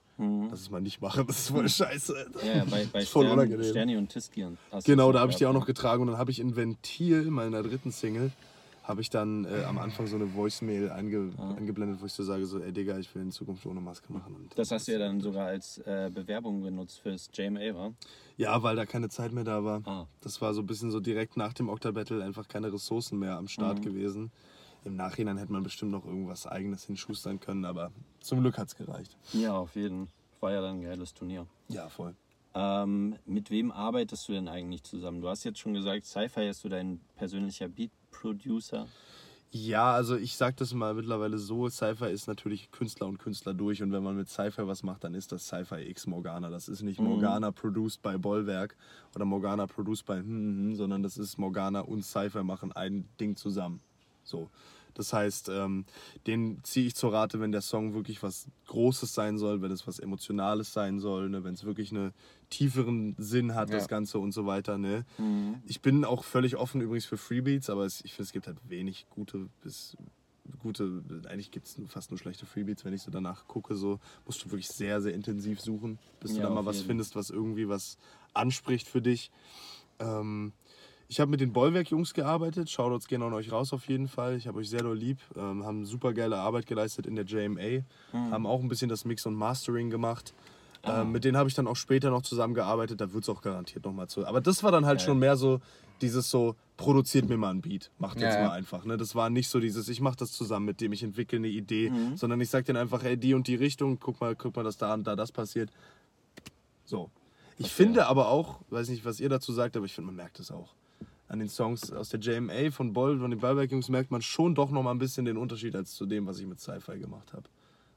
Lass es mal nicht machen, das ist voll scheiße. Alter. Mhm. Ja, bei, bei voll Stern, unangenehm. Sterni und Tiski. und hast du Genau, da habe ich die auch noch getragen und dann habe ich in Ventil, meiner dritten Single, habe ich dann äh, am Anfang so eine Voicemail ange angeblendet, wo ich so sage, so, ey Digga, ich will in Zukunft ohne Maske machen. Und Das hast du ja dann sogar als äh, Bewerbung benutzt fürs JMA, wa? Ja, weil da keine Zeit mehr da war. Ah. Das war so ein bisschen so direkt nach dem Octa-Battle einfach keine Ressourcen mehr am Mhm. Start gewesen. Im Nachhinein hätte man bestimmt noch irgendwas eigenes hinschustern können, aber zum Glück hat es gereicht. Ja, auf jeden. War ja dann ein geiles Turnier. Ja, voll. Ähm, mit wem arbeitest du denn eigentlich zusammen? Du hast jetzt schon gesagt, Sci-Fi ist so dein persönlicher Beat-Producer. Ja, also ich sag das mal mittlerweile so, Sci-Fi ist natürlich Künstler und Künstler durch und wenn man mit Sci-Fi was macht, dann ist das Sci-Fi X Morgana. Das ist nicht Morgana produced by Bollwerk oder Morgana produced by hm, hm, hm, sondern das ist Morgana und Sci-Fi machen ein Ding zusammen. So. Das heißt, ähm, den ziehe ich zur Rate, wenn der Song wirklich was Großes sein soll, wenn es was Emotionales sein soll, ne? wenn es wirklich einen tieferen Sinn hat, das Ja. Ganze und so weiter. Ne? Ich bin auch völlig offen übrigens für Freebeats, aber es, ich finde, es gibt halt wenig gute bis gute, eigentlich gibt es fast nur schlechte Freebeats, wenn ich so danach gucke, so musst du wirklich sehr, sehr intensiv suchen, bis du Ja, dann mal auf was findest, was irgendwie was anspricht für dich. Ähm, ich habe mit den Bollwerk-Jungs gearbeitet. Shoutouts gehen an euch raus auf jeden Fall. Ich habe euch sehr doll lieb. Ähm, haben super geile Arbeit geleistet in der JMA. Hm. Haben auch ein bisschen das Mix und Mastering gemacht. Ähm, mit denen habe ich dann auch später noch zusammengearbeitet. Da wird es auch garantiert nochmal zu. Aber das war dann halt Geil. schon mehr so dieses so, produziert mir mal ein Beat. Macht jetzt Ja, ja. mal einfach. Ne? Das war nicht so dieses, ich mache das zusammen mit dem, ich entwickle eine Idee. Mhm. Sondern ich sage denen einfach, ey, die und die Richtung, guck mal, guck mal, dass da und da das passiert. So. Ich Verstehe. finde aber auch, weiß nicht, was ihr dazu sagt, aber ich finde, man merkt es auch. An den Songs aus der JMA von Boll, von den Ballwerk-Jungs merkt man schon doch noch mal ein bisschen den Unterschied als zu dem, was ich mit Sci-Fi gemacht habe.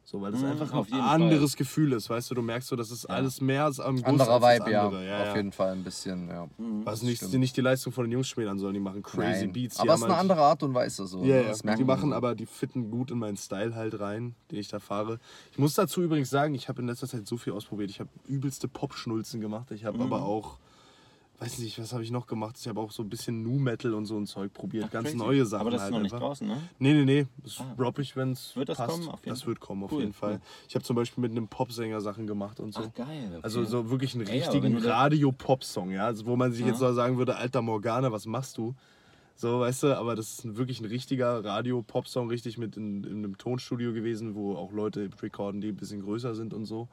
So, weil das Mhm, einfach auf ein anderes Gefühl ist, weißt du, du merkst so, das ist alles mehr als am Guss Anderer als Vibe, ja. andere. ja, Auf ja. jeden Fall ein bisschen, ja. Was Das nicht, stimmt. nicht die Leistung von den Jungs schmälern sollen, die machen crazy Nein. Beats. Aber es ist haben eine halt- andere Art und Weise so. Ja, ne? ja. Das merkt Die machen so. aber, die fitten gut in meinen Style halt rein, den ich da fahre. Ich muss dazu übrigens sagen, ich habe in letzter Zeit so viel ausprobiert. Ich habe übelste Pop-Schnulzen gemacht. Ich habe Mhm. aber auch, weiß nicht, was habe ich noch gemacht? Ich habe auch so ein bisschen Nu-Metal und so ein Zeug probiert. Ach, Ganz crazy. neue Sachen Aber das ist halt noch nicht einfach. draußen, ne? Nee, nee, nee. Das Ah. droppe ich, wenn es Wird das passt. kommen, auf jeden das wird kommen, auf Cool, jeden Fall. cool. Ich habe zum Beispiel mit einem Popsänger Sachen gemacht und so. Ach, geil. Okay. Also so wirklich einen Ey, richtigen Radio-Pop-Song, ja. Also wo man sich Ja. jetzt so sagen würde, alter Morgana, was machst du? So, weißt du, aber das ist wirklich ein richtiger Radio-Pop-Song, richtig mit in, in einem Tonstudio gewesen, wo auch Leute recorden, die ein bisschen größer sind und so.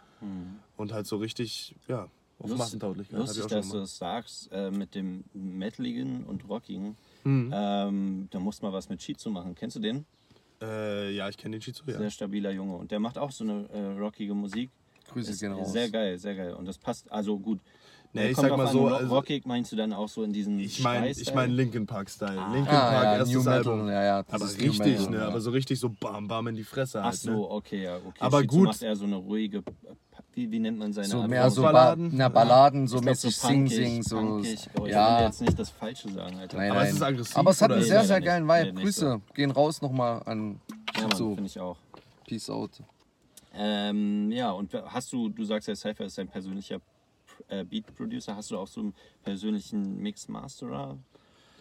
Und halt so richtig, ja, auf Lust- Massentauglichkeit. Lustig, dass du das sagst äh, mit dem Metaligen und Rockigen. Mhm. Ähm, da musst du mal was mit Shizu machen. Kennst du den? Äh, ja, ich kenne den Shizu, ja. Sehr stabiler Junge. Und der macht auch so eine äh, rockige Musik. Grüße raus. Sehr geil, sehr geil. Und das passt, also gut. Nee, Äh, ich sag mal an, so, ro- also- rockig meinst du dann auch so in diesen Ich meine ich mein Linkin Park-Style. Ah. Linkin Ah, Park, ja, erstes New Metal, Album. ja, ja. Aber richtig, Metal, ne? ja. Aber so richtig so bam, bam in die Fresse Ach halt. so, Ne? okay, ja, okay. Aber Shizu gut. macht eher so eine ruhige, wie, wie nennt man seine so Art mehr so? Balladen? Na, Balladen, so mäßig punkig, Sing-Sing, so. punkig. Oh, ich will ja, jetzt nicht das Falsche sagen, Alter. nein, Aber nein. es ist aggressiv, Aber es hat einen Nee, sehr, sehr nicht. geilen Vibe. Grüße gehen raus nochmal an Ja, Shizu. finde ich auch. Peace out. Ähm, ja, und hast du, du sagst ja, Cypher ist dein persönlicher äh, Beat-Producer. Hast du auch so einen persönlichen Mix-Masterer?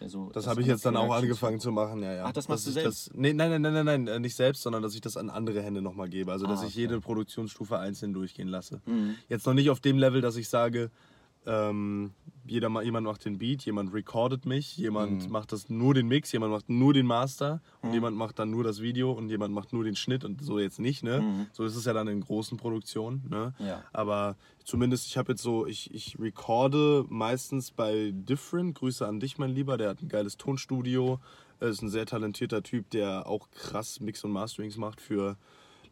Der so, Das habe ich jetzt dann auch angefangen zu machen, ja, ja. Ach, das machst Dass du ich selbst? Das, nee, nein, nein, nein, nein, nein, nicht selbst, sondern dass ich das an andere Hände nochmal gebe. Also, dass Ah, ich okay. jede Produktionsstufe einzeln durchgehen lasse. Mhm. Jetzt noch nicht auf dem Level, dass ich sage, ähm, jeder, ma- jemand macht den Beat, jemand recordet mich, jemand Mhm. macht das nur den Mix, jemand macht nur den Master und jemand macht dann nur das Video und jemand macht nur den Schnitt und so jetzt nicht, ne? Mhm. So ist es ja dann in großen Produktionen, ne? Ja. Aber zumindest, ich habe jetzt so, ich, ich recorde meistens bei Different. Grüße an dich, mein Lieber. Der hat ein geiles Tonstudio. Er ist ein sehr talentierter Typ, der auch krass Mix und Masterings macht für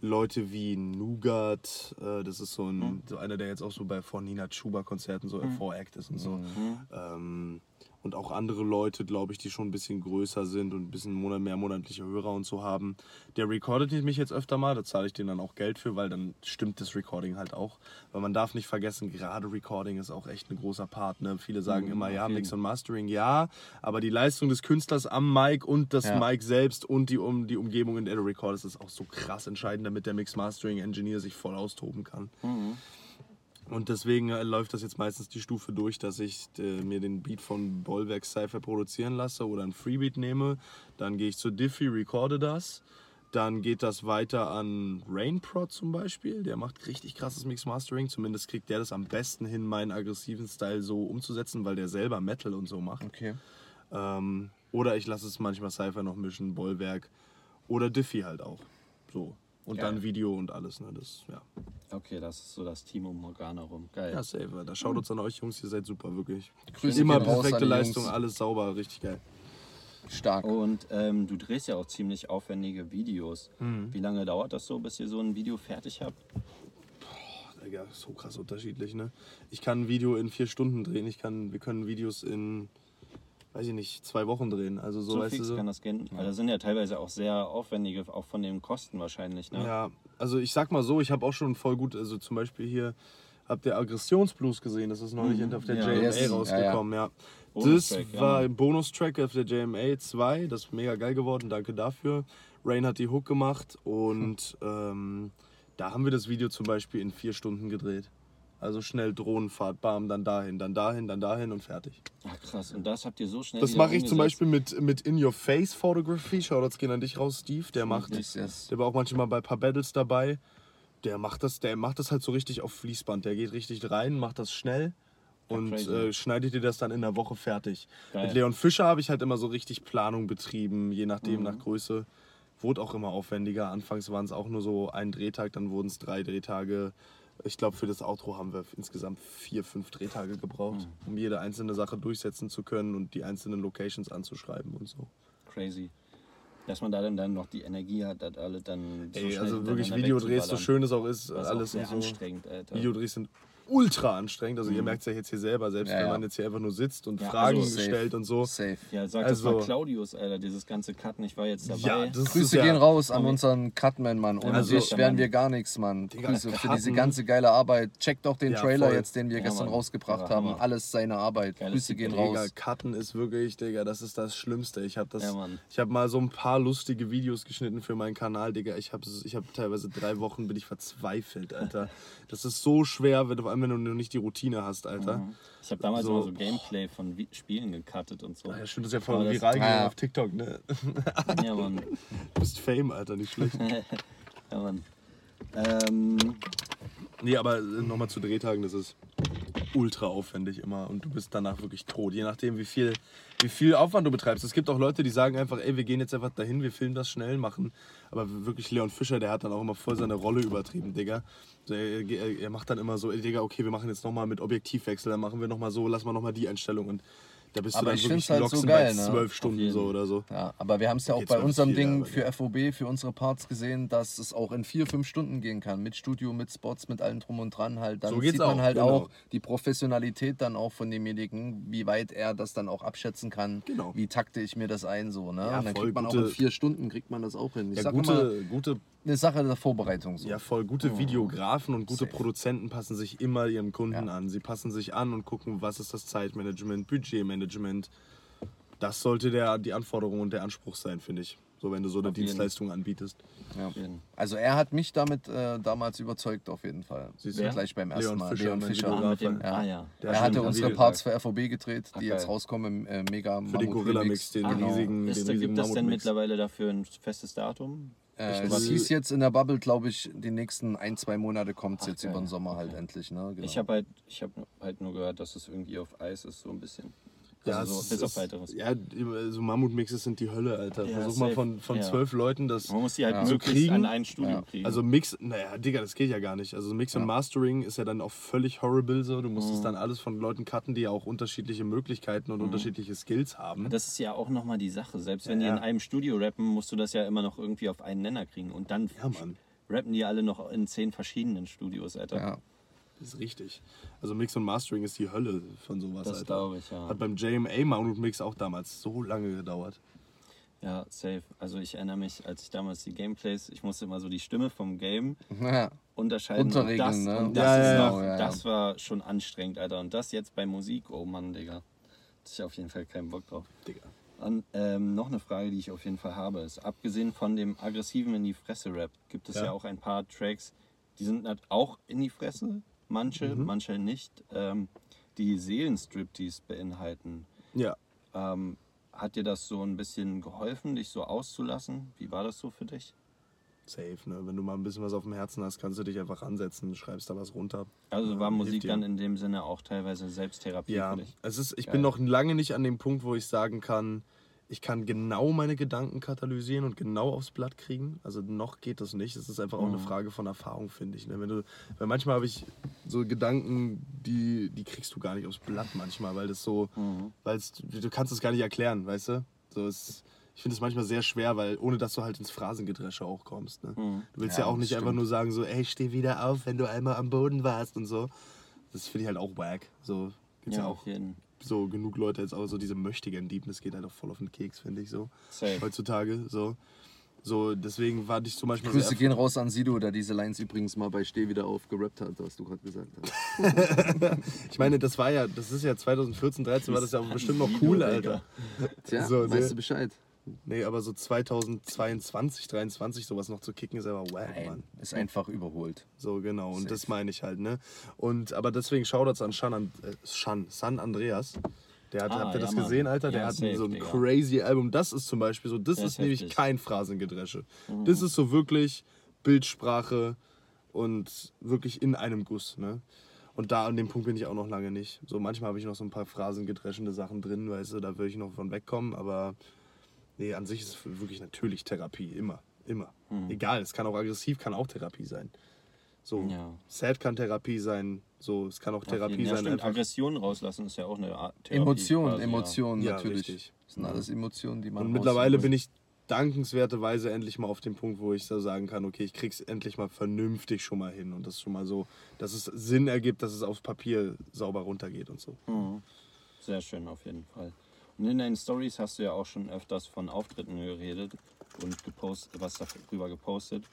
Leute wie Nougat. Äh, Das ist so, ein, so einer, der jetzt auch so bei von Nina Chuba Konzerten so Voract ist und so. Ähm, und auch andere Leute, glaube ich, die schon ein bisschen größer sind und ein bisschen monat, mehr monatliche Hörer und so haben. Der recordet mich jetzt öfter mal, da zahle ich denen dann auch Geld für, weil dann stimmt das Recording halt auch. Weil man darf nicht vergessen, gerade Recording ist auch echt ein großer Part. Ne? Viele sagen immer, ja. Mix und Mastering, ja, aber die Leistung des Künstlers am Mic und das Ja. Mic selbst und die, um, die Umgebung, in der du recordest, ist auch so krass entscheidend, damit der Mix-Mastering-Engineer sich voll austoben kann. Mhm. Und deswegen äh, läuft das jetzt meistens die Stufe durch, dass ich äh, mir den Beat von Bollwerk Cypher produzieren lasse oder ein Freebeat nehme. Dann gehe ich zu Diffie, recorde das. Dann geht das weiter an Rainprod zum Beispiel. Der macht richtig krasses Mix-Mastering. Zumindest kriegt der das am besten hin, meinen aggressiven Style so umzusetzen, weil der selber Metal und so macht. Okay. Ähm, oder ich lasse es manchmal Cypher noch mischen, Bollwerk. Oder Diffie halt auch. So. Und Geil. dann Video und alles. Ne? Das, ja. Okay, das ist so das Team um Morgana rum. Geil. Ja, safe. Da schaut uns an euch Jungs, ihr seid super, wirklich. Grüße Immer perfekte Leistung, Jungs. alles sauber, richtig geil. Stark. Und ähm, du drehst ja auch ziemlich aufwendige Videos. Mhm. Wie lange dauert das so, bis ihr so ein Video fertig habt? Boah, Digga, so krass unterschiedlich, ne? Ich kann ein Video in vier Stunden drehen, ich kann, wir können Videos in weiß ich nicht, zwei Wochen drehen. Also so, So weißt du fix so. kann das gehen. Weil das sind ja teilweise auch sehr aufwendige, auch von den Kosten wahrscheinlich. Ne? Ja, also ich sag mal so, ich habe auch schon voll gut, also zum Beispiel hier, habt ihr Aggressionsblues gesehen? Das ist neulich auf der Ja. JMA Yes. rausgekommen, ja. Das ja, war Mann. ein Bonustrack auf der JMA 2, das ist mega geil geworden, danke dafür. Rain hat die Hook gemacht und <laughs> ähm, da haben wir das Video zum Beispiel in vier Stunden gedreht. Also schnell Drohnenfahrt, bam, dann dahin, dann dahin, dann dahin und fertig. Ach krass, und das habt ihr so schnell Das mache ich zum? Beispiel mit, mit In-Your-Face-Photography. Shoutouts gehen an dich raus, Steve. Der macht, der war auch manchmal bei ein paar Battles dabei. Der macht das, der macht das halt so richtig auf Fließband. Der geht richtig rein, macht das schnell und äh, schneidet dir das dann in der Woche fertig. Geil. Mit Leon Fischer habe ich halt immer so richtig Planung betrieben, je nachdem Mhm. nach Größe. Wurde auch immer aufwendiger. Anfangs waren es auch nur so ein Drehtag, dann wurden es drei Drehtage. Ich glaube, für das Outro haben wir insgesamt vier, fünf Drehtage gebraucht, Mhm. um jede einzelne Sache durchsetzen zu können und die einzelnen Locations anzuschreiben und so. Crazy. Dass man da dann, dann noch die Energie hat, das alle dann so Ey, also wirklich Videodrehs, so schön es auch ist, ist alles auch sehr und so. anstrengend, Alter. Videodrehs sind ultra anstrengend. Also ihr merkt es ja jetzt hier selber, selbst Ja, wenn ja. man jetzt hier einfach nur sitzt und Ja, Fragen also stellt und so. Safe. Ja, sag Also- das mal Claudius, Alter, dieses ganze Cutten, ich war jetzt dabei. Ja, das ist Grüße ja, gehen raus an unseren Cutman, Mann. Ohne Also- dich wären wir gar nichts, Mann. Digga, Grüße für diese ganze geile Arbeit. Checkt doch den Ja, Trailer voll. jetzt, den wir Ja, gestern Mann. rausgebracht Ja, haben. Hammer. Alles seine Arbeit. Geiles Grüße gehen Digga, Digga, raus. Cutten ist wirklich, Digga, das ist das Schlimmste. Ich habe das, ich habe mal so ein paar lustige Videos geschnitten für meinen Kanal, Digga. Ich habe, ich habe teilweise drei Wochen bin ich verzweifelt, Alter. Das ist so schwer, wenn du, allem wenn du noch nicht die Routine hast, Alter. Ich habe damals So. immer so Gameplay von Vi- Spielen gecuttet und so. Ah, Ja, stimmt, das ist ja voll viral gegangen Ah. auf TikTok, ne? <laughs> Ja, Mann. Du bist Fame, Alter, nicht schlecht. <laughs> Ja, Mann. Ähm, Nee, aber nochmal zu Drehtagen, das ist ultra aufwendig immer und du bist danach wirklich tot, je nachdem wie viel, wie viel Aufwand du betreibst. Es gibt auch Leute, die sagen einfach, ey, wir gehen jetzt einfach dahin, wir filmen das schnell, machen. Aber wirklich Leon Fischer, der hat dann auch immer voll seine Rolle übertrieben, Digga. Er, er, er macht dann immer so, ey, Digga, okay, wir machen jetzt nochmal mit Objektivwechsel, dann machen wir nochmal so, lass mal nochmal die Einstellung und da bist Aber du dann ich wirklich halt so geil, ne? zwölf Stunden so oder so. Ja, aber wir haben es ja auch bei unserem viel, Ding für. FOB, für unsere Parts gesehen, dass es auch in vier, fünf Stunden gehen kann. Mit Studio, mit Spots, mit allem drum und dran halt. Dann So sieht man auch, halt genau. auch die Professionalität dann auch von demjenigen, wie weit er das dann auch abschätzen kann. Genau. Wie takte ich mir das ein so, ne? Ja, und dann kriegt man auch gute- in vier Stunden kriegt man das auch hin. Ich Ja, sag gute, gute eine Sache der Vorbereitung so. Ja, voll. Gute Videografen und gute Safe. Produzenten passen sich immer ihrem Kunden Ja. an. Sie passen sich an und gucken, was ist das Zeitmanagement, Budgetmanagement. Das sollte der, die Anforderung und der Anspruch sein, finde ich. So, wenn du so eine Auf jeden. Dienstleistung anbietest. Ja. jeden. Also er hat mich damit äh, damals überzeugt auf jeden Fall. Siehst du? Gleich beim ersten Leon Mal. Fischer, Leon Fischer. Ah, mit dem, Ja. ah ja. Der er hat hatte unsere Video Parts für FOB gedreht, die Ach, jetzt rauskommen im äh, mega Für den Gorilla-Mix, den Ah, riesigen, Ist, den da, riesigen gibt es denn mittlerweile dafür ein festes Datum? Äh, es hieß jetzt in der Bubble, glaube ich, die nächsten ein, zwei Monate kommt es jetzt geil. über den Sommer halt endlich. Ne? Genau. Ich habe halt, ich hab halt nur gehört, dass es irgendwie auf Eis ist, so ein bisschen. Ja, Also es so, ist- bis auf weiteres. Ja, so Mammutmixes sind die Hölle, Alter. Ja, Versuch mal von, von Ja. zwölf Leuten das. Man muss die halt Ja. So kriegen? an ein Studio Ja. kriegen. Also Mix, naja, Digga, das geht ja gar nicht. Also Mix und Mastering ist ja dann auch völlig horrible so. Du musst Mhm. es dann alles von Leuten cutten, die ja auch unterschiedliche Möglichkeiten und unterschiedliche Skills haben. das ist ja auch nochmal die Sache. Selbst wenn Ja, die in ja. einem Studio rappen, musst du das ja immer noch irgendwie auf einen Nenner kriegen. Und dann Ja, rappen die alle noch in zehn verschiedenen Studios, Alter. ja. Das ist richtig. Also Mix und Mastering ist die Hölle von sowas, Das Alter. glaube ich, ja. Hat beim JMA Mount Mix auch damals so lange gedauert. Ja, safe. Also ich erinnere mich, als ich damals die Gameplays, ich musste immer so die Stimme vom Game <laughs> Ja. unterscheiden. Und das, ne? und das, Ja, ist ja, noch, ja, ja. das war schon anstrengend, Alter. Und das jetzt bei Musik, oh Mann, Digga. Hatte ich auf jeden Fall keinen Bock drauf. Digga. Und, ähm, noch eine Frage, die ich auf jeden Fall habe, ist, abgesehen von dem aggressiven in die Fresse Rap, gibt es ja, Ja. auch ein paar Tracks, die sind halt auch in die Fresse, manche, Mhm. manche nicht, ähm, die Seelenstriptease beinhalten. Ja. Ähm, hat dir das so ein bisschen geholfen, dich so auszulassen? Wie war das so für dich? Safe, ne? Wenn du mal ein bisschen was auf dem Herzen hast, kannst du dich einfach ansetzen, schreibst da was runter. Also war hilft Musik dann in dem Sinne auch teilweise Selbsttherapie Ja, für dich? es ist, ich Geil. bin noch lange nicht an dem Punkt, wo ich sagen kann, ich kann genau meine Gedanken katalysieren und genau aufs Blatt kriegen. Also noch geht das nicht. Es ist einfach auch eine Frage von Erfahrung, finde ich. ne? Wenn du, weil manchmal habe ich so Gedanken, die, die kriegst du gar nicht aufs Blatt manchmal, weil das so, weil es, du kannst es gar nicht erklären, weißt du? So es, ich finde es manchmal sehr schwer, weil ohne dass du halt ins Phrasengedresche auch kommst. Ne? Du willst ja, Ja, auch nicht das einfach stimmt. nur sagen so, ey, steh wieder auf, wenn du einmal am Boden warst und so. Das finde ich halt auch wack. So, Gibt's ja, Ja, auch auf jeden so genug Leute jetzt auch so diese möchtigen Dieben, das geht halt auch voll auf den Keks, finde ich so. Safe. Heutzutage so. So, deswegen war ich zum Beispiel. Grüße gehen raus an Sido, der diese Lines übrigens mal bei Steh wieder auf gerappt hat, was du gerade gesagt hast. <laughs> Ich meine, das war ja, das ist ja 2014, 13 war das ja bestimmt noch cool. Alter. Tja, So, weißt ne? du Bescheid? Nee, aber so 2022, 23 sowas noch zu kicken ist einfach wack, Mann. Ist einfach überholt. So, genau. Und das Safe. meine ich halt, ne? Und, aber deswegen Shoutouts an Shan, an, äh, Shan, San Andreas. Der hat, Ah, habt ihr ja, das Mann. gesehen, Alter? Der Ja, hat safe, so ein Digga. crazy Album. Das ist zum Beispiel so, das Der ist ist nämlich kein Phrasengedresche. Das ist so wirklich Bildsprache und wirklich in einem Guss, ne? Und da an dem Punkt bin ich auch noch lange nicht. So manchmal habe ich noch so ein paar phrasengedreschende Sachen drin, weißt du, da würde ich noch von wegkommen, aber nee, an sich ist es wirklich natürlich Therapie, immer, immer. Egal, es kann auch aggressiv, kann auch Therapie sein. So, Ja. sad kann Therapie sein, so, es kann auch Therapie ja, sein, stimmt. Aggressionen rauslassen ist ja auch eine Art Therapie. Emotionen, quasi, Emotionen Ja, natürlich. richtig. Das sind alles Emotionen, die man Und mittlerweile bin ich dankenswerterweise endlich mal auf dem Punkt, wo ich so sagen kann, okay, ich krieg's endlich mal vernünftig schon mal hin und das schon mal so, dass es Sinn ergibt, dass es aufs Papier sauber runtergeht und so. Mhm. Sehr schön auf jeden Fall. Und in deinen Stories hast du ja auch schon öfters von Auftritten geredet und gepostet, was darüber gepostet.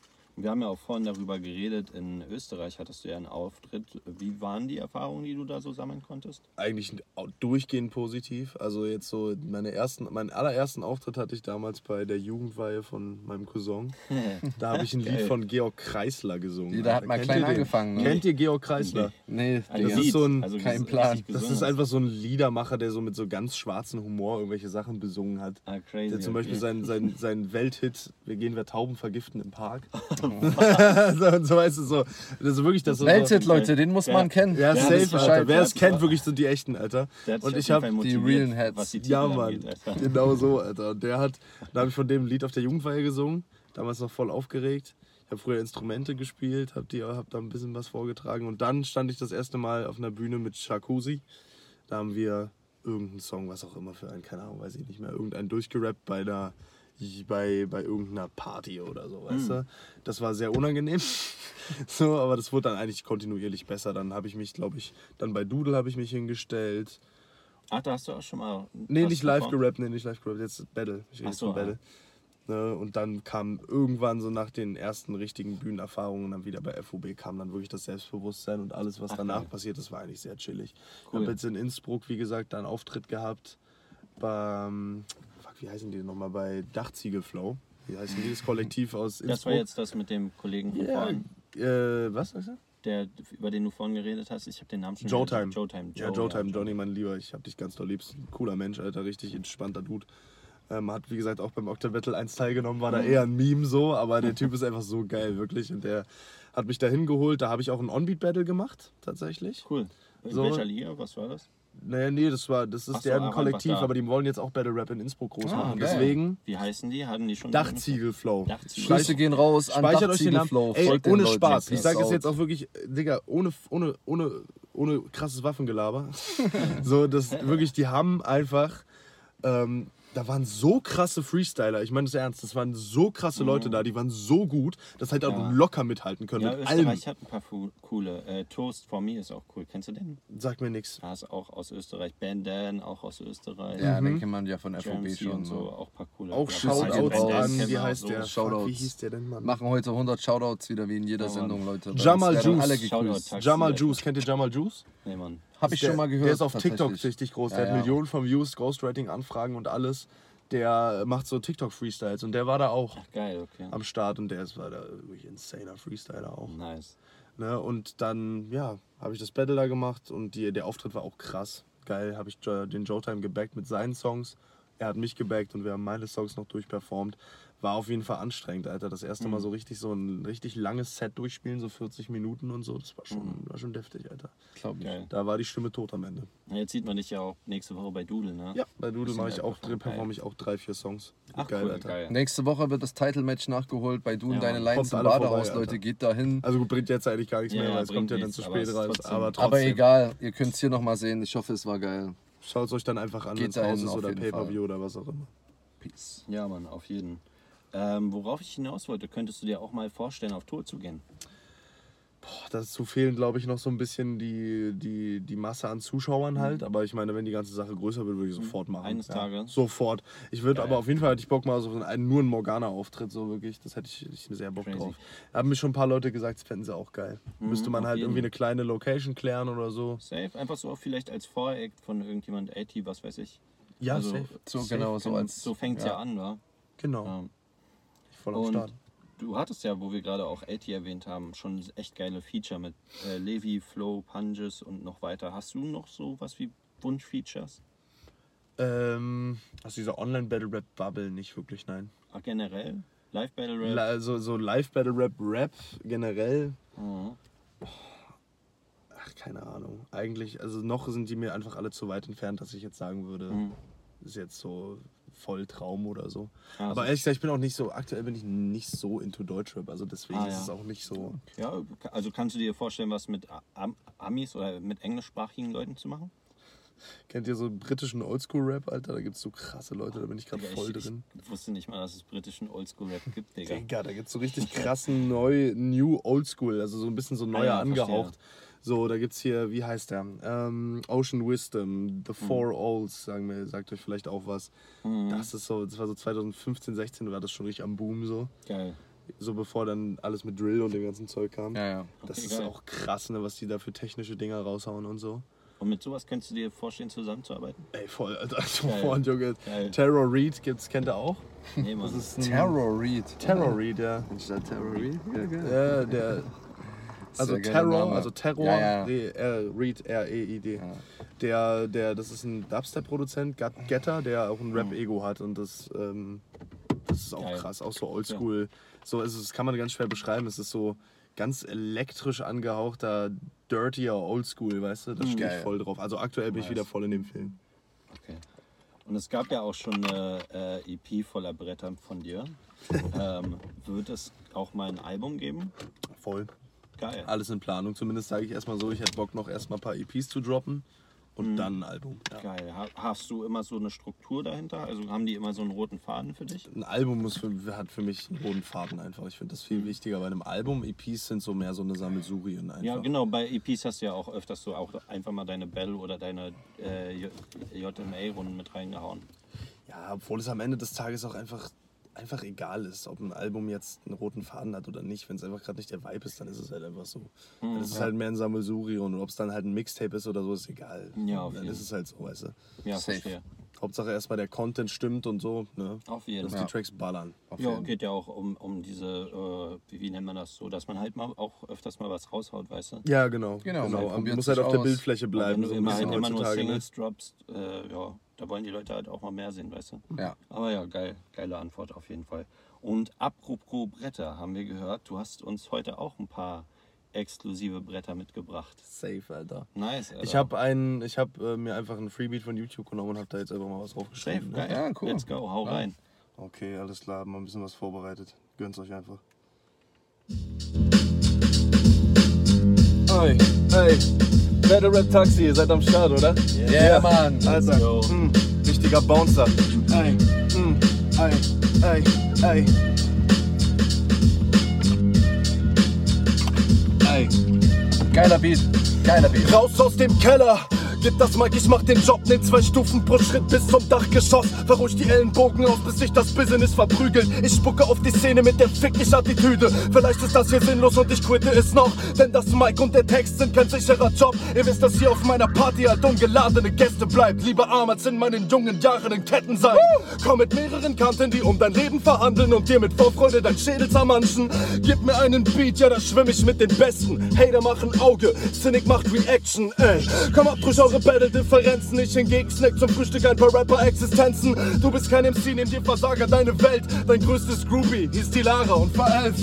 Wir haben ja auch vorhin darüber geredet, in Österreich hattest du ja einen Auftritt. Wie waren die Erfahrungen, die du da so sammeln konntest? Eigentlich durchgehend positiv. Also jetzt so meine ersten, meinen allerersten Auftritt hatte ich damals bei der Jugendweihe von meinem Cousin. <laughs> Da habe ich ein Lied von Georg Kreisler gesungen. Jeder hat Alter. mal Kennt klein angefangen, ne? Kennt ihr Georg Kreisler? Nee, Ein Das Digga. ist so ein- also kein Plan. Das ist einfach so ein Liedermacher, der so mit so ganz schwarzem Humor irgendwelche Sachen besungen hat. Ah, crazy. Der zum Beispiel okay. sein, sein, sein Welthit, wir gehen wir Tauben vergiften im Park. <laughs> <laughs> so, und so weißt du so. Das ist wirklich das so. Welthit, Leute, den muss Ja. man kennen. Ja, Ja, safe, Alter. Wer es kennt, wirklich sind die echten, Alter. Und ich habe die realen Heads. Was die Ja, Mann. angeht. Genau so, Alter. Und der hat, da habe ich von dem ein Lied auf der Jugendweihe gesungen, damals noch voll aufgeregt. Ich habe früher Instrumente gespielt, habe hab da ein bisschen was vorgetragen und dann stand ich das erste Mal auf einer Bühne mit Shakuzi. Da haben wir irgendeinen Song, was auch immer für einen, keine Ahnung, weiß ich nicht mehr, irgendeinen durchgerappt bei einer bei, bei irgendeiner Party oder so, weißt du? Das war sehr unangenehm. <laughs> so, aber das wurde dann eigentlich kontinuierlich besser. Dann habe ich mich, glaube ich, dann bei Doodle habe ich mich hingestellt. Ach, da hast du auch schon mal. Nee, nicht live davon? gerappt, nee, nicht live gerappt, jetzt Battle. Ich rede so, von Battle. Ne, und dann kam irgendwann so nach den ersten richtigen Bühnenerfahrungen dann wieder bei FOB kam dann wirklich das Selbstbewusstsein und alles, was Ach, danach geil. passiert ist, war eigentlich sehr chillig. Ich Cool. habe jetzt in Innsbruck, wie gesagt, da einen Auftritt gehabt beim, wie heißen die nochmal, bei Dachziegelflow. Wie heißen die, das Kollektiv aus Innsbruck. Das war jetzt das mit dem Kollegen von ja, vorhin, äh, was sagst du? der, über den du vorhin geredet hast. Ich habe den Namen schon Joe Time. Joe Time. Ja, Joe, Joe Time, Johnny, mein Lieber, ich hab dich ganz doll lieb. Ist ein Cooler Mensch, Alter, richtig entspannter Dude. Ähm, hat, wie gesagt, auch beim Octa Battle 1 teilgenommen, war da eher ein Meme so, aber der Typ ist einfach so geil, wirklich. Und der hat mich da hingeholt. Da habe ich auch ein On-Beat-Battle gemacht, tatsächlich. Cool. In So. welcher Liga? Was war das? Naja, nee, das war, das ist Ach so, deren auch Kollektiv, einfach da. aber die wollen jetzt auch Battle Rap in Innsbruck groß Ah, machen. geil. Deswegen Wie heißen die? Hatten die schon. Dachziegelflow. Dachziegel. Grüße gehen raus an Speichert euch den Namen. Dachziegelflow. Ey, Folgt den ohne Leuten. Spaß. Ich sage es out. jetzt auch wirklich, Digga, ohne, ohne, ohne, ohne krasses Waffengelaber. <laughs> so, das <laughs> wirklich, die haben einfach. Ähm, da waren so krasse Freestyler, ich meine das ernst, das waren so krasse Leute da, die waren so gut, dass halt auch Ja. locker mithalten können Ja, mit allem. Österreich hat ein paar fu- coole. Äh, Toast for Me ist auch cool. Kennst du den? Sag mir nichts. Da ist auch aus Österreich. Bandan auch aus Österreich. Ja, den kennt man ja von FOB Jamesy schon. und so. So. Auch ein paar coole. Auch Shoutouts an, wie auch heißt so. der? Shoutouts. Wie hieß der denn, Mann? Machen heute 100 Shoutouts wieder wie in jeder Mann. Sendung, Leute. Jamal Juice. Jamal. Juice, kennt ihr Jamal Juice? Nee, Mann. Hab ich der, schon mal gehört. Der ist auf TikTok richtig groß. Ja, Der hat ja. Millionen von Views, Ghostwriting-Anfragen und alles. Der macht so TikTok-Freestyles und der war da auch Ach, geil, okay. am Start und der ist war da wirklich insaner Freestyler auch. Nice. Ne? Und dann, ja, habe ich das Battle da gemacht und die, der Auftritt war auch krass. Geil, habe ich den Joe Time gebackt mit seinen Songs. Er hat mich gebackt und wir haben meine Songs noch durchperformt. War auf jeden Fall anstrengend, Alter. Das erste Mal so richtig so ein richtig langes Set durchspielen, so 40 Minuten und so. Das war schon, war schon deftig, Alter. Glaub ich. Geil. Da war die Stimme tot am Ende. Jetzt sieht man dich ja auch nächste Woche bei Doodle, ne? Ja, bei Doodle mache ich auch, performe ich auch drei, vier Songs. Ach, geil, cool, Alter. geil. Nächste Woche wird das Title-Match nachgeholt bei und Ja, deine. Lines im alle vorbei, Badehaus, Alter. Leute. Geht da hin. Also gut, bringt jetzt eigentlich gar nichts Ja, mehr, weil es kommt ja dann zu spät trotzdem- Aber trotzdem. Aber egal, ihr könnt es hier nochmal sehen. Ich hoffe, es war geil. Schaut es euch dann einfach an, wenn es dahin raus ist oder Pay-Per-View oder was auch immer. Peace. Ja, Mann, auf jeden. Ähm, worauf ich hinaus wollte, könntest du dir auch mal vorstellen, auf Tour zu gehen? Boah, dazu fehlen, glaube ich, noch so ein bisschen die, die, die Masse an Zuschauern halt. Aber ich meine, wenn die ganze Sache größer wird, würde ich sofort machen. Mhm. Eines Tages. Sofort. Ich würde aber auf jeden Fall hätte ich Bock mal so einen, nur einen Morgana-Auftritt, so wirklich. Das hätte ich, ich sehr Bock Crazy. drauf. Haben mir schon ein paar Leute gesagt, das fänden sie auch geil. Müsste man halt jeden. irgendwie eine kleine Location klären oder so. Safe, einfach so vielleicht als Voreact von irgendjemand 80, was weiß ich. Ja, Also, safe. So Safe. genau, so als. so fängt es ja. an, wa? Genau. Ja. Voll am Und Start. du hattest ja, wo wir gerade auch 80 erwähnt haben, schon echt geile Feature mit äh, Levi, Flow, Punges und noch weiter. Hast du noch so was wie Wunschfeatures? Ähm, also dieser Online-Battle-Rap-Bubble nicht wirklich, nein. Ah, generell? Live Battle Rap? La- Also so Live-Battle-Rap, Rap generell, Mhm. ach, keine Ahnung. Eigentlich, also noch sind die mir einfach alle zu weit entfernt, dass ich jetzt sagen würde, Mhm. ist jetzt so voll Traum oder so. Ah, Aber ehrlich gesagt, ich bin auch nicht so, aktuell bin ich nicht so into Deutschrap, also deswegen Ah, ist ja. es auch nicht so. Ja, also kannst du dir vorstellen, was mit Am Amis oder mit englischsprachigen Leuten zu machen? Kennt ihr so britischen Oldschool-Rap, Alter? Da gibt es so krasse Leute, da bin ich gerade voll ich, drin. Ich wusste nicht mal, dass es britischen Oldschool-Rap gibt, Digga. Digga, da gibt es so richtig krassen neu, New Oldschool, also so ein bisschen so neuer ja, verstehe. So, da gibt's hier, wie heißt der? Ähm, Ocean Wisdom, Mhm. The Four Olds, sagen wir, sagt euch vielleicht auch was. Mhm. Das ist so, das war so 2015, 16 war das schon richtig am Boom so. Geil. So bevor dann alles mit Drill und dem ganzen Zeug kam. Ja, ja. Das Okay, ist geil. auch krass, ne, was die da für technische Dinger raushauen und so. Und mit sowas könntest du dir vorstellen, zusammenzuarbeiten? Ey, voll, Alter. <laughs> Geil. Vorhin, Junge. Geil. Terror Reed gibt's, kennt ihr auch? Nee, Mann. Das ist Terror Read. Terror Reed, ja. Anstatt Terror Read? Ja, geil. Ja, der. Also Terror, also Terror, Ja, ja. R- R- Reed, R-E-I-D. Ja. Der, der, das ist ein Dubstep-Produzent, Getter, der auch ein Rap-Ego hat und das, ähm, das ist auch Geil. krass, auch so oldschool. So, es ist, das kann man ganz schwer beschreiben. Es ist so ganz elektrisch angehauchter, dirtier Oldschool, weißt du? Da stehe ich voll drauf. Also aktuell bin ich wieder voll in dem Film. Okay. Und es gab ja auch schon eine äh, EP voller Bretter von dir. <laughs> ähm, wird es auch mal ein Album geben? Voll. Geil. Alles in Planung. Zumindest sage ich erstmal so, ich hätte Bock noch erstmal ein paar EPs zu droppen und dann ein Album. Ja. Geil. Ha hast du immer so eine Struktur dahinter? Also haben die immer so einen roten Faden für dich? Ein Album muss für, hat für mich einen roten Faden einfach. Ich finde das viel wichtiger bei einem Album. EPs sind so mehr so eine Sammelsurien einfach. Ja, genau. Bei EPs hast du ja auch öfters so auch einfach mal deine Bell oder deine äh, JMA-Runden mit reingehauen. Ja, obwohl es am Ende des Tages auch einfach, einfach egal ist, ob ein Album jetzt einen roten Faden hat oder nicht. Wenn es einfach gerade nicht der Vibe ist, dann ist es halt einfach so. dann ist es halt mehr ein Sammelsurium und ob es dann halt ein Mixtape ist oder so, ist egal. Ja, auf dann jeden. ist es halt so, weißt du. Ja, Safe. Hauptsache erstmal der Content stimmt und so, ne? Auf jeden Dass Fall. die Tracks ballern. Ja, geht ja auch um, um diese, äh, wie, wie nennt man das so, dass man halt mal auch öfters mal was raushaut, weißt du? Ja, genau. Genau, man Man muss halt auf der aus. Bildfläche Weil bleiben. wenn du so ein immer, halt immer nur ne? Singles droppst, äh, ja, da wollen die Leute halt auch mal mehr sehen, weißt du? Ja. Aber ja, geil, geile Antwort auf jeden Fall. Und apropos Bretter, haben wir gehört, du hast uns heute auch ein paar exklusive Bretter mitgebracht. Safe, Alter. Nice, Alter. Ich habe einen, ich habe äh, mir einfach einen Freebeat von YouTube genommen und habe da jetzt einfach mal was Safe, draufgeschrieben. geil. Ne? Ja, cool. Let's go, hau rein. Okay, alles klar, mal ein bisschen was vorbereitet. Gönnt's euch einfach. Oi, ey, Battle Rap Taxi, ihr seid am Start, oder? Yeah, Mann. Alter, go. mm, richtiger Bouncer. Ey, mm, ey, ey, ey. Ey. Geiler Beat. Geiler Beat. Raus aus dem Keller. Gib das Mike, ich mach den Job, nehm zwei Stufen pro Schritt bis zum Dachgeschoss. Verrusch die Ellenbogen auf, bis sich das Business verprügelt. Ich spucke auf die Szene mit der Fick ich Attitüde. Vielleicht ist das hier sinnlos und ich quitte es noch. Denn das Mike und der Text sind kein sicherer Job. Ihr wisst, dass hier auf meiner Party halt ungeladene Gäste bleibt. Lieber arm als in meinen jungen Jahren in Ketten sein. Komm mit mehreren Kanten, die um dein Leben verhandeln und dir mit Vorfreude dein Schädel zermanschen. Gib mir einen Beat, ja, da schwimm ich mit den Besten. Hater machen Auge, Cynic macht Reaction, ey. Komm ab durch eure Battle-Differenzen. Ich hingegen snack zum Frühstück ein paar Rapper-Existenzen. Du bist kein MC, nimm dir Versager deine Welt. Dein größtes Groupie hieß die Lara und verelf.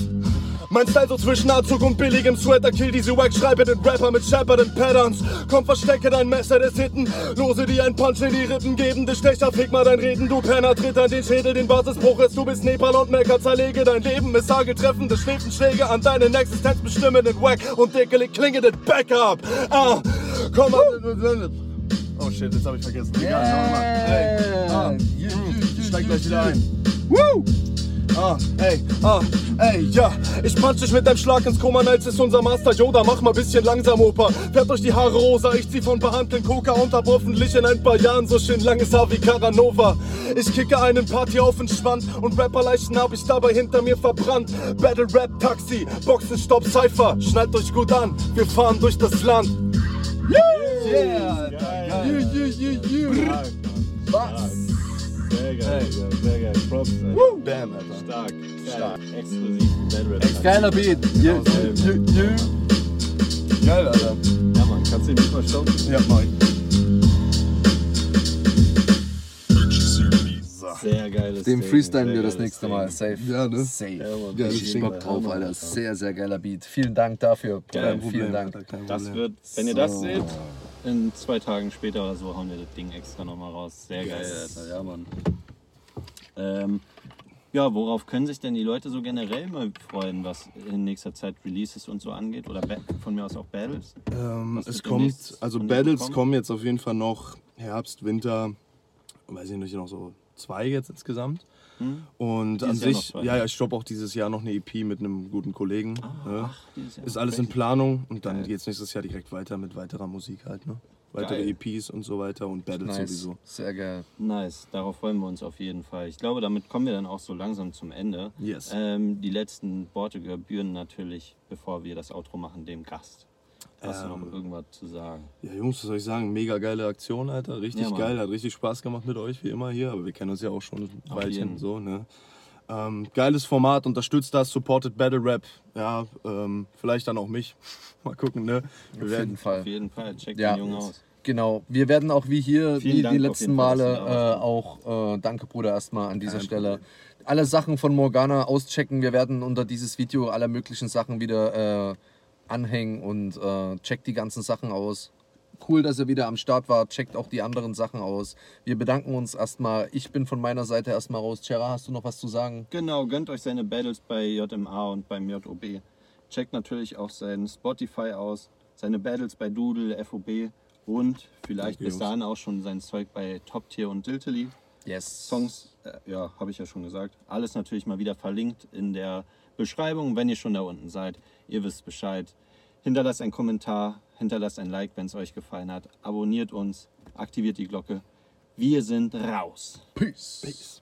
Mein Style so zwischen Anzug und billigem Sweater. Kill diese wack schreibenden Rapper mit scheppernden Patterns. Komm verstecke dein Messer des Hitten Lose dir einen Punch in die Rippen Geben dich Stecher, fick mal dein Reden Du Penner, tritt an den Schädel, den Basisbruch ist. Du bist Nepal und Mecker, zerlege dein Leben Missage treffende Schläfenschläge an deinen Existenz bestimmenden Wack Und dickelig klingenden Backup. Ah, komm mal Oh shit, jetzt hab ich vergessen Egal, wir mal Ey, ah, ich steig gleich wieder ein Woo! Ah, ey, ah, ey, ja. Ich punch dich mit deinem Schlag ins Koma, als ist unser Master Yoda. Mach mal bisschen langsam, Opa. Färbt euch die Haare rosa, ich zieh von behandeln Coca und hab hoffentlich in ein paar Jahren so schön langes Haar wie Caranova. Ich kicke einen Party auf den Schwand und Rapperleichen hab ich dabei hinter mir verbrannt. Battle Rap Taxi, Boxenstopp Cypher. Schnallt euch gut an, wir fahren durch das Land. Yeah, you, you, you. Was? Sehr geil, Digga, sehr geil. Props, ey. Bam, Alter. Stark, stark. Exklusiv Rap. Geiler Beat. You, you, you, you. Geil, Alter. Ja, Mann, kannst du den Beat mal stoppen? Ja, mach ich. Sehr geiles Den Ding, freestylen wir das nächste Ding. Mal. Safe. Ja, ne? Safe. Ja, Mann. Ja, Ding, Bock drauf, Alter. Sehr, sehr geiler Beat. Vielen Dank dafür. Geil. Bruder. Vielen Dank. Kein Das Problem. wird, wenn ihr das seht, in zwei Tagen später oder so hauen wir das Ding extra nochmal raus. Sehr geil, Alter. Ja, Mann. Ähm, ja, worauf können sich denn die Leute so generell mal freuen, was in nächster Zeit Releases und so angeht? Oder von mir aus auch Battles? Ähm, es kommt, also Battles kommen jetzt auf jeden Fall noch Herbst, Winter, weiß ich nicht, noch so zwei jetzt insgesamt. Und Dieses an Jahr sich, ja, ja, ich stoppe auch dieses Jahr noch eine EP mit einem guten Kollegen. ne? ach. Ist alles in? Planung und dann geht es nächstes Jahr direkt weiter mit weiterer Musik halt, ne? Weitere Geil. EPs und so weiter und Battles Nice. sowieso. Sehr geil. Nice, darauf freuen wir uns auf jeden Fall. Ich glaube, damit kommen wir dann auch so langsam zum Ende. Yes. Ähm, die letzten Worte gebühren natürlich, bevor wir das Outro machen, dem Gast. Hast du Ähm, noch irgendwas zu sagen? Ja, Jungs, was soll ich sagen? Mega geile Aktion, Alter. Richtig Ja, geil. Hat richtig Spaß gemacht mit euch, wie immer hier. Aber wir kennen uns ja auch schon ein Auf Weilchen. jeden. So, ne? ähm, geiles Format, unterstützt das, supportet Battle Rap. Ja, ähm, vielleicht dann auch mich. <laughs> Mal gucken, ne? Wir Auf werden jeden Fall. Auf jeden Fall, check Ja. den Jungen aus. Genau, wir werden auch wie hier, Vielen wie Dank die letzten Male du äh, auch, äh, danke Bruder erstmal an dieser Kein Stelle, Problem. alle Sachen von Morgana auschecken. Wir werden unter dieses Video alle möglichen Sachen wieder äh, anhängen und äh, checkt die ganzen Sachen aus. Cool, dass ihr wieder am Start wart. Checkt auch die anderen Sachen aus. Wir bedanken uns erstmal. Ich bin von meiner Seite erstmal raus. Chera, hast du noch was zu sagen? Genau, gönnt euch seine Battles bei JMA und beim JOB. Checkt natürlich auch sein Spotify aus, seine Battles bei Doodle, FOB und vielleicht Danke, bis Jungs. dahin auch schon sein Zeug bei Top Tier und Diltily. Yes. Songs, äh, ja, habe ich ja schon gesagt. Alles natürlich mal wieder verlinkt in der Beschreibung, wenn ihr schon da unten seid. Ihr wisst Bescheid. Hinterlasst einen Kommentar, hinterlasst ein Like, wenn es euch gefallen hat. Abonniert uns, aktiviert die Glocke. Wir sind raus. Peace. Peace.